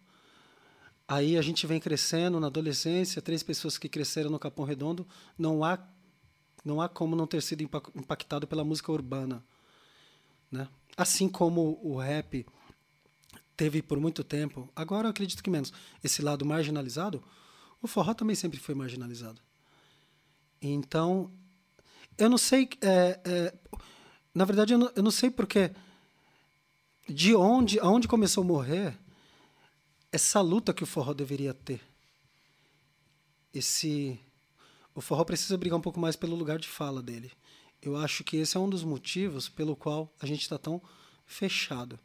Speaker 3: aí a gente vem crescendo na adolescência, três pessoas que cresceram no Capão Redondo, não há não há como não ter sido impactado pela música urbana, né? Assim como o rap teve por muito tempo, agora eu acredito que menos, esse lado marginalizado, o forró também sempre foi marginalizado. Então, eu não sei. É, é, na verdade, eu não, eu não sei porque. De onde, aonde começou a morrer essa luta que o forró deveria ter. esse o forró precisa brigar um pouco mais pelo lugar de fala dele. Eu acho que esse é um dos motivos pelo qual a gente está tão fechado.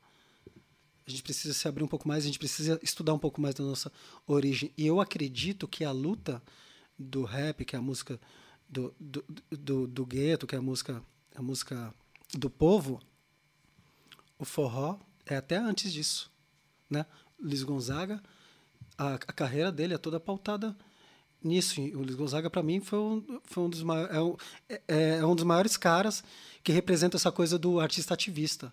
Speaker 3: A gente precisa se abrir um pouco mais, a gente precisa estudar um pouco mais da nossa origem. E eu acredito que a luta do rap, que é a música do, do, do, do gueto, que é a música, a música do povo, o forró é até antes disso. Né? Luiz Gonzaga, a, a carreira dele é toda pautada nisso. O Luiz Gonzaga, para mim, foi um, foi um dos é, um, é, é, um dos maiores caras que representa essa coisa do artista ativista.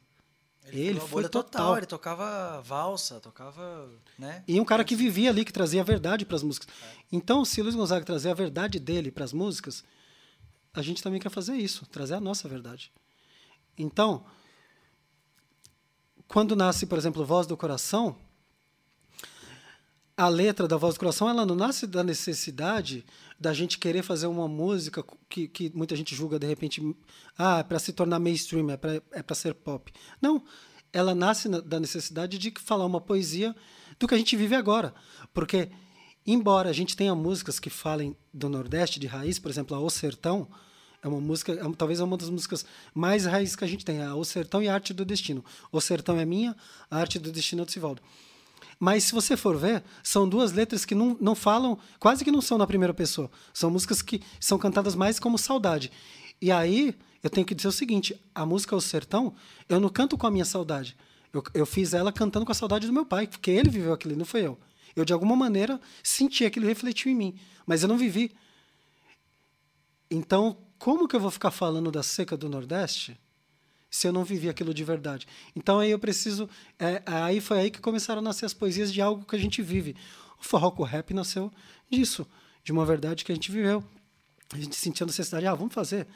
Speaker 1: Ele, ele foi total. total. Ele tocava valsa, tocava. Né?
Speaker 3: E um cara que vivia ali, que trazia a verdade para as músicas. É. Então, se o Luiz Gonzaga trazer a verdade dele para as músicas, a gente também quer fazer isso, trazer a nossa verdade. Então, quando nasce, por exemplo, Voz do Coração, a letra da Voz do Coração ela não nasce da necessidade da gente querer fazer uma música que, que muita gente julga de repente ah é para se tornar mainstream é para é para ser pop. Não. Ela nasce na, da necessidade de falar uma poesia do que a gente vive agora. Porque embora a gente tenha músicas que falem do Nordeste de raiz por exemplo a O Sertão é uma música é, talvez é uma das músicas mais raiz que a gente tem a O Sertão e a Arte do Destino. O Sertão é minha a Arte do Destino é do Sivaldo mas se você for ver, são duas letras que não, não falam, quase que não são na primeira pessoa. São músicas que são cantadas mais como saudade. E aí eu tenho que dizer o seguinte: a música O Sertão, eu não canto com a minha saudade. Eu, eu fiz ela cantando com a saudade do meu pai, porque ele viveu aquilo, não foi eu. Eu, de alguma maneira, senti aquilo refletiu em mim, mas eu não vivi. Então, como que eu vou ficar falando da seca do Nordeste se eu não vivi aquilo de verdade. Então aí eu preciso. É, aí foi aí que começaram a nascer as poesias de algo que a gente vive. O forró com o rap nasceu disso, de uma verdade que a gente viveu. A gente sentia a necessidade, ah, vamos fazer.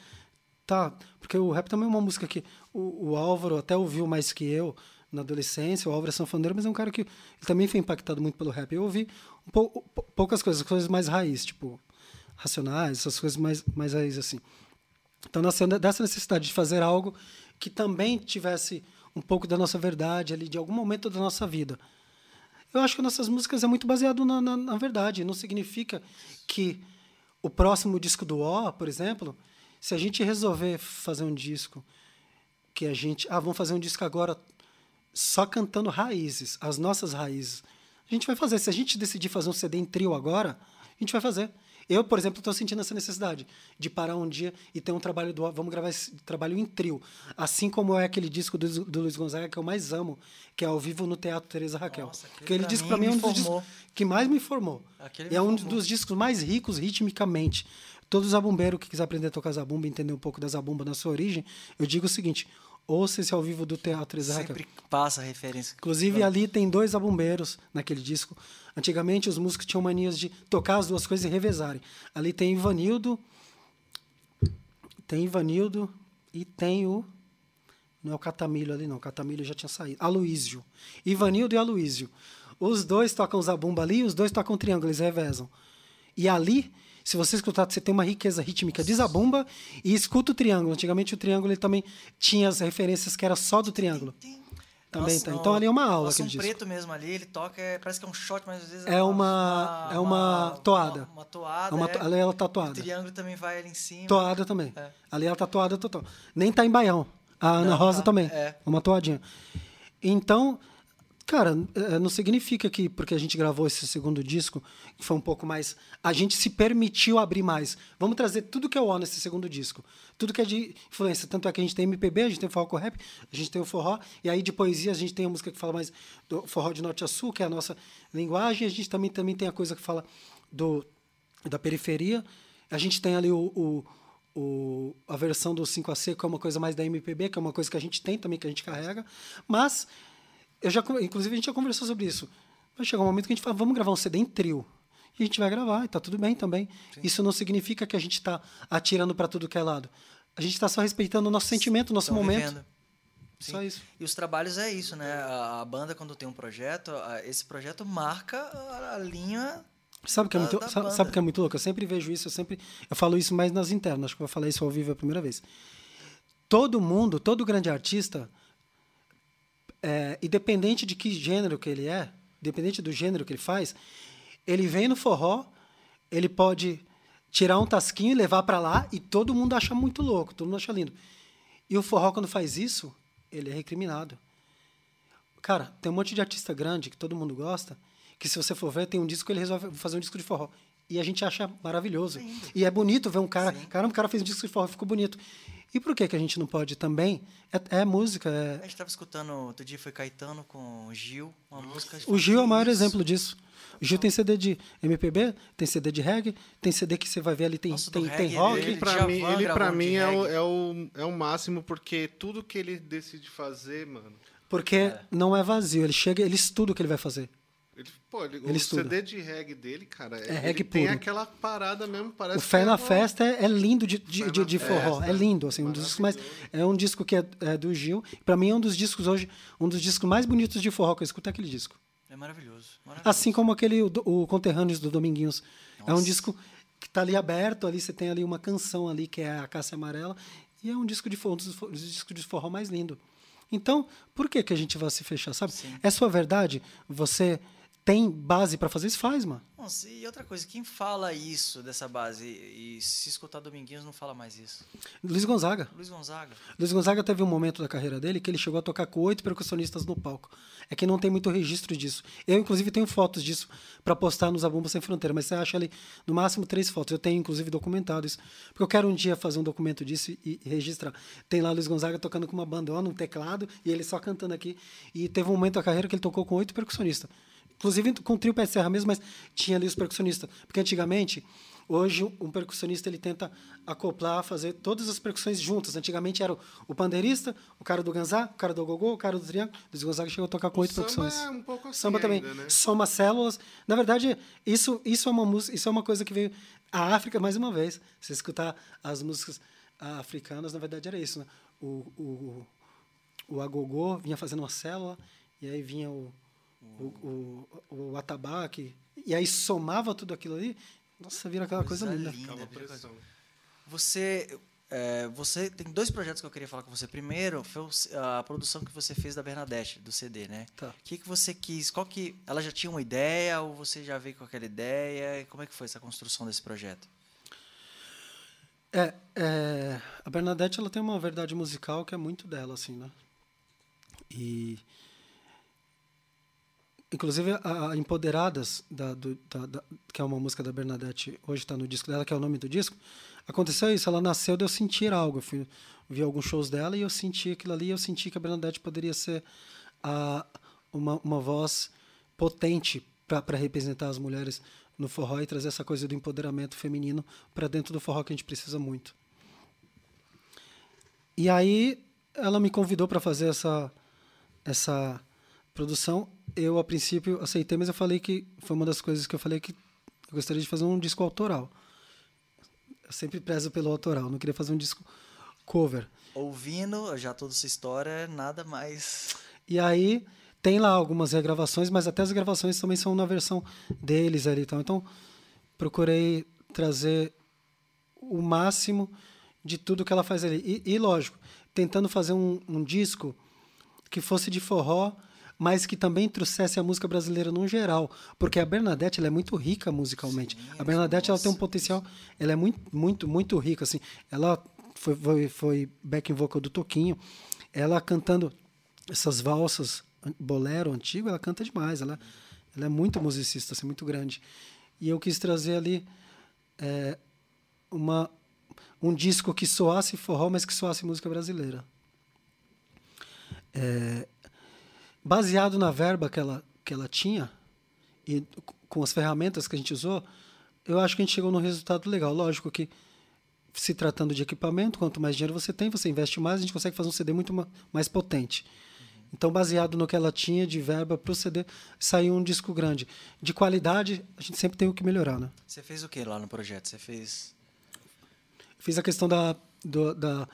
Speaker 3: Tá, porque o rap também é uma música que o, o Álvaro até ouviu mais que eu na adolescência. O Álvaro é sanfoneiro, mas é um cara que também foi impactado muito pelo rap. Eu ouvi um pou, poucas coisas, coisas mais raiz, tipo racionais, essas coisas mais, mais raiz assim. Então nasceu dessa necessidade de fazer algo que também tivesse um pouco da nossa verdade ali, de algum momento da nossa vida. Eu acho que nossas músicas é muito baseado na, na, na verdade. Não significa que o próximo disco do O, por exemplo, se a gente resolver fazer um disco que a gente, ah, vamos fazer um disco agora só cantando raízes, as nossas raízes. A gente vai fazer. Se a gente decidir fazer um CD em trio agora, a gente vai fazer. Eu, por exemplo, estou sentindo essa necessidade de parar um dia e ter um trabalho do. Vamos gravar esse trabalho em trio. Assim como é aquele disco do, do Luiz Gonzaga que eu mais amo, que é ao vivo no Teatro Teresa Raquel. Nossa, aquele disco, para mim, é um dos discos que mais me formou. Aquele é um dos discos mais ricos ritmicamente. Todos os zabumbeiros que quiser aprender a tocar zabumba, entender um pouco da zabumba na sua origem, eu digo o seguinte: ouça esse ao vivo do Teatro Raquel.
Speaker 1: Sempre passa referência.
Speaker 3: Inclusive, ali tem dois zabumbeiros naquele disco. Antigamente, os músicos tinham manias de tocar as duas coisas e revezarem. Ali tem Ivanildo, tem Ivanildo e tem o. Não é o Catamilho ali, não. O Catamilho já tinha saído. Aloísio. Ivanildo e Aloísio. Os dois tocam zabumba ali, os dois tocam triângulo, eles revezam. E ali, se você escutar, você tem uma riqueza rítmica de zabumba e escuta o triângulo. Antigamente o triângulo ele também tinha as referências que era só do triângulo. Tem, também Nossa, tá. Então ali é uma aula.
Speaker 1: Nossa, um preto mesmo ali, ele toca, é, parece que é um shot, mas às vezes
Speaker 3: é, é uma, uma, é uma, uma toada.
Speaker 1: Uma, uma toada.
Speaker 3: É
Speaker 1: é.
Speaker 3: Ali ela tá toada. O
Speaker 1: triângulo também vai ali em cima.
Speaker 3: Toada também. É. Ali ela tá toada total. Nem tá em baião. A Ana Não, Rosa tá. também. É. Uma toadinha. Então, Cara, é, não significa que porque a gente gravou esse segundo disco, que foi um pouco mais. A gente se permitiu abrir mais. Vamos trazer tudo que é o nesse segundo disco. Tudo que é de influência. Tanto é que a gente tem MPB, a gente tem forró com rap, a gente tem o forró, e aí de poesia a gente tem a música que fala mais do forró de norte a sul, que é a nossa linguagem, a gente também, também tem a coisa que fala do, da periferia. A gente tem ali o, o o, a versão do 5AC, que é uma coisa mais da MPB, que é uma coisa que a gente tem também, que a gente carrega. Mas eu já, inclusive, a gente já conversou sobre isso. Vai chegar um momento que a gente fala, vamos gravar um CD em trio. E a gente vai gravar, e tá tudo bem também. Sim. Isso não significa que a gente está atirando para tudo que é lado. A gente está só respeitando o nosso sentimento, o nosso Estão momento. Vivendo.
Speaker 1: Sim. Só isso. E os trabalhos é isso, né? A, a, banda, quando tem um projeto, a, esse projeto marca a, linha.
Speaker 3: Sabe que é muito, sabe, sabe que é muito louco? Eu sempre vejo isso, eu sempre. Eu falo isso mais nas internas, acho que eu vou falar isso ao vivo a primeira vez. Todo mundo, todo grande artista é, independente de que gênero que ele é, independente do gênero que ele faz, ele vem no forró ele pode tirar um tasquinho e levar para lá e todo mundo acha muito louco, todo mundo acha lindo. E o forró, quando faz isso, ele é recriminado. Cara, tem um monte de artista grande que todo mundo gosta, que se você for ver, tem um disco que ele resolve fazer um disco de forró. E a gente acha maravilhoso. Sim. E é bonito ver um cara. Sim. Caramba, o cara fez um disco de forró, ficou bonito. E por que, que a gente não pode também? É, é música. É...
Speaker 1: A gente estava escutando, outro dia foi Caetano com Gil, uma música.
Speaker 3: O Gil é o maior isso. exemplo disso. O Gil tem CD de MPB, tem CD de reggae, tem CD que você vai ver ali, tem, Nossa, tem, tem rock.
Speaker 2: Ele, para mim, ele pra mim é o, é, o, é o máximo, porque tudo que ele decide fazer, mano.
Speaker 3: Porque é. não é vazio, ele chega, ele estuda o que ele vai fazer.
Speaker 2: Ele, pô, ele, ele o estuda. CD de reggae dele, cara,
Speaker 3: é reggae
Speaker 2: puro. tem aquela parada mesmo, parece
Speaker 3: O Fé
Speaker 2: na
Speaker 3: é Festa é, é, lindo de, de, de, de forró, é lindo, assim, um dos discos mais, é um disco que é, é do Gil, para mim é um dos discos hoje, um dos discos mais bonitos de forró que eu escuto é aquele disco.
Speaker 1: É maravilhoso. maravilhoso.
Speaker 3: Assim como aquele o, o Conterrâneos do Dominguinhos, Nossa. é um disco que está ali aberto, ali você tem ali uma canção ali que é a Cássia Amarela, e é um disco de forró, um dos, dos discos de forró mais lindo. Então, por que, que a gente vai se fechar, sabe? Sim. É sua verdade? Você tem base para fazer isso, faz, mano.
Speaker 1: Nossa, e outra coisa, quem fala isso dessa base? E, e, se escutar Dominguinhos, não fala mais isso.
Speaker 3: Luiz Gonzaga.
Speaker 1: Luiz Gonzaga.
Speaker 3: Luiz Gonzaga teve um momento da carreira dele que ele chegou a tocar com oito percussionistas no palco. É que não tem muito registro disso. Eu, inclusive, tenho fotos disso para postar nos Abumba Sem Fronteira, mas você acha ali no máximo três fotos. Eu tenho, inclusive, documentado isso. Porque eu quero um dia fazer um documento disso e, e registrar. Tem lá Luiz Gonzaga tocando com uma bandona, um teclado, e ele só cantando aqui. E teve um momento da carreira que ele tocou com oito percussionistas. Inclusive com o trio pé serra mesmo, mas tinha ali os percussionistas. Porque antigamente, hoje um percussionista ele tenta acoplar, fazer todas as percussões juntas. Antigamente era o, o pandeirista, o cara do ganzá, o cara do gogô, o cara do triângulo. O Gonzaga chegou a tocar com oito percussões.
Speaker 2: Samba é um pouco assim
Speaker 3: Samba também.
Speaker 2: Ainda, né?
Speaker 3: Soma células. Na verdade, isso, isso é uma música, isso é uma coisa que veio a África mais uma vez. Se escutar as músicas africanas, na verdade era isso, né? O, o, o agogô vinha fazendo uma célula e aí vinha o o, o, o atabaque, e aí somava tudo aquilo ali, nossa, vira aquela coisa, coisa linda. linda
Speaker 1: você, é, você tem dois projetos que eu queria falar com você. Primeiro, foi a produção que você fez da Bernadette, do CD, né?
Speaker 3: Tá.
Speaker 1: O que, que você quis? Qual que. Ela já tinha uma ideia ou você já veio com aquela ideia? Como é que foi essa construção desse projeto?
Speaker 3: É, é, a Bernadette ela tem uma verdade musical que é muito dela, assim, né? E Inclusive, a, Empoderadas, da, do, da, da, que é uma música da Bernadette, hoje está no disco dela, que é o nome do disco, aconteceu isso. Ela nasceu de eu sentir algo. Eu fui, vi alguns shows dela e eu senti aquilo ali. eu senti que a Bernadette poderia ser a, uma, uma voz potente para representar as mulheres no forró e trazer essa coisa do empoderamento feminino para dentro do forró que a gente precisa muito. E aí ela me convidou para fazer essa essa produção eu, a princípio, aceitei, mas eu falei que foi uma das coisas que eu falei que eu gostaria de fazer um disco autoral. Eu sempre prezo pelo autoral, não queria fazer um disco cover.
Speaker 1: Ouvindo já toda essa história, nada mais.
Speaker 3: E aí tem lá algumas regravações, mas até as gravações também são na versão deles ali. Então, então procurei trazer o máximo de tudo que ela faz ali. E, e lógico, tentando fazer um, um disco que fosse de forró, mas que também trouxesse a música brasileira no geral, porque a Bernadette ela é muito rica musicalmente. Sim, a Bernadette ela tem um potencial, ela é muito muito muito rica assim. Ela foi foi, foi back vocal do Toquinho, ela cantando essas valsas bolero antigo, ela canta demais, ela ela é muito musicista, assim, muito grande. E eu quis trazer ali é, uma um disco que soasse forró, mas que soasse música brasileira. É, baseado na verba que ela, que ela tinha e com as ferramentas que a gente usou, eu acho que a gente chegou num resultado legal. Lógico que se tratando de equipamento, quanto mais dinheiro você tem, você investe mais, a gente consegue fazer um CD muito mais potente. Então, baseado no que ela tinha de verba para o CD, saiu um disco grande. De qualidade, a gente sempre tem o que melhorar, né?
Speaker 1: Você fez o que lá no projeto? Você fez...
Speaker 3: Fiz a questão da, do, da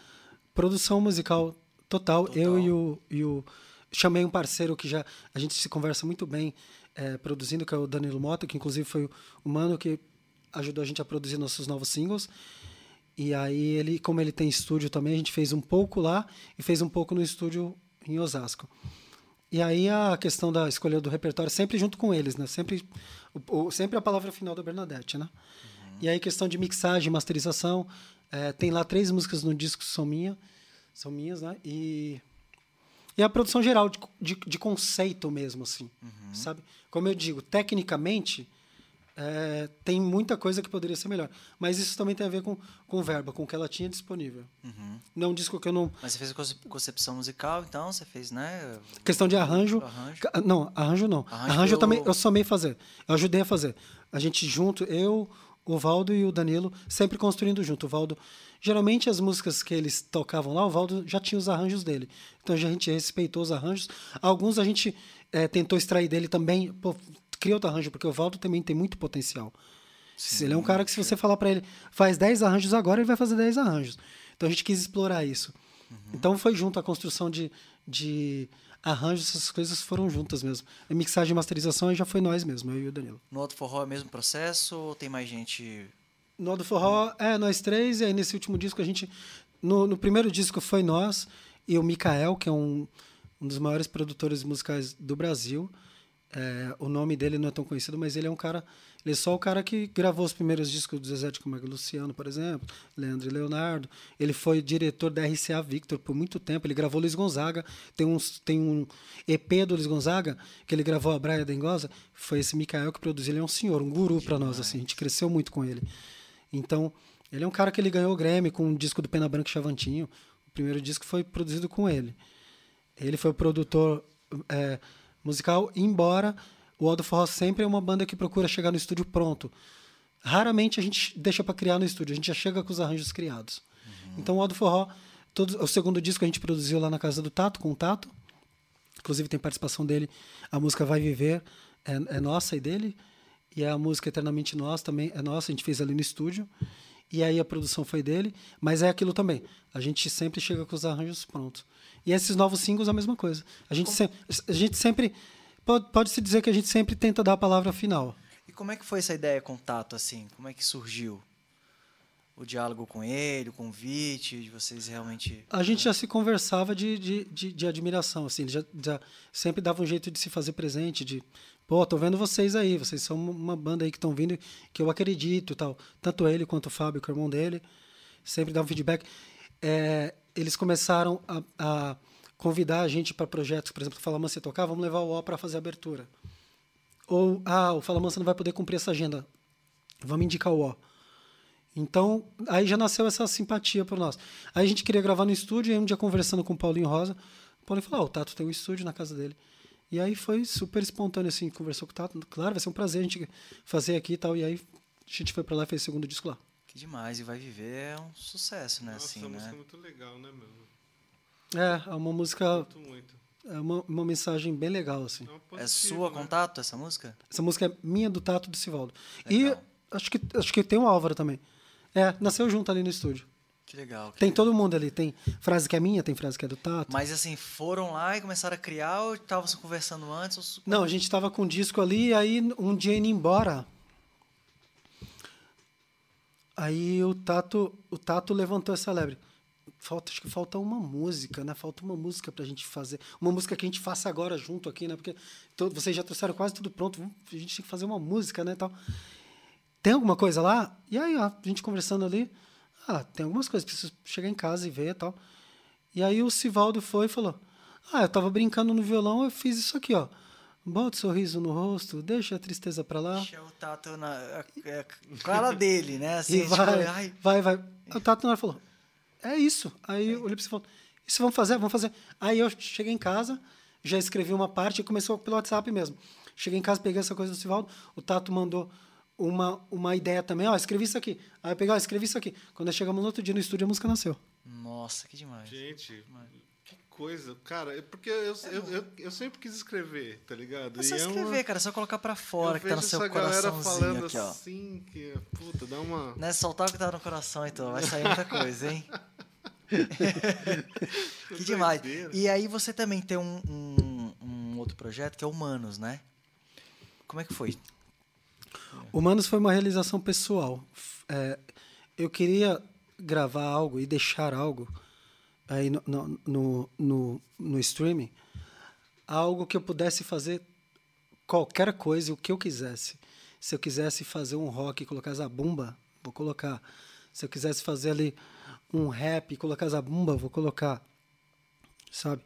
Speaker 3: produção musical total. total. Eu e o, e o chamei um parceiro que já a gente se conversa muito bem é, produzindo, que é o Danilo Mota, que inclusive foi o mano que ajudou a gente a produzir nossos novos singles. E aí ele, como ele tem estúdio também, a gente fez um pouco lá e fez um pouco no estúdio em Osasco. E aí a questão da escolha do repertório sempre junto com eles, né? Sempre, o, o sempre a palavra final da Bernadette, né? Uhum. E aí questão de mixagem, masterização, é, tem lá três músicas no disco que são minha, são minhas, né? E e a produção geral de, de, de conceito mesmo, assim, uhum. sabe? Como eu digo, tecnicamente é, tem muita coisa que poderia ser melhor. Mas isso também tem a ver com, com verba, com o que ela tinha disponível. Uhum. Não um disco que eu não.
Speaker 1: Mas você fez concepção musical, então? Você fez, né?
Speaker 3: Questão de arranjo. arranjo. Não, arranjo não. Arranjo, arranjo eu também eu somei fazer. Eu ajudei a fazer. A gente junto, eu, o Valdo e o Danilo, sempre construindo junto. O Valdo. Geralmente as músicas que eles tocavam lá, o Valdo já tinha os arranjos dele. Então a gente respeitou os arranjos. Alguns a gente é, tentou extrair dele também. Pô, cria outro arranjo, porque o Valdo também tem muito potencial. Sim, ele é um cara que, se você falar para ele, faz 10 arranjos agora, ele vai fazer 10 arranjos. Então a gente quis explorar isso. Uhum. Então foi junto a construção de, de arranjos, essas coisas foram juntas mesmo. A mixagem e masterização já foi nós mesmo, eu e o Danilo.
Speaker 1: No outro forró é o mesmo processo ou tem mais gente?
Speaker 3: No outro forró, é, nós três, e aí nesse último disco a gente. No, no primeiro disco foi nós e o Mikael, que é um, um dos maiores produtores musicais do Brasil. É, o nome dele não é tão conhecido, mas ele é um cara. Ele é só o cara que gravou os primeiros discos do Zezé de Camargo Luciano, por exemplo, Leandro e Leonardo. Ele foi diretor da RCA Victor por muito tempo. Ele gravou Luiz Gonzaga. Tem, uns, tem um EP do Luiz Gonzaga que ele gravou a Braia Dengosa. Foi esse Mikael que produziu. Ele é um senhor, um guru para nós. Assim, a gente cresceu muito com ele. Então, ele é um cara que ele ganhou o Grammy com um disco do Pena Branca e Chavantinho. O primeiro disco foi produzido com ele. Ele foi o produtor. É, musical, embora o Aldo Forró sempre é uma banda que procura chegar no estúdio pronto. Raramente a gente deixa para criar no estúdio, a gente já chega com os arranjos criados. Uhum. Então o Aldo Forró, todo, o segundo disco a gente produziu lá na casa do Tato, com o Tato. Inclusive tem participação dele. A música Vai Viver é, é nossa e dele. E a música Eternamente Nós também é nossa, a gente fez ali no estúdio. E aí a produção foi dele. Mas é aquilo também. A gente sempre chega com os arranjos prontos. E esses novos singles a mesma coisa. A gente, sempre, a gente sempre. Pode, pode se dizer que a gente sempre tenta dar a palavra final.
Speaker 1: E como é que foi essa ideia, contato, assim? Como é que surgiu? O diálogo com ele, o convite, de vocês realmente.
Speaker 3: A gente já se conversava de, de, de, de admiração, assim. Já, já sempre dava um jeito de se fazer presente, de. Pô, tô vendo vocês aí, vocês são uma banda aí que estão vindo, que eu acredito tal. Tanto ele quanto o Fábio, que é o irmão dele, sempre dá um feedback. É, eles começaram a, a convidar a gente para projetos, por exemplo, Fala Mansa tocar, vamos levar o O para fazer a abertura. Ou, ah, o Fala Mansa não vai poder cumprir essa agenda, vamos indicar o O. Então, aí já nasceu essa simpatia por nós. Aí a gente queria gravar no estúdio, e aí um dia conversando com o Paulinho Rosa, o Paulinho falou, ah, o Tato tem um estúdio na casa dele. E aí foi super espontâneo, assim, conversou com o Tato, claro, vai ser um prazer a gente fazer aqui e tal, e aí a gente foi para lá e fez o segundo disco lá.
Speaker 1: Que demais, e Vai Viver é um sucesso, né?
Speaker 2: Nossa,
Speaker 1: assim,
Speaker 2: essa
Speaker 1: né?
Speaker 2: música é muito legal, né, meu?
Speaker 3: É, é uma música... Muito, muito. É uma, uma mensagem bem legal, assim.
Speaker 1: É, é sua, né? Contato, essa música?
Speaker 3: Essa música é minha, do Tato do Sivaldo. Legal. E acho que, acho que tem o Álvaro também. É, nasceu junto ali no estúdio.
Speaker 1: Que legal. Que
Speaker 3: tem
Speaker 1: legal.
Speaker 3: todo mundo ali. Tem frase que é minha, tem frase que é do Tato.
Speaker 1: Mas assim, foram lá e começaram a criar ou estavam conversando antes? Ou...
Speaker 3: Não, a gente estava com o disco ali e aí um dia indo embora, Aí o Tato, o Tato levantou essa lebre. Falta, acho que falta uma música, né? Falta uma música pra gente fazer. Uma música que a gente faça agora junto aqui, né? Porque todo, vocês já trouxeram quase tudo pronto. A gente tem que fazer uma música, né? Tal. Tem alguma coisa lá? E aí, ó, a gente conversando ali. Ah, tem algumas coisas, preciso chegar em casa e ver e tal. E aí o Sivaldo foi e falou: Ah, eu tava brincando no violão, eu fiz isso aqui, ó. Bota o sorriso no rosto, deixa a tristeza pra lá.
Speaker 1: Deixa o Tato na a, a cara dele, né? Assim,
Speaker 3: e vai, tipo, vai, vai. O Tato na hora falou, é isso. Aí é. eu olhei pra você e falou, isso vamos fazer? Vamos fazer. Aí eu cheguei em casa, já escrevi uma parte e começou pelo WhatsApp mesmo. Cheguei em casa, peguei essa coisa do Sivaldo, o Tato mandou uma, uma ideia também, ó, escrevi isso aqui. Aí eu peguei, ó, escrevi isso aqui. Quando chegamos no outro dia no estúdio, a música nasceu.
Speaker 1: Nossa, que demais.
Speaker 2: Gente, demais coisa. Cara, é porque eu, é eu, eu, eu, sempre quis escrever, tá ligado?
Speaker 1: É só escrever, uma... cara, é só colocar pra fora que tá no seu coraçãozinho
Speaker 2: aqui, ó. assim, que, puta, dá uma...
Speaker 1: Não é soltar o que tá no coração, então, vai sair muita coisa, hein? que demais. E aí você também tem um, um, um, outro projeto que é Humanos, né? Como é que foi?
Speaker 3: Humanos foi uma realização pessoal. É, eu queria gravar algo e deixar algo aí no, no, no, no, streaming algo que eu pudesse fazer qualquer coisa, o que eu quisesse. Se eu quisesse fazer um rock e colocar zabumba, vou colocar. Se eu quisesse fazer ali um rap e colocar zabumba, vou colocar. Sabe?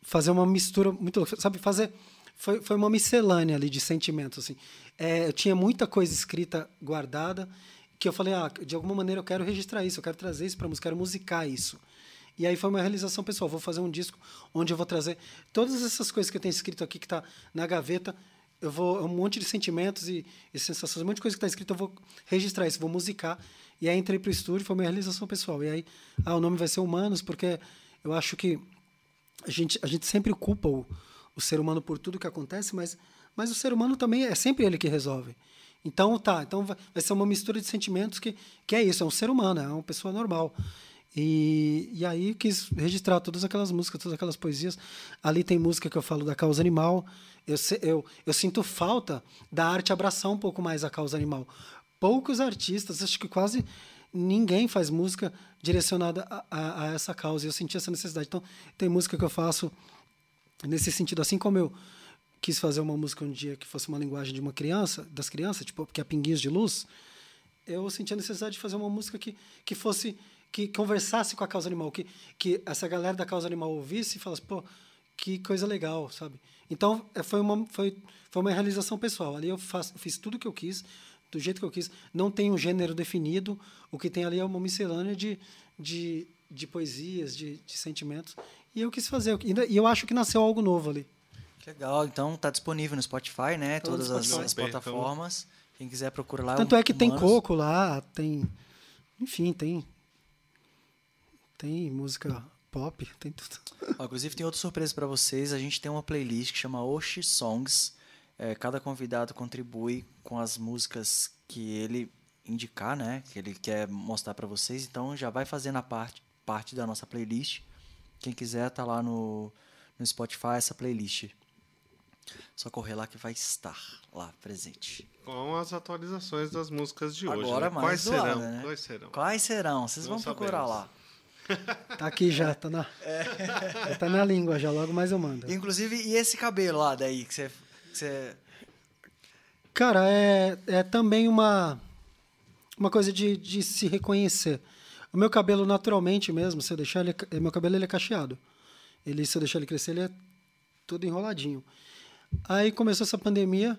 Speaker 3: Fazer uma mistura muito. Sabe? Fazer. Foi, foi uma miscelânea ali de sentimentos. Assim. É, eu tinha muita coisa escrita, guardada, que eu falei, ah, de alguma maneira eu quero registrar isso, eu quero trazer isso para música, quero musicar isso. E aí foi uma realização pessoal. Vou fazer um disco onde eu vou trazer todas essas coisas que eu tenho escrito aqui, que está na gaveta. Eu vou. Um monte de sentimentos e, e sensações, um monte de coisa que está escrito, eu vou registrar isso, vou musicar. E aí entrei para o estúdio, foi uma realização pessoal. E aí, ah, o nome vai ser Humanos, porque eu acho que a gente, a gente sempre culpa o, o ser humano por tudo que acontece, mas, mas o ser humano também é sempre ele que resolve. Então, tá, então vai, vai ser uma mistura de sentimentos que, que é isso, é um ser humano, é uma pessoa normal. E, e aí quis registrar todas aquelas músicas, todas aquelas poesias. Ali tem música que eu falo da causa animal. Eu, eu, eu sinto falta da arte abraçar um pouco mais a causa animal. Poucos artistas, acho que quase ninguém faz música direcionada a, a, a essa causa. E eu senti essa necessidade. Então, tem música que eu faço nesse sentido. Assim como eu quis fazer uma música um dia que fosse uma linguagem de uma criança, das crianças, tipo, que é Pinguinhos de Luz, eu senti a necessidade de fazer uma música que, que fosse que conversasse com a causa animal, que, que essa galera da causa animal ouvisse e falasse, pô, que coisa legal, sabe? Então, é, foi uma, foi, foi uma realização pessoal. Ali eu, faço, eu fiz tudo o que eu quis, do jeito que eu quis. Não tem um gênero definido. O que tem ali é uma miscelânea de, de, de poesias, de, de sentimentos. E eu quis fazer. E eu acho que nasceu algo novo ali.
Speaker 1: Legal. Então, está disponível no Spotify, né? Todas as, as, plataformas. Quem quiser procurar lá.
Speaker 3: Tanto é que tem coco lá, tem... Enfim, tem tem música pop, tem tudo.
Speaker 1: Ó, inclusive tem outra surpresa para vocês. A gente tem uma playlist que chama Oshi Songs. É, cada convidado contribui com as músicas que ele indicar, né? Que ele quer mostrar para vocês. Então já vai fazendo a parte, parte da nossa playlist. Quem quiser tá lá no, no Spotify essa playlist. Só correr lá que vai estar lá presente.
Speaker 2: Com as atualizações das músicas de
Speaker 1: hoje.
Speaker 2: Agora
Speaker 1: né? mais Quais serão? Né? Quais serão? Quais serão? Vocês Não vão sabemos. procurar lá.
Speaker 3: Tá aqui já, tá na, é. tá na língua já, logo mais eu mando.
Speaker 1: Inclusive, e esse cabelo lá daí que você... Que você...
Speaker 3: Cara, é, é também uma, uma coisa de, de se reconhecer. O meu cabelo, naturalmente mesmo, se eu deixar ele... Meu cabelo ele é cacheado. Ele, se eu deixar ele crescer, ele é todo enroladinho. Aí começou essa pandemia,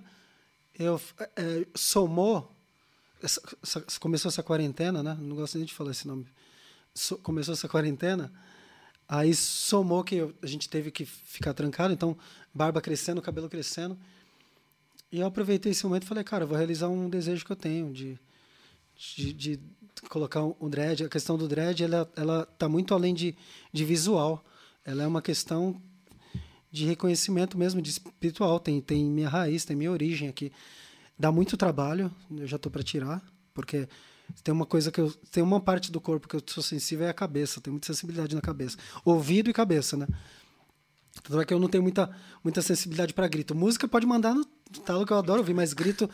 Speaker 3: eu é, somou... Essa, essa, começou essa quarentena, né? Não gosto nem de falar esse nome começou essa quarentena, aí somou que a gente teve que ficar trancado, então barba crescendo, cabelo crescendo. E eu aproveitei esse momento e falei, cara, vou realizar um desejo que eu tenho de, de, de colocar um dread. A questão do dread, ela, ela tá muito além de, de visual. Ela é uma questão de reconhecimento mesmo, de espiritual. Tem, tem minha raiz, tem minha origem aqui. Dá muito trabalho, eu já estou para tirar, porque tem uma coisa que eu. Tem uma parte do corpo que eu sou sensível é a cabeça. Tenho muita sensibilidade na cabeça. Ouvido e cabeça, né? Tanto é que eu não tenho muita, muita sensibilidade para grito. Música pode mandar no talo que eu adoro ouvir, mas grito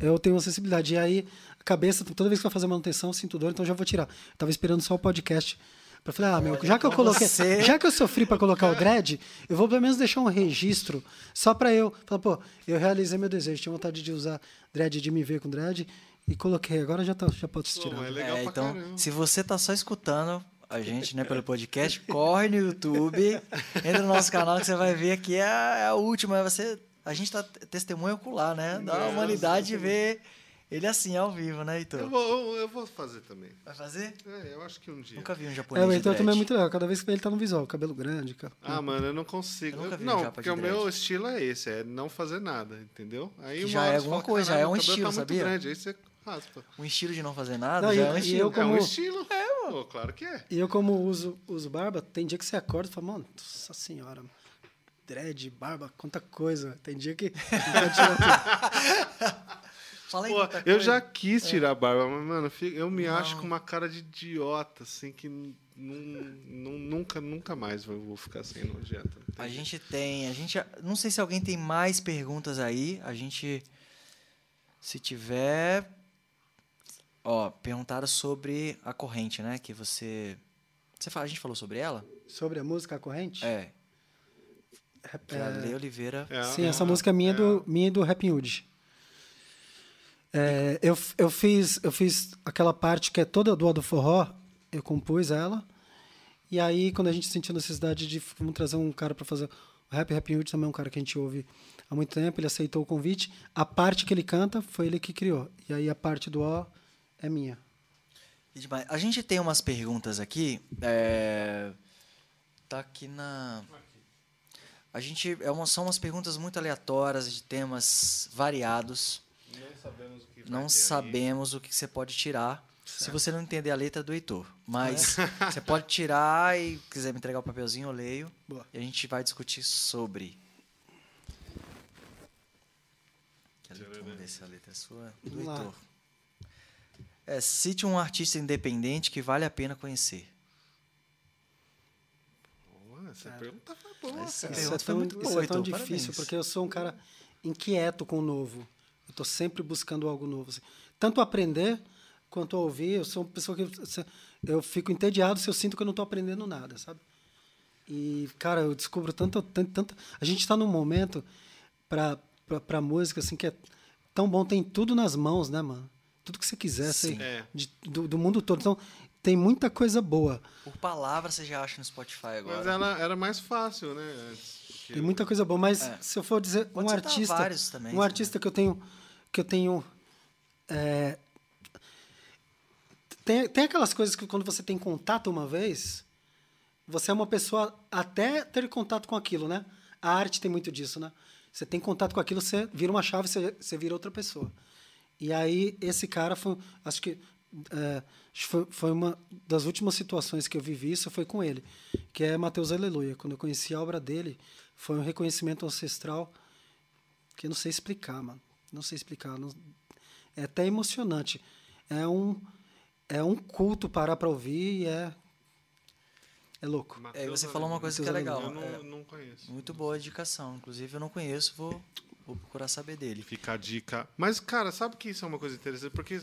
Speaker 3: eu tenho uma sensibilidade. E aí, a cabeça, toda vez que eu fazer manutenção, eu sinto dor, então já vou tirar. Eu tava esperando só o podcast para falar, ah, meu, já que eu coloquei, você... já que eu sofri para colocar o dread, eu vou pelo menos deixar um registro só para eu, falar, pô, eu realizei meu desejo, tinha vontade de usar dread, de me ver com dread, e coloquei, agora já, tá, já pode se tirar.
Speaker 1: É é, então, caramba. se você tá só escutando a gente, né, pelo podcast, corre no YouTube, entra no nosso canal que você vai ver que é, é a última. Você, a gente tá testemunha ocular, né? Da Nossa, humanidade ver ele assim, ao vivo, né, Heitor?
Speaker 2: Eu vou, eu vou fazer também.
Speaker 1: Vai fazer?
Speaker 2: É, eu acho que um dia.
Speaker 1: Nunca vi um japonês. É,
Speaker 3: o
Speaker 1: Heitor
Speaker 3: também é muito legal. Cada vez que ele tá no visual, cabelo grande. Cara.
Speaker 2: Ah, mano, eu não consigo. Eu não, um porque o meu estilo é esse, é não fazer nada, entendeu?
Speaker 1: Aí já é alguma coisa, já é um estilo, tá sabia?
Speaker 2: Grande, aí você raspa.
Speaker 1: Um estilo de não fazer nada não, já é um estilo. Eu
Speaker 2: como... É um estilo? É, mano. claro que é.
Speaker 3: E eu, como uso, uso barba, tem dia que você acorda e fala, mano, nossa senhora, dread, barba, quanta coisa. Tem dia que.
Speaker 2: Fala aí, Pô, eu já quis é. tirar a barba, mas, mano, eu me não. acho com uma cara de idiota, assim, que nunca, nunca mais vou ficar sem nojenta.
Speaker 1: A gente tem, a gente, não sei se alguém tem mais perguntas aí, a gente, se tiver, Ó, perguntaram sobre a corrente, né? Que você. Você fala, a gente falou sobre ela?
Speaker 3: Sobre a música a corrente?
Speaker 1: É. Que é a Lei Oliveira.
Speaker 3: É, Sim, essa música é minha, do, minha e do Happy Hood. É, eu, eu, fiz, eu fiz aquela parte que é toda do do forró, eu compus ela. E aí, quando a gente sentiu necessidade de vamos trazer um cara para fazer o rap, Happy Hood também é um cara que a gente ouve há muito tempo, ele aceitou o convite. A parte que ele canta foi ele que criou. E aí a parte do O é minha.
Speaker 1: A gente tem umas perguntas aqui. É... Tá aqui na. A gente é uma, são umas perguntas muito aleatórias de temas variados.
Speaker 2: Não sabemos o que,
Speaker 1: não sabemos o que você pode tirar. Certo. Se você não entender a letra do Heitor. Mas é. você pode tirar e quiser me entregar o papelzinho, eu leio. Boa. E a gente vai discutir sobre. Vamos ver se a letra é sua. Do Vamos Heitor. Lá. É, cite um artista independente que vale a pena conhecer.
Speaker 2: essa pergunta foi boa. Essa
Speaker 3: pergunta isso é tão, muito boa, isso é tão difícil, parabéns. porque eu sou um cara inquieto com o novo. Eu estou sempre buscando algo novo. Assim. Tanto aprender quanto a ouvir. Eu sou uma pessoa que eu fico entediado se eu sinto que eu não estou aprendendo nada, sabe? E, cara, eu descubro tanto. tanto, tanto a gente está num momento para música assim, que é tão bom, tem tudo nas mãos, né, mano? Tudo que você quiser, assim, é. de, do, do, mundo todo. Então, tem muita coisa boa.
Speaker 1: Por palavra você já acha no Spotify agora.
Speaker 2: Mas ela era mais fácil, né?
Speaker 3: Porque... Tem muita coisa boa, mas é. se eu for dizer Pode um artista, também, um artista que eu tenho que eu tenho é, tem, tem aquelas coisas que quando você tem contato uma vez, você é uma pessoa até ter contato com aquilo, né? A arte tem muito disso, né? Você tem contato com aquilo, você vira uma chave, você, você vira outra pessoa. E aí, esse cara foi. Acho que. É, foi, foi uma das últimas situações que eu vivi isso foi com ele, que é Mateus Aleluia. Quando eu conheci a obra dele, foi um reconhecimento ancestral que eu não sei explicar, mano. Não sei explicar. Não, é até emocionante. É um, é um culto parar para ouvir e é. É louco.
Speaker 1: Mateus é, você falou uma coisa Mateus que é legal.
Speaker 2: Eu não,
Speaker 1: é,
Speaker 2: não conheço.
Speaker 1: Muito boa a indicação. Inclusive, eu não conheço, vou Vou procurar saber dele.
Speaker 2: Fica a dica. Mas, cara, sabe que isso é uma coisa interessante? Porque,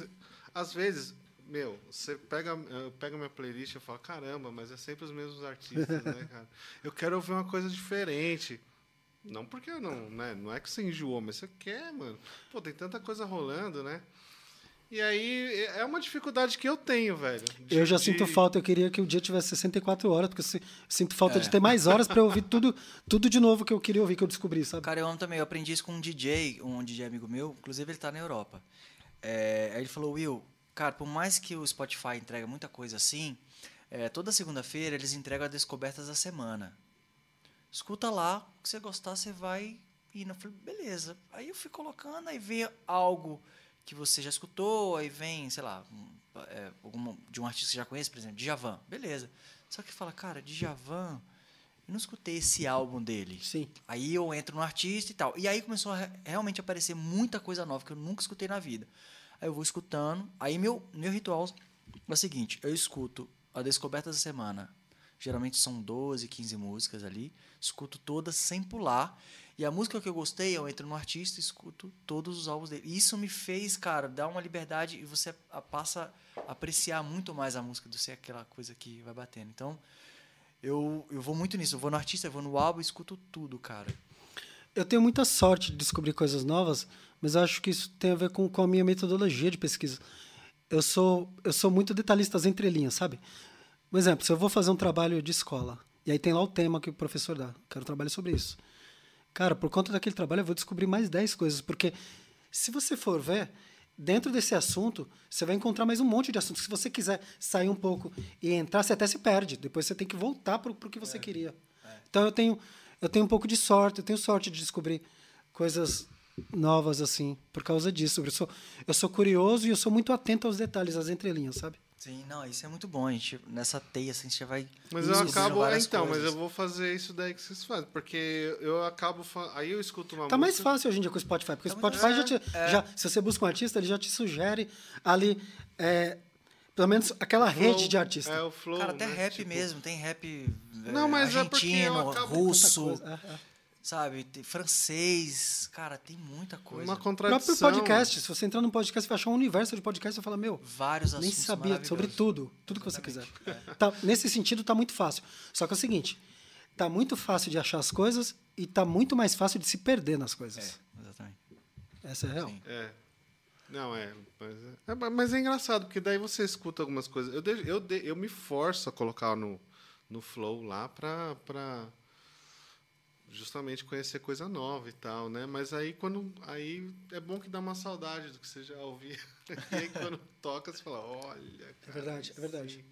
Speaker 2: às vezes, meu, você pega, pega minha playlist e fala, caramba, mas é sempre os mesmos artistas, né, cara? Eu quero ouvir uma coisa diferente. Não porque eu não, né? Não é que você enjoou, mas você quer, mano. Pô, tem tanta coisa rolando, né? E aí é uma dificuldade que eu tenho, velho.
Speaker 3: De, eu já de... sinto falta, eu queria que o dia tivesse 64 horas, porque eu sinto falta é. de ter mais horas para ouvir tudo, tudo de novo que eu queria ouvir, que eu descobri, sabe?
Speaker 1: Cara, eu amo também, eu aprendi isso com um DJ, um DJ amigo meu, inclusive ele tá na Europa. É, aí ele falou, Will, cara, por mais que o Spotify entrega muita coisa assim, é, toda segunda-feira eles entregam as descobertas da semana. Escuta lá, que você gostar, você vai ir. Eu falei, beleza. Aí eu fui colocando, aí vê algo que você já escutou, aí vem, sei lá, é, alguma, de um artista que você já conhece, por exemplo, Djavan. Beleza. Só que fala, cara, Djavan, eu não escutei esse álbum dele.
Speaker 3: Sim.
Speaker 1: Aí eu entro no artista e tal. E aí começou a realmente aparecer muita coisa nova que eu nunca escutei na vida. Aí eu vou escutando. Aí meu, meu ritual é o seguinte: eu escuto a descoberta da semana. Geralmente são 12, 15 músicas ali. Escuto todas sem pular. E a música que eu gostei, eu entro no artista escuto todos os álbuns dele. Isso me fez, cara, dar uma liberdade e você passa a apreciar muito mais a música do que aquela coisa que vai batendo. Então, eu, eu vou muito nisso. Eu vou no artista, eu vou no álbum escuto tudo, cara.
Speaker 3: Eu tenho muita sorte de descobrir coisas novas, mas acho que isso tem a ver com, com a minha metodologia de pesquisa. Eu sou, eu sou muito detalhista às entrelinhas, sabe? Por exemplo, se eu vou fazer um trabalho de escola, e aí tem lá o tema que o professor dá, quero trabalho sobre isso. Cara, por conta daquele trabalho eu vou descobrir mais 10 coisas, porque se você for ver, dentro desse assunto, você vai encontrar mais um monte de assuntos. Se você quiser sair um pouco e entrar, você até se perde. Depois você tem que voltar para o que você é. queria. É. Então eu tenho, eu tenho um pouco de sorte, eu tenho sorte de descobrir coisas novas assim, por causa disso. Eu sou, eu sou curioso e eu sou muito atento aos detalhes, às entrelinhas, sabe?
Speaker 1: Sim, não, isso é muito bom. A gente, nessa teia, assim, a gente já vai.
Speaker 2: Mas eu acabo. Então, coisas. mas eu vou fazer isso daí que vocês fazem. Porque eu acabo. Aí eu escuto uma
Speaker 3: Tá música... mais fácil hoje em dia com o Spotify. Porque tá o Spotify já, te, é. já. Se você busca um artista, ele já te sugere ali. É, pelo menos aquela flow, rede de artistas.
Speaker 2: É, o flow.
Speaker 1: Cara, até né? rap tipo... mesmo. Tem rap.
Speaker 2: Não, mas argentino, é porque eu
Speaker 1: acabo... russo. Sabe? Tem francês, cara, tem muita coisa.
Speaker 2: Uma contradição.
Speaker 3: O próprio podcast, se você entrar no podcast, você vai achar um universo de podcast, você fala, meu,
Speaker 1: vários
Speaker 3: nem sabia sobre tudo, tudo que você quiser. É. Tá, nesse sentido, tá muito fácil. Só que é o seguinte, tá muito fácil de achar as coisas e tá muito mais fácil de se perder nas coisas.
Speaker 1: É, exatamente.
Speaker 3: Essa é real.
Speaker 2: Sim. É. Não, é mas, é. é. mas é engraçado, porque daí você escuta algumas coisas. Eu, de, eu, de, eu me forço a colocar no, no flow lá pra, pra justamente conhecer coisa nova e tal, né? Mas aí quando aí é bom que dá uma saudade do que você já ouvia. e aí quando toca você fala, olha, cara,
Speaker 3: É verdade, é verdade.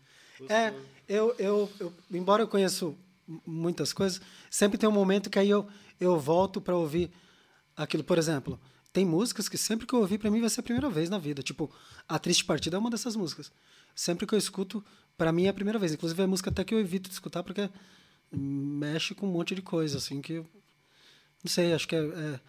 Speaker 3: É, eu, eu, eu, embora eu conheço muitas coisas, sempre tem um momento que aí eu, eu volto para ouvir aquilo, por exemplo, tem músicas que sempre que eu ouvir para mim vai ser a primeira vez na vida, tipo, A Triste Partida é uma dessas músicas. Sempre que eu escuto, para mim é a primeira vez. Inclusive é música até que eu evito de escutar porque mexe com um monte de coisa, assim, que. Não sei, acho que é, é,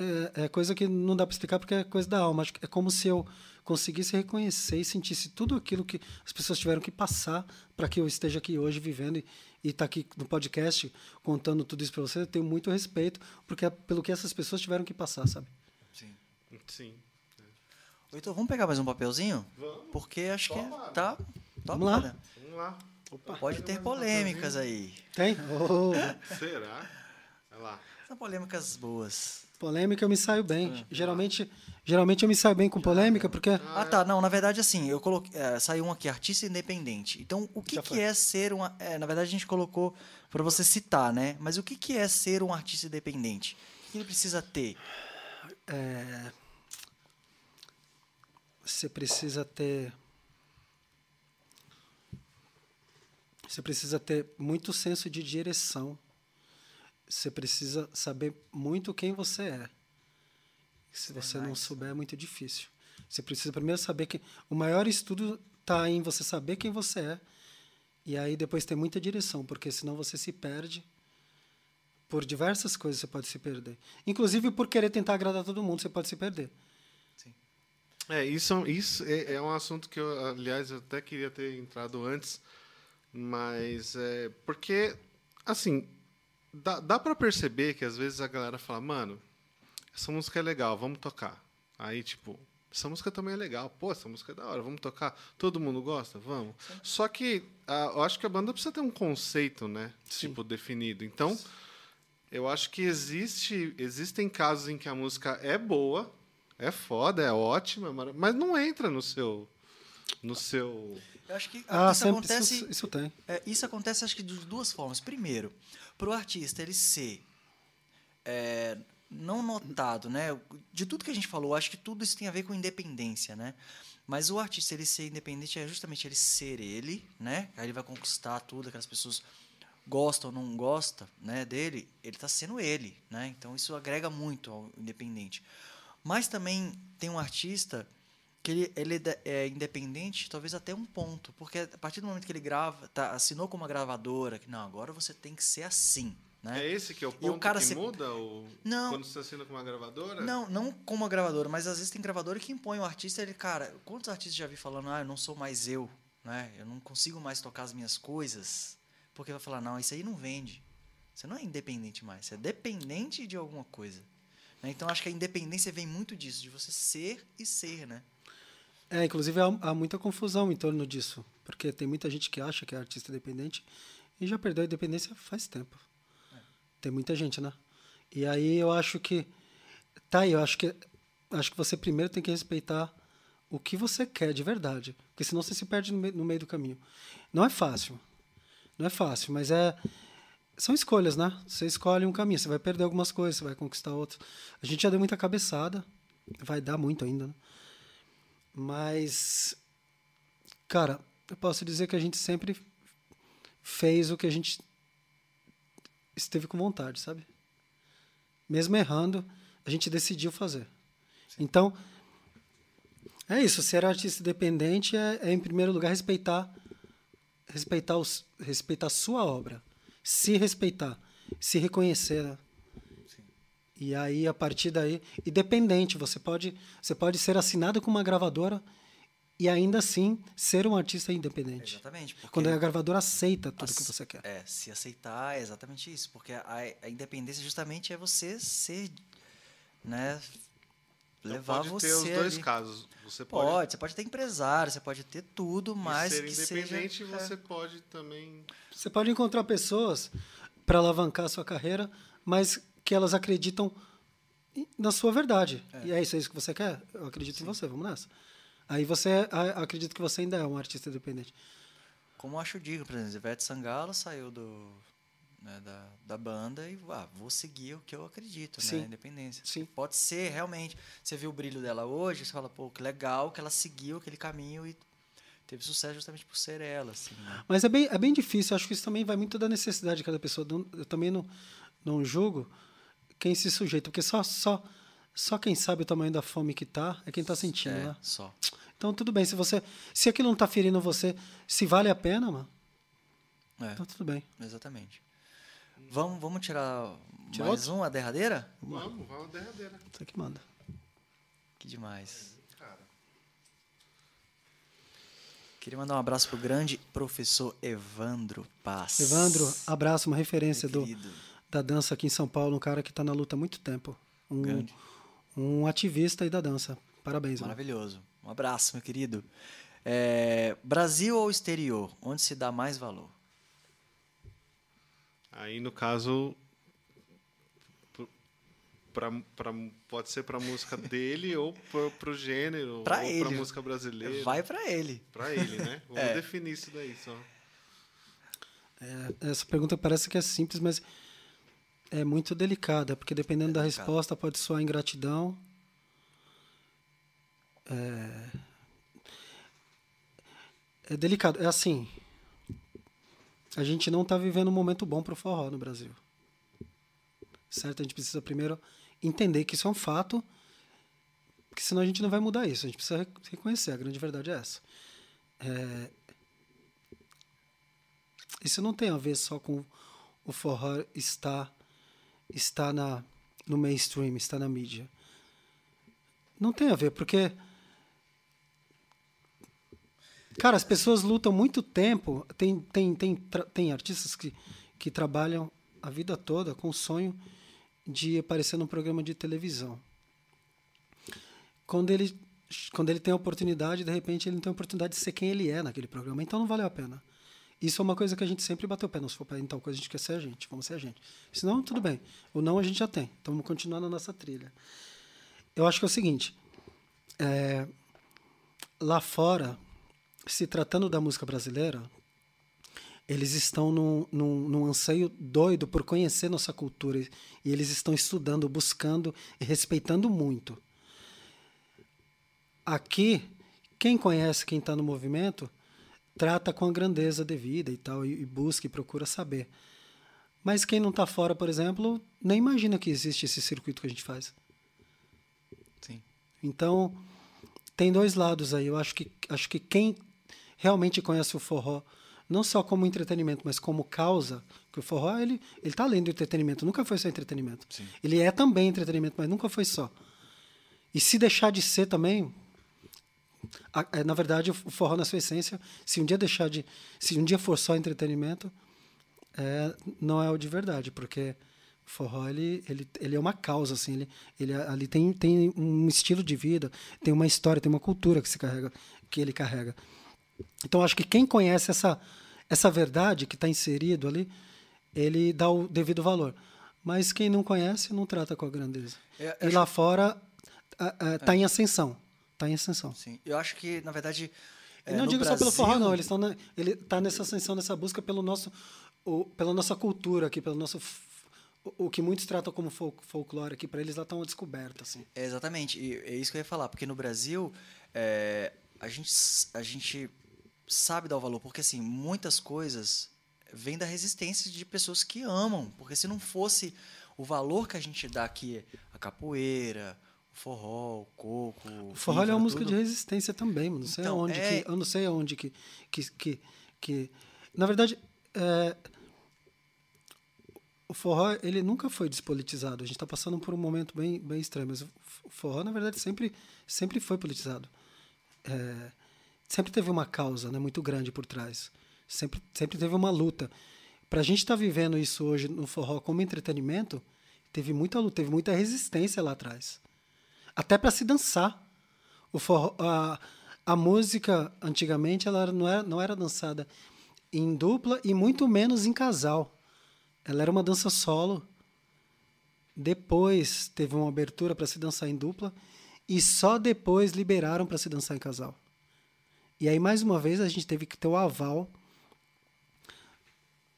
Speaker 3: é, é coisa que não dá para explicar porque é coisa da alma. Acho que é como se eu conseguisse reconhecer e sentisse tudo aquilo que as pessoas tiveram que passar para que eu esteja aqui hoje vivendo e estar tá aqui no podcast contando tudo isso para você. Eu tenho muito respeito porque é pelo que essas pessoas tiveram que passar, sabe?
Speaker 2: Sim. Sim.
Speaker 1: Então, vamos pegar mais um papelzinho?
Speaker 2: Vamos.
Speaker 1: Porque acho que tá.
Speaker 3: Vamos lá.
Speaker 2: Vamos lá.
Speaker 1: Opa, Pode ter polêmicas aí.
Speaker 3: Tem? Oh.
Speaker 2: Será? Olha lá.
Speaker 1: São polêmicas boas.
Speaker 3: Polêmica eu me saio bem. Geralmente, geralmente eu me saio bem com polêmica porque
Speaker 1: Ah, tá. Não, na verdade, assim, eu coloquei. É, saiu um aqui, artista independente. Então, o que, que é ser um. É, na verdade, a gente colocou para você citar, né? Mas o que, que é ser um artista independente? O que ele precisa ter?
Speaker 3: é, você precisa ter você precisa ter muito senso de direção. Você precisa saber muito quem você é. Se você não souber é muito difícil. Você precisa primeiro saber que o maior estudo está em você saber quem você é e aí depois ter muita direção porque senão você se perde por diversas coisas você pode se perder. Inclusive por querer tentar agradar todo mundo você pode se perder.
Speaker 2: É, isso, isso é, é um assunto que eu, aliás, eu até queria ter entrado antes, mas é porque, assim, dá, dá para perceber que às vezes a galera fala, mano, essa música é legal, vamos tocar. Aí, tipo, essa música também é legal, pô, essa música é da hora, vamos tocar. Todo mundo gosta? Vamos. Só que ah, eu acho que a banda precisa ter um conceito, né? Tipo, definido. Então, eu acho que existe, existem casos em que a música é boa, é foda, é ótima, mara- mas não entra no seu. No seu.
Speaker 1: Eu acho que
Speaker 3: ah
Speaker 1: isso acontece.
Speaker 3: isso, isso tem
Speaker 1: É, isso acontece, acho que de duas formas. Primeiro, para o artista ele ser é, não notado, né? De tudo que a gente falou, acho que tudo isso tem a ver com independência, né? Mas o artista ele ser independente é justamente ele ser ele, né? Aí ele vai conquistar tudo, aquelas pessoas gostam ou não gostam, né, dele, ele está sendo ele, né? Então isso agrega muito ao independente. Mas também tem um artista que ele, ele é é independente, talvez até um ponto, porque a partir do momento que ele grava, tá, assinou com uma gravadora, que não, agora você tem que ser assim, né?
Speaker 2: É esse que é o
Speaker 1: E o
Speaker 2: ponto
Speaker 1: cara
Speaker 2: que
Speaker 1: se-
Speaker 2: muda? O...
Speaker 1: Não.
Speaker 2: Quando você assina com uma gravadora?
Speaker 1: Não, não com uma gravadora, mas às vezes tem gravadora que impõe o artista, ele, cara, quantos artistas já vi falando, ah, eu não sou mais eu, né? Eu não consigo mais tocar as minhas coisas, porque vai falar, não, isso aí não vende. Você não é independente mais, você é dependente de alguma coisa. né? Então acho que a independência vem muito disso, de você ser e ser, né?
Speaker 3: É, inclusive há, há muita confusão em torno disso, porque tem muita gente que acha que é artista independente e já perdeu a independência faz tempo. Tem muita gente, né? E aí eu acho que tá aí, eu acho que acho que você primeiro tem que respeitar o que você quer de verdade, porque senão você se perde no, meio- no meio do caminho. Não é fácil. Não é fácil, mas é são escolhas, né? Você escolhe um caminho, você vai perder algumas coisas, você vai conquistar outras. A gente já deu muita cabeçada, vai dar muito ainda, né? Mas, cara, eu posso dizer que a gente sempre fez o que a gente esteve com vontade, sabe? Mesmo errando, a gente decidiu fazer. Então, é isso. Ser artista independente é, é, em primeiro lugar, respeitar, respeitar, os, respeitar a sua obra. Se respeitar, se reconhecer, né? E aí, a partir daí, independente, você pode, você pode ser assinado com uma gravadora e ainda assim ser um artista independente.
Speaker 1: Exatamente. Porque
Speaker 3: Quando a gravadora aceita tudo que você quer.
Speaker 1: É, se aceitar é exatamente isso. Porque a, a independência justamente é você ser, né?
Speaker 2: então
Speaker 1: levar
Speaker 2: pode
Speaker 1: você.
Speaker 2: Pode ter os dois
Speaker 1: ali.
Speaker 2: casos. Você
Speaker 1: pode,
Speaker 2: pode,
Speaker 1: você pode ter empresário, você pode ter tudo, mas
Speaker 2: ser
Speaker 1: que
Speaker 2: independente,
Speaker 1: seja,
Speaker 2: você
Speaker 1: é.
Speaker 2: pode também.
Speaker 3: Você pode encontrar pessoas para alavancar a sua carreira, mas que elas acreditam na sua verdade. É. E é isso, é isso que você quer? Eu acredito Sim. em você, vamos nessa. Aí você acredita que você ainda é um artista independente.
Speaker 1: Como acho digo, por exemplo, Ivete Sangalo saiu do, né, da, da banda e ah, vou seguir o que eu acredito,
Speaker 3: Sim.
Speaker 1: né? Independência.
Speaker 3: Sim.
Speaker 1: Pode ser realmente. Você viu o brilho dela hoje, você fala, pô, que legal que ela seguiu aquele caminho e teve sucesso justamente por ser ela. Assim, né?
Speaker 3: Mas é bem, é bem difícil, acho que isso também vai muito da necessidade de cada pessoa. Eu também não, não julgo quem se sujeita, porque só, só, só quem sabe o tamanho da fome que tá é quem está sentindo,
Speaker 1: é,
Speaker 3: né?
Speaker 1: Só.
Speaker 3: Então tudo bem, se você se aquilo não está ferindo você, se vale a pena, mano.
Speaker 1: É,
Speaker 3: então tudo bem.
Speaker 1: Exatamente. Vamos, vamos tirar
Speaker 3: Tira
Speaker 1: mais
Speaker 3: outro?
Speaker 1: um, a derradeira?
Speaker 2: Vamos, vamos a derradeira.
Speaker 3: Você que manda.
Speaker 1: Que demais.
Speaker 2: Cara.
Speaker 1: Queria mandar um abraço pro grande professor Evandro Paz.
Speaker 3: Evandro, abraço, uma referência do,
Speaker 1: querido.
Speaker 3: Da dança aqui em São Paulo, um cara que está na luta há muito tempo. Um,
Speaker 1: Grande.
Speaker 3: um ativista aí da dança. Parabéns, mano.
Speaker 1: Maravilhoso. Um abraço, meu querido. É, Brasil ou exterior? Onde se dá mais valor?
Speaker 2: Aí, no caso, pra, pra, pode ser pra música dele ou pro, pro gênero,
Speaker 1: Pra
Speaker 2: ou
Speaker 1: ele.
Speaker 2: pra música brasileira.
Speaker 1: Vai pra ele.
Speaker 2: Pra ele, né? Vamos
Speaker 1: É.
Speaker 2: definir isso daí só.
Speaker 3: É, essa pergunta parece que é simples, mas é muito delicada, porque dependendo da
Speaker 1: delicado.
Speaker 3: resposta pode soar ingratidão. É, é delicado. É assim. A gente não está vivendo um momento bom para o forró no Brasil. Certo? A gente precisa primeiro entender que isso é um fato, porque senão a gente não vai mudar isso. A gente precisa re- reconhecer. A grande verdade é essa. É, isso não tem a ver só com o forró estar está na no mainstream, está na mídia. Não tem a ver, porque cara, as pessoas lutam muito tempo. Tem tem tem tem artistas que que trabalham a vida toda com o sonho de aparecer num programa de televisão. Quando ele quando ele tem a oportunidade, de repente ele não tem a oportunidade de ser quem ele é naquele programa, então não valeu a pena. Isso é uma coisa que a gente sempre bateu o pé. Não, se for para tal coisa, a gente quer ser a gente. Vamos ser a gente. Senão, tudo bem. O não a gente já tem. Então, vamos continuar na nossa trilha. Eu acho que é o seguinte. é, lá fora, se tratando da música brasileira, eles estão num, num, num anseio doido por conhecer nossa cultura. E eles estão estudando, buscando e respeitando muito. Aqui, quem conhece quem está no movimento trata com a grandeza devida e tal, e, e busca e procura saber. Mas quem não está fora, por exemplo, nem imagina que existe esse circuito que a gente faz.
Speaker 1: Sim.
Speaker 3: Então, tem dois lados aí. Eu acho que, acho que quem realmente conhece o forró, não só como entretenimento, mas como causa, que o forró, ele ele está além do entretenimento, nunca foi só entretenimento.
Speaker 1: Sim.
Speaker 3: Ele é também entretenimento, mas nunca foi só. E se deixar de ser também, a- é, na verdade, o forró na sua essência, se um dia deixar de, se um dia for só entretenimento, é, não é o de verdade, porque o forró ele, ele, ele é uma causa assim, ele, ele ali tem, tem um estilo de vida, tem uma história, tem uma cultura que se carrega, que ele carrega. Então acho que quem conhece essa essa verdade que está inserido ali, ele dá o devido valor. Mas quem não conhece não trata com a grandeza.
Speaker 1: Eu
Speaker 3: e lá fora está em ascensão, está em ascensão.
Speaker 1: Sim. Eu acho que, na verdade.
Speaker 3: E
Speaker 1: é,
Speaker 3: não digo só pelo
Speaker 1: Brasil-
Speaker 3: forró, não. Eles estão na, ele está nessa ascensão, nessa busca pelo nosso, o, pela nossa cultura aqui, pelo nosso o, que muitos tratam como fol- folclore aqui para eles lá está uma descoberta assim.
Speaker 1: É, exatamente, e é isso que eu ia falar, porque no Brasil é, a, gente, a gente sabe dar o valor, porque assim, muitas coisas vêm da resistência de pessoas que amam, porque se não fosse o valor que a gente dá aqui, a capoeira, forró, o coco...
Speaker 3: O forró é uma música
Speaker 1: tudo,
Speaker 3: de resistência também, mano. Não sei
Speaker 1: Então,
Speaker 3: aonde
Speaker 1: é-
Speaker 3: que, eu não sei aonde que que, que, que na verdade é, o forró ele nunca foi despolitizado. A gente está passando por um momento bem bem estranho, mas o forró na verdade sempre sempre foi politizado. É, sempre teve uma causa, né, muito grande por trás. Sempre sempre teve uma luta. Para a gente estar vivendo isso hoje no forró como entretenimento, teve muita luta, teve muita resistência lá atrás. Até para se dançar. O forró, a, a música, antigamente, ela não era, não era dançada em dupla e muito menos em casal. Ela era uma dança solo. Depois teve uma abertura para se dançar em dupla e só depois liberaram para se dançar em casal. E aí, mais uma vez, a gente teve que ter o aval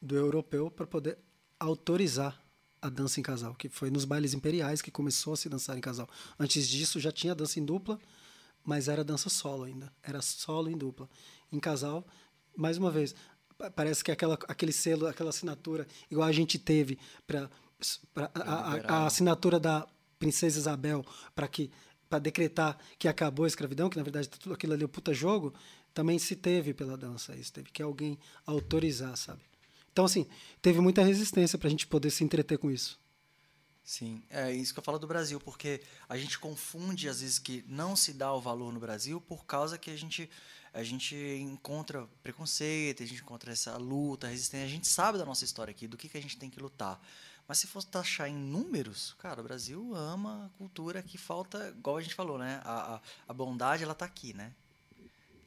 Speaker 3: do europeu para poder autorizar a dança em casal, que foi nos bailes imperiais que começou a se dançar em casal. Antes disso já tinha dança em dupla, mas era dança solo ainda, era solo em dupla. Em casal, mais uma vez, parece que aquela, aquele selo, aquela assinatura, igual a gente teve para a, a, a, assinatura da princesa Isabel para que para decretar que acabou a escravidão, que na verdade tudo aquilo ali é um puta jogo, também se teve pela dança isso, teve que alguém autorizar, sabe? Então assim, teve muita resistência para a gente poder se entreter com isso.
Speaker 1: Sim, é isso que eu falo do Brasil, porque a gente confunde às vezes que não se dá o valor no Brasil por causa que a gente a gente encontra preconceito, a gente encontra essa luta, resistência, a gente sabe da nossa história aqui, do que, que a gente tem que lutar. Mas se fosse taxar em números, cara, o Brasil ama a cultura que falta, igual a gente falou, né? A, a, a bondade, ela tá aqui, né?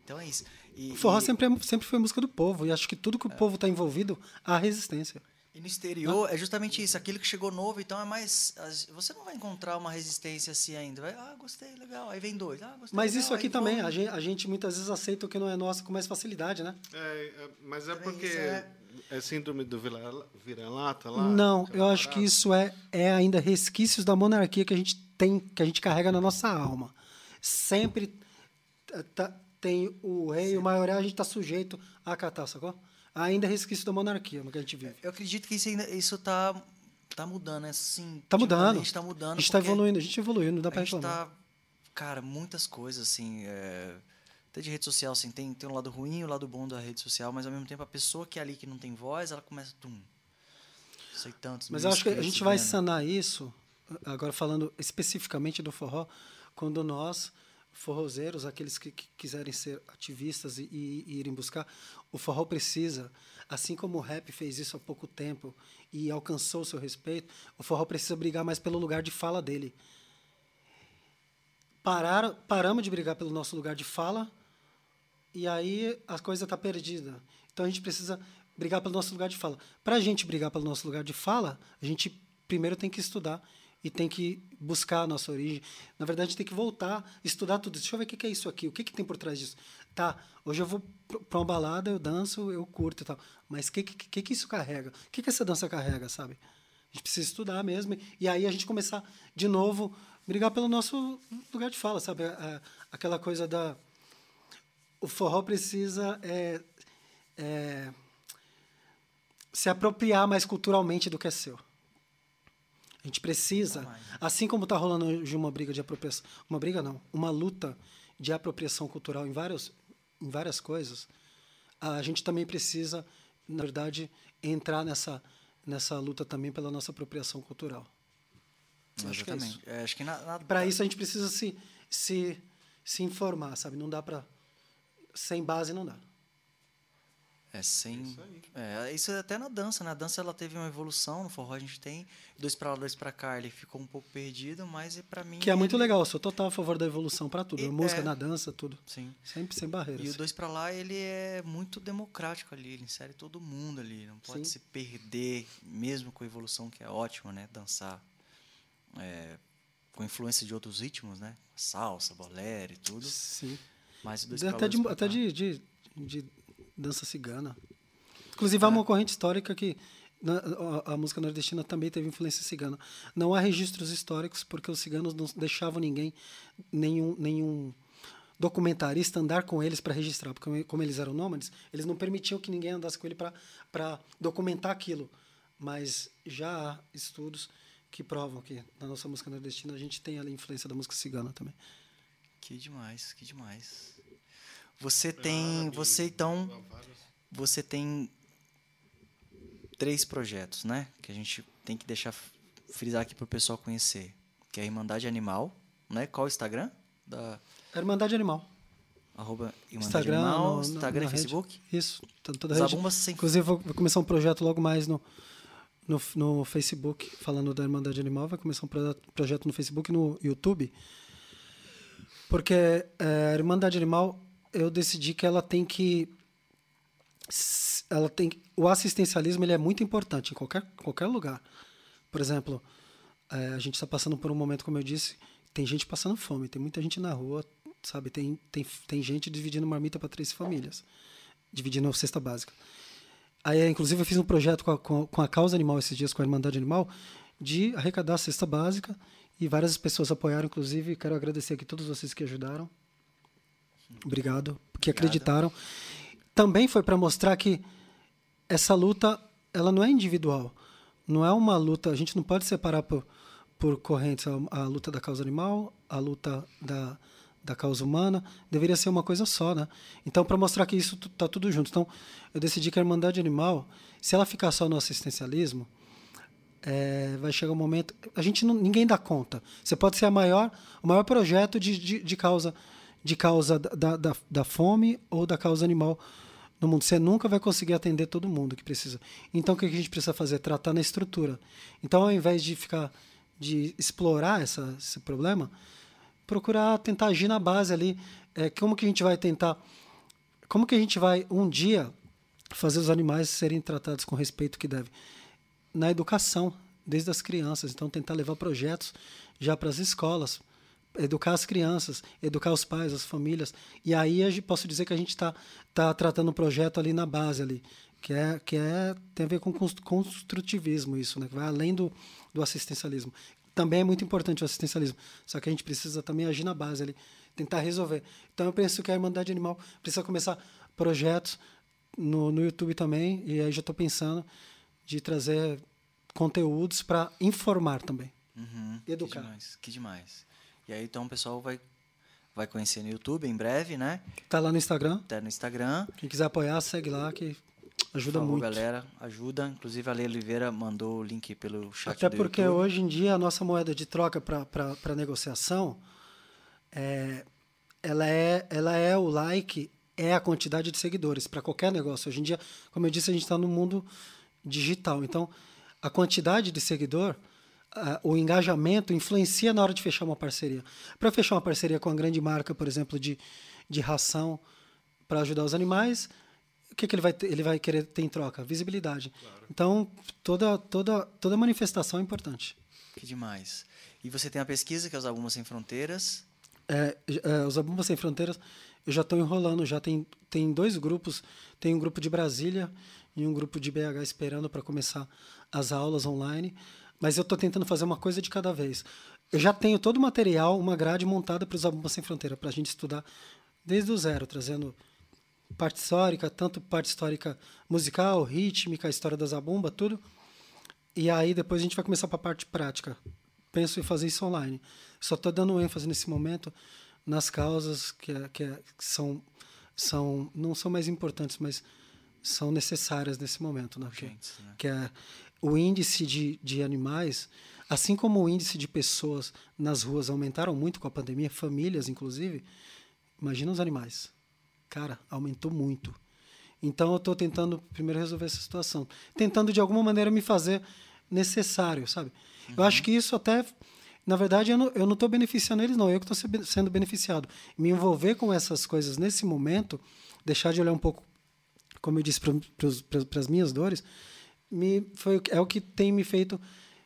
Speaker 1: Então é isso.
Speaker 3: E, o forró e... sempre, é, sempre foi música do povo, e acho que tudo que o é. povo está envolvido, há resistência.
Speaker 1: E no exterior é justamente isso, aquele que chegou novo, então é mais. Você não vai encontrar uma resistência assim ainda. Vai, ah, gostei, legal. Aí vem dois. Ah, gostei,
Speaker 3: mas
Speaker 1: legal.
Speaker 3: isso aqui também, a gente, a gente, muitas vezes aceita o que não é nosso com mais facilidade, né?
Speaker 2: É, é mas é porque. É... é... síndrome do vira-lata lá?
Speaker 3: Não, eu acho que isso é, é ainda resquícios da monarquia que a gente tem, que a gente carrega na nossa alma. Sempre tá, tem o rei, Sim. o maioral, a gente está sujeito a acatar, sacou? ainda é resquício da monarquia que a gente vive.
Speaker 1: Eu acredito que isso ainda isso tá tá mudando, assim.
Speaker 3: Tá mudando.
Speaker 1: A gente tá mudando.
Speaker 3: A gente tá evoluindo, a gente evoluindo, não dá para
Speaker 1: reclamar. Tá, cara, muitas coisas assim, é, até de rede social assim, tem tem um lado ruim e o um lado bom da rede social, mas ao mesmo tempo a pessoa que é ali que não tem voz, ela começa tum. Sei tantos.
Speaker 3: Mas eu acho que a gente vai sanar isso agora falando especificamente do forró quando nós forrozeiros, aqueles que, que quiserem ser ativistas e, e, e, irem buscar, o forró precisa, assim como o rap fez isso há pouco tempo e alcançou seu respeito, o forró precisa brigar mais pelo lugar de fala dele. Parar, paramos de brigar pelo nosso lugar de fala e aí a coisa está perdida. Então a gente precisa brigar pelo nosso lugar de fala. Para a gente brigar pelo nosso lugar de fala, a gente primeiro tem que estudar e tem que buscar a nossa origem. Na verdade, a gente tem que voltar, estudar tudo. Deixa eu ver o que é isso aqui, o que, que tem por trás disso. Tá, hoje eu vou para uma balada, eu danço, eu curto e tal. Mas o que, que, que isso carrega? O que, que essa dança carrega, sabe? A gente precisa estudar mesmo. E aí a gente começar, de novo, brigar pelo nosso lugar de fala, sabe? aquela coisa da... O forró precisa é, é, se apropriar mais culturalmente do que é seu. A gente precisa, assim como está rolando hoje uma briga de apropriação, uma briga não, uma luta de apropriação cultural em várias, em várias coisas, a gente também precisa, na verdade, entrar nessa, nessa luta também pela nossa apropriação cultural.
Speaker 1: Acho que é. É, que na...
Speaker 3: Para isso a gente precisa se, se, se informar, sabe? Não dá para sem base não dá.
Speaker 1: É sem. Isso, é, isso é até na dança, né? A dança ela teve uma evolução, no forró a gente tem dois para lá, dois para cá, ele ficou um pouco perdido, mas para mim.
Speaker 3: Que é muito legal, eu sou total a favor da evolução para tudo, e, música, é, na dança, tudo.
Speaker 1: Sim.
Speaker 3: Sempre sem barreiras.
Speaker 1: E o dois para lá ele é muito democrático ali, ele insere todo mundo ali, não pode sim. se perder, mesmo com a evolução que é ótima, né? Dançar é, com influência de outros ritmos, né? Salsa, bolero e tudo.
Speaker 3: Sim.
Speaker 1: Mas dois
Speaker 3: até, de, até de, de, de dança cigana. Inclusive, há uma corrente histórica que na, a, a, música nordestina também teve influência cigana. Não há registros históricos porque os ciganos não deixavam ninguém, nenhum, nenhum documentarista andar com eles para registrar, porque como eles eram nômades, eles não permitiam que ninguém andasse com ele para documentar aquilo. Mas já há estudos que provam que na nossa música nordestina a gente tem a influência da música cigana também.
Speaker 1: Que demais, que demais. Você tem, você então, você tem três projetos, né? Que a gente tem que deixar frisar aqui para o pessoal conhecer, que é a Irmandade Animal, né? Qual o Instagram da
Speaker 3: Irmandade Animal?
Speaker 1: Arroba Irmandade Instagram, Animal, no, Instagram e Facebook?
Speaker 3: Rede. Isso, toda a rede. Sem... Inclusive, vou começar um projeto logo mais no, no, no Facebook, falando da Irmandade Animal. Vai começar um projeto no Facebook e no YouTube Porque é, a Irmandade Animal, eu decidi que ela tem que ela tem o assistencialismo ele é muito importante em qualquer qualquer lugar. Por exemplo, é, a gente está passando por um momento, como eu disse, tem gente passando fome, tem muita gente na rua, sabe? Tem tem, tem gente dividindo marmita para três famílias, dividindo a cesta básica. Aí, inclusive, eu fiz um projeto com a, com a causa animal esses dias, com a Irmandade Animal, de arrecadar a cesta básica e várias pessoas apoiaram, inclusive. Quero agradecer aqui todos vocês que ajudaram. Obrigado, que acreditaram. Também foi para mostrar que essa luta ela não é individual. Não é uma luta, a gente não pode separar por, por correntes a, a luta da causa animal, a luta da, da causa humana, deveria ser uma coisa só, né? Então, para mostrar que isso está tudo junto. Então, eu decidi que a Irmandade Animal, se ela ficar só no assistencialismo, é, vai chegar um momento. A gente não, ninguém dá conta. Você pode ser a maior, o maior projeto de, de, de causa, de causa da, da, da fome ou da causa animal no mundo. Você nunca vai conseguir atender todo mundo que precisa. Então, o que a gente precisa fazer? Tratar na estrutura. Então, ao invés de ficar de explorar essa, esse problema, procurar tentar agir na base ali. É, como que a gente vai tentar. Como que a gente vai um dia fazer os animais serem tratados com respeito que deve? Na educação, desde as crianças. Então, tentar levar projetos já para as escolas, educar as crianças, educar os pais, as famílias. E aí eu posso dizer que a gente está tá tratando um projeto ali na base ali, que é que é tem a ver com construtivismo isso, né? Que vai além do, do assistencialismo também é muito importante o assistencialismo. Só que a gente precisa também agir na base ali, tentar resolver. Então eu penso que a Irmandade Animal precisa começar projetos no, no YouTube também, e aí já estou pensando de trazer conteúdos para informar também.
Speaker 1: Uhum, educar. Que demais, que demais. E aí então o pessoal vai vai conhecer no YouTube em breve, né?
Speaker 3: Tá lá no Instagram.
Speaker 1: Tá no Instagram.
Speaker 3: Quem quiser apoiar, segue lá que Ajuda favor, muito.
Speaker 1: galera, ajuda. Inclusive a Lei Oliveira mandou o link pelo chat
Speaker 3: Até porque YouTube. hoje em dia a nossa moeda de troca para negociação é, ela, é, ela é o like, é a quantidade de seguidores para qualquer negócio. Hoje em dia, como eu disse, a gente está no mundo digital. Então, a quantidade de seguidor, uh, o engajamento influencia na hora de fechar uma parceria. Para fechar uma parceria com uma grande marca, por exemplo, de, de ração para ajudar os animais, o que, que ele, vai ter, ele vai querer ter em troca? Visibilidade. Claro. Então, toda, toda, toda manifestação é importante.
Speaker 1: Que demais. E você tem a pesquisa, que é os Abumas Sem Fronteiras.
Speaker 3: É, é, os Abumas Sem Fronteiras, eu já estou enrolando, já tem, tem dois grupos. Tem um grupo de Brasília e um grupo de BH esperando para começar as aulas online. Mas eu estou tentando fazer uma coisa de cada vez. Eu já tenho todo o material, uma grade montada para os Abumas Sem Fronteira, para a gente estudar desde o zero, trazendo parte histórica, tanto parte histórica musical, rítmica, a história da zabumba, tudo. E aí depois a gente vai começar para a parte prática. Penso em fazer isso online. Só estou dando ênfase nesse momento nas causas que, é, que, é, que, são, são não são mais importantes, mas são necessárias nesse momento, né? Que, né? que é o índice de, de animais, assim como o índice de pessoas nas ruas aumentaram muito com a pandemia, famílias inclusive, imagina os animais cara, aumentou muito. Então eu estou tentando primeiro resolver essa situação, tentando de alguma maneira me fazer necessário, sabe? Uhum. Eu acho que isso até, na verdade, eu não estou beneficiando eles, não. Eu que estou sendo beneficiado. Me envolver com essas coisas nesse momento, deixar de olhar um pouco, como eu disse, para as minhas dores, me foi é o que tem me feito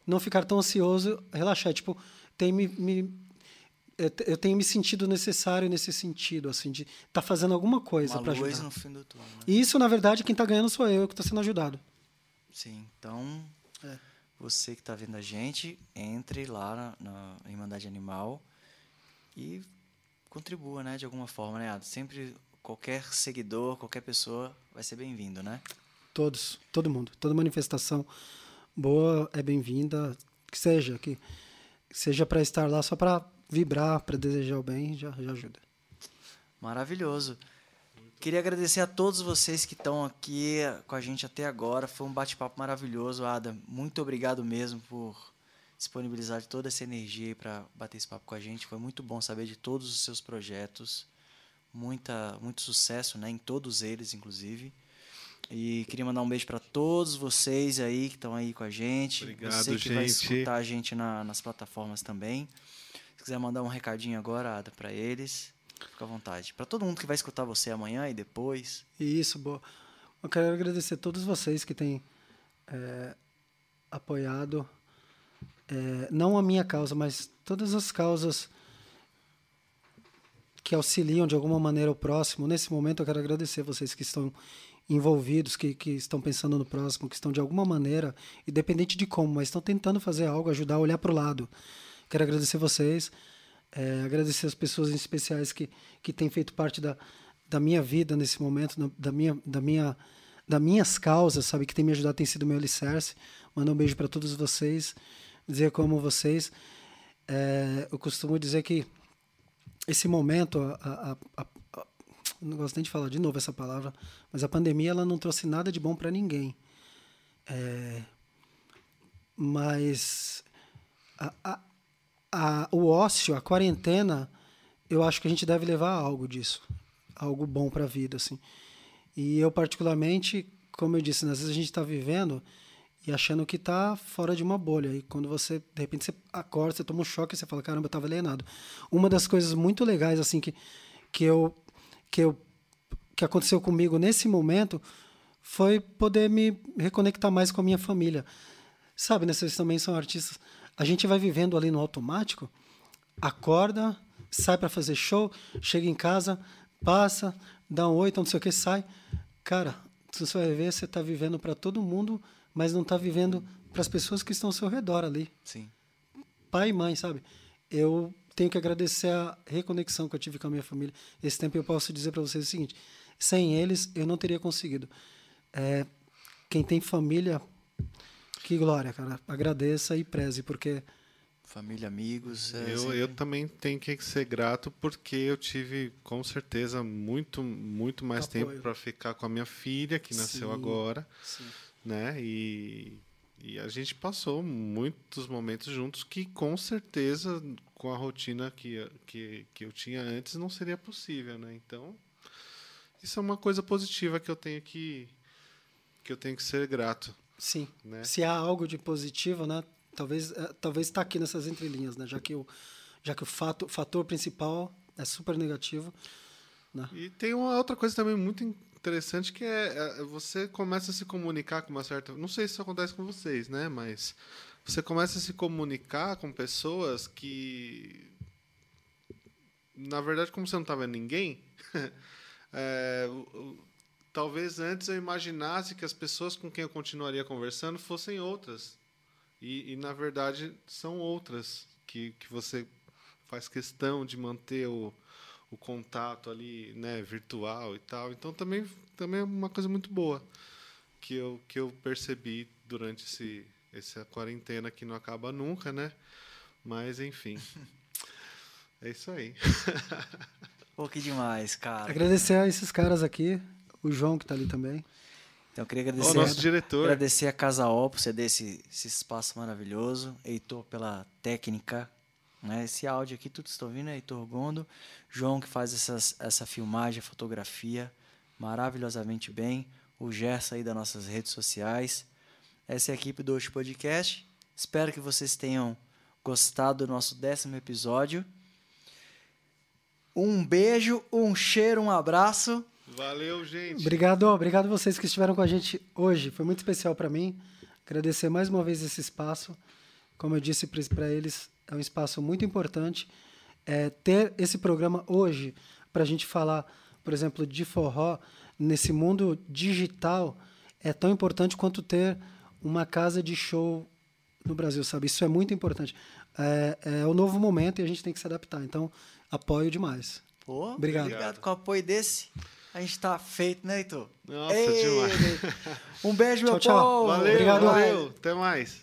Speaker 3: não ficar tão ansioso, relaxar. Tipo, tem me, me eu tenho me sentido necessário nesse sentido, assim, de estar tá fazendo alguma coisa para ajudar.
Speaker 1: no fim do túnel. Né?
Speaker 3: E isso, na verdade, quem está ganhando sou eu, que estou sendo ajudado.
Speaker 1: Sim, então, é. você que está vendo a gente, entre lá na, na Irmandade Animal e contribua, né, de alguma forma, né, Sempre qualquer seguidor, qualquer pessoa vai ser bem-vindo, né?
Speaker 3: Todos, todo mundo, toda manifestação boa é bem-vinda, que seja que seja para estar lá só para vibrar para desejar o bem já, já ajuda.
Speaker 1: Maravilhoso. Queria agradecer a todos vocês que estão aqui com a gente até agora. Foi um bate-papo maravilhoso, Ada. Muito obrigado mesmo por disponibilizar toda essa energia para bater esse papo com a gente. Foi muito bom saber de todos os seus projetos. Muita, muito sucesso né, em todos eles, inclusive. E queria mandar um beijo para todos vocês aí que estão aí com a gente.
Speaker 2: Obrigado,
Speaker 1: Você que
Speaker 2: gente.
Speaker 1: vai escutar a gente na, nas plataformas também. Se quiser mandar um recadinho agora, Ada, para eles, fica à vontade. Para todo mundo que vai escutar você amanhã e depois.
Speaker 3: Isso, boa. Eu quero agradecer a todos vocês que têm é, apoiado, é, não a minha causa, mas todas as causas que auxiliam de alguma maneira o próximo. Nesse momento, eu quero agradecer vocês que estão envolvidos, que, que estão pensando no próximo, que estão de alguma maneira, independente de como, mas estão tentando fazer algo, ajudar a olhar para o lado. Quero agradecer vocês, é, agradecer as pessoas especiais que, que têm feito parte da, da minha vida nesse momento, da minha, da minha, das minhas causas, sabe, que tem me ajudado, tem sido meu alicerce. Mandar um beijo para todos vocês, dizer como vocês. É, eu costumo dizer que esse momento, a, a, a, não gosto nem de falar de novo essa palavra, mas a pandemia ela não trouxe nada de bom para ninguém. É, mas a, a, o ócio, a quarentena, eu acho que a gente deve levar algo disso, algo bom para a vida, assim. E eu particularmente, como eu disse, às vezes a gente está vivendo e achando que está fora de uma bolha. E quando você, de repente, você acorda, você toma um choque você fala, caramba, eu estava alienado. Uma das coisas muito legais, assim, que, que, eu, que, eu, que aconteceu comigo nesse momento foi poder me reconectar mais com a minha família. Sabe, né, vocês também são artistas. A gente vai vivendo ali no automático, acorda, sai para fazer show, chega em casa, passa, dá um oi, então não sei o que, sai. Cara, você vai ver, você está vivendo para todo mundo mas não está vivendo para as pessoas que estão ao seu redor ali.
Speaker 1: Sim.
Speaker 3: Pai e mãe, sabe? Eu tenho que agradecer a reconexão que eu tive com a minha família. Esse tempo eu posso dizer para vocês o seguinte: sem eles eu não teria conseguido. É, quem tem família, que glória, cara. Agradeça e preze, porque
Speaker 1: família, amigos.
Speaker 2: É, eu, eu também tenho que ser grato porque eu tive, com certeza, muito, muito mais Apoio. tempo para ficar com a minha filha, que nasceu sim, agora. Sim né? E, e a gente passou muitos momentos juntos que com certeza com a rotina que, que, que eu tinha antes não seria possível, né? Então isso é uma coisa positiva que eu tenho que que eu tenho que ser grato.
Speaker 3: Sim. Né? Se há algo de positivo, né? Talvez eh, talvez está aqui nessas entrelinhas, né? Já que o já que o fato, fator principal é super negativo. Né?
Speaker 2: E tem uma outra coisa também muito interessante que é, é, você começa a se comunicar com uma certa. Não sei se isso acontece com vocês, né? Mas você começa a se comunicar com pessoas que. Na verdade, como você não estava vendo ninguém, é, talvez antes eu imaginasse que as pessoas com quem eu continuaria conversando fossem outras. E, e na verdade, são outras que, que você faz questão de manter o, o contato ali, né, virtual e tal. Então também também é uma coisa muito boa que eu que eu percebi durante esse essa quarentena que não acaba nunca, né? Mas enfim. é isso aí.
Speaker 1: Pô, que demais, cara.
Speaker 3: Agradecer a esses caras aqui, o João que está ali também.
Speaker 1: Então, eu queria agradecer,
Speaker 2: nosso diretor.
Speaker 1: agradecer a Casa O por ceder esse, esse espaço maravilhoso. Heitor pela técnica né? Esse áudio aqui, tudo estão ouvindo, é Heitor Gondo, João que faz essas, essa filmagem, fotografia maravilhosamente bem, o Gerson aí das nossas redes sociais. Essa é a equipe do Hoje Podcast. Espero que vocês tenham gostado do nosso décimo episódio. Um beijo, um cheiro, um abraço.
Speaker 2: Valeu, gente.
Speaker 3: Obrigado, obrigado vocês que estiveram com a gente hoje. Foi muito especial para mim. Agradecer mais uma vez esse espaço. Como eu disse para eles, é um espaço muito importante. É, ter esse programa hoje para a gente falar, por exemplo, de forró nesse mundo digital é tão importante quanto ter uma casa de show no Brasil, sabe? Isso é muito importante. É, é o novo momento e a gente tem que se adaptar. Então, apoio demais.
Speaker 1: Pô, obrigado. Obrigado. Com o apoio desse, a gente está feito, né, Heitor?
Speaker 2: Nossa, Ei, demais.
Speaker 1: Um beijo, meu
Speaker 3: tchau, tchau.
Speaker 2: Valeu,
Speaker 3: Obrigado.
Speaker 2: valeu. Até mais.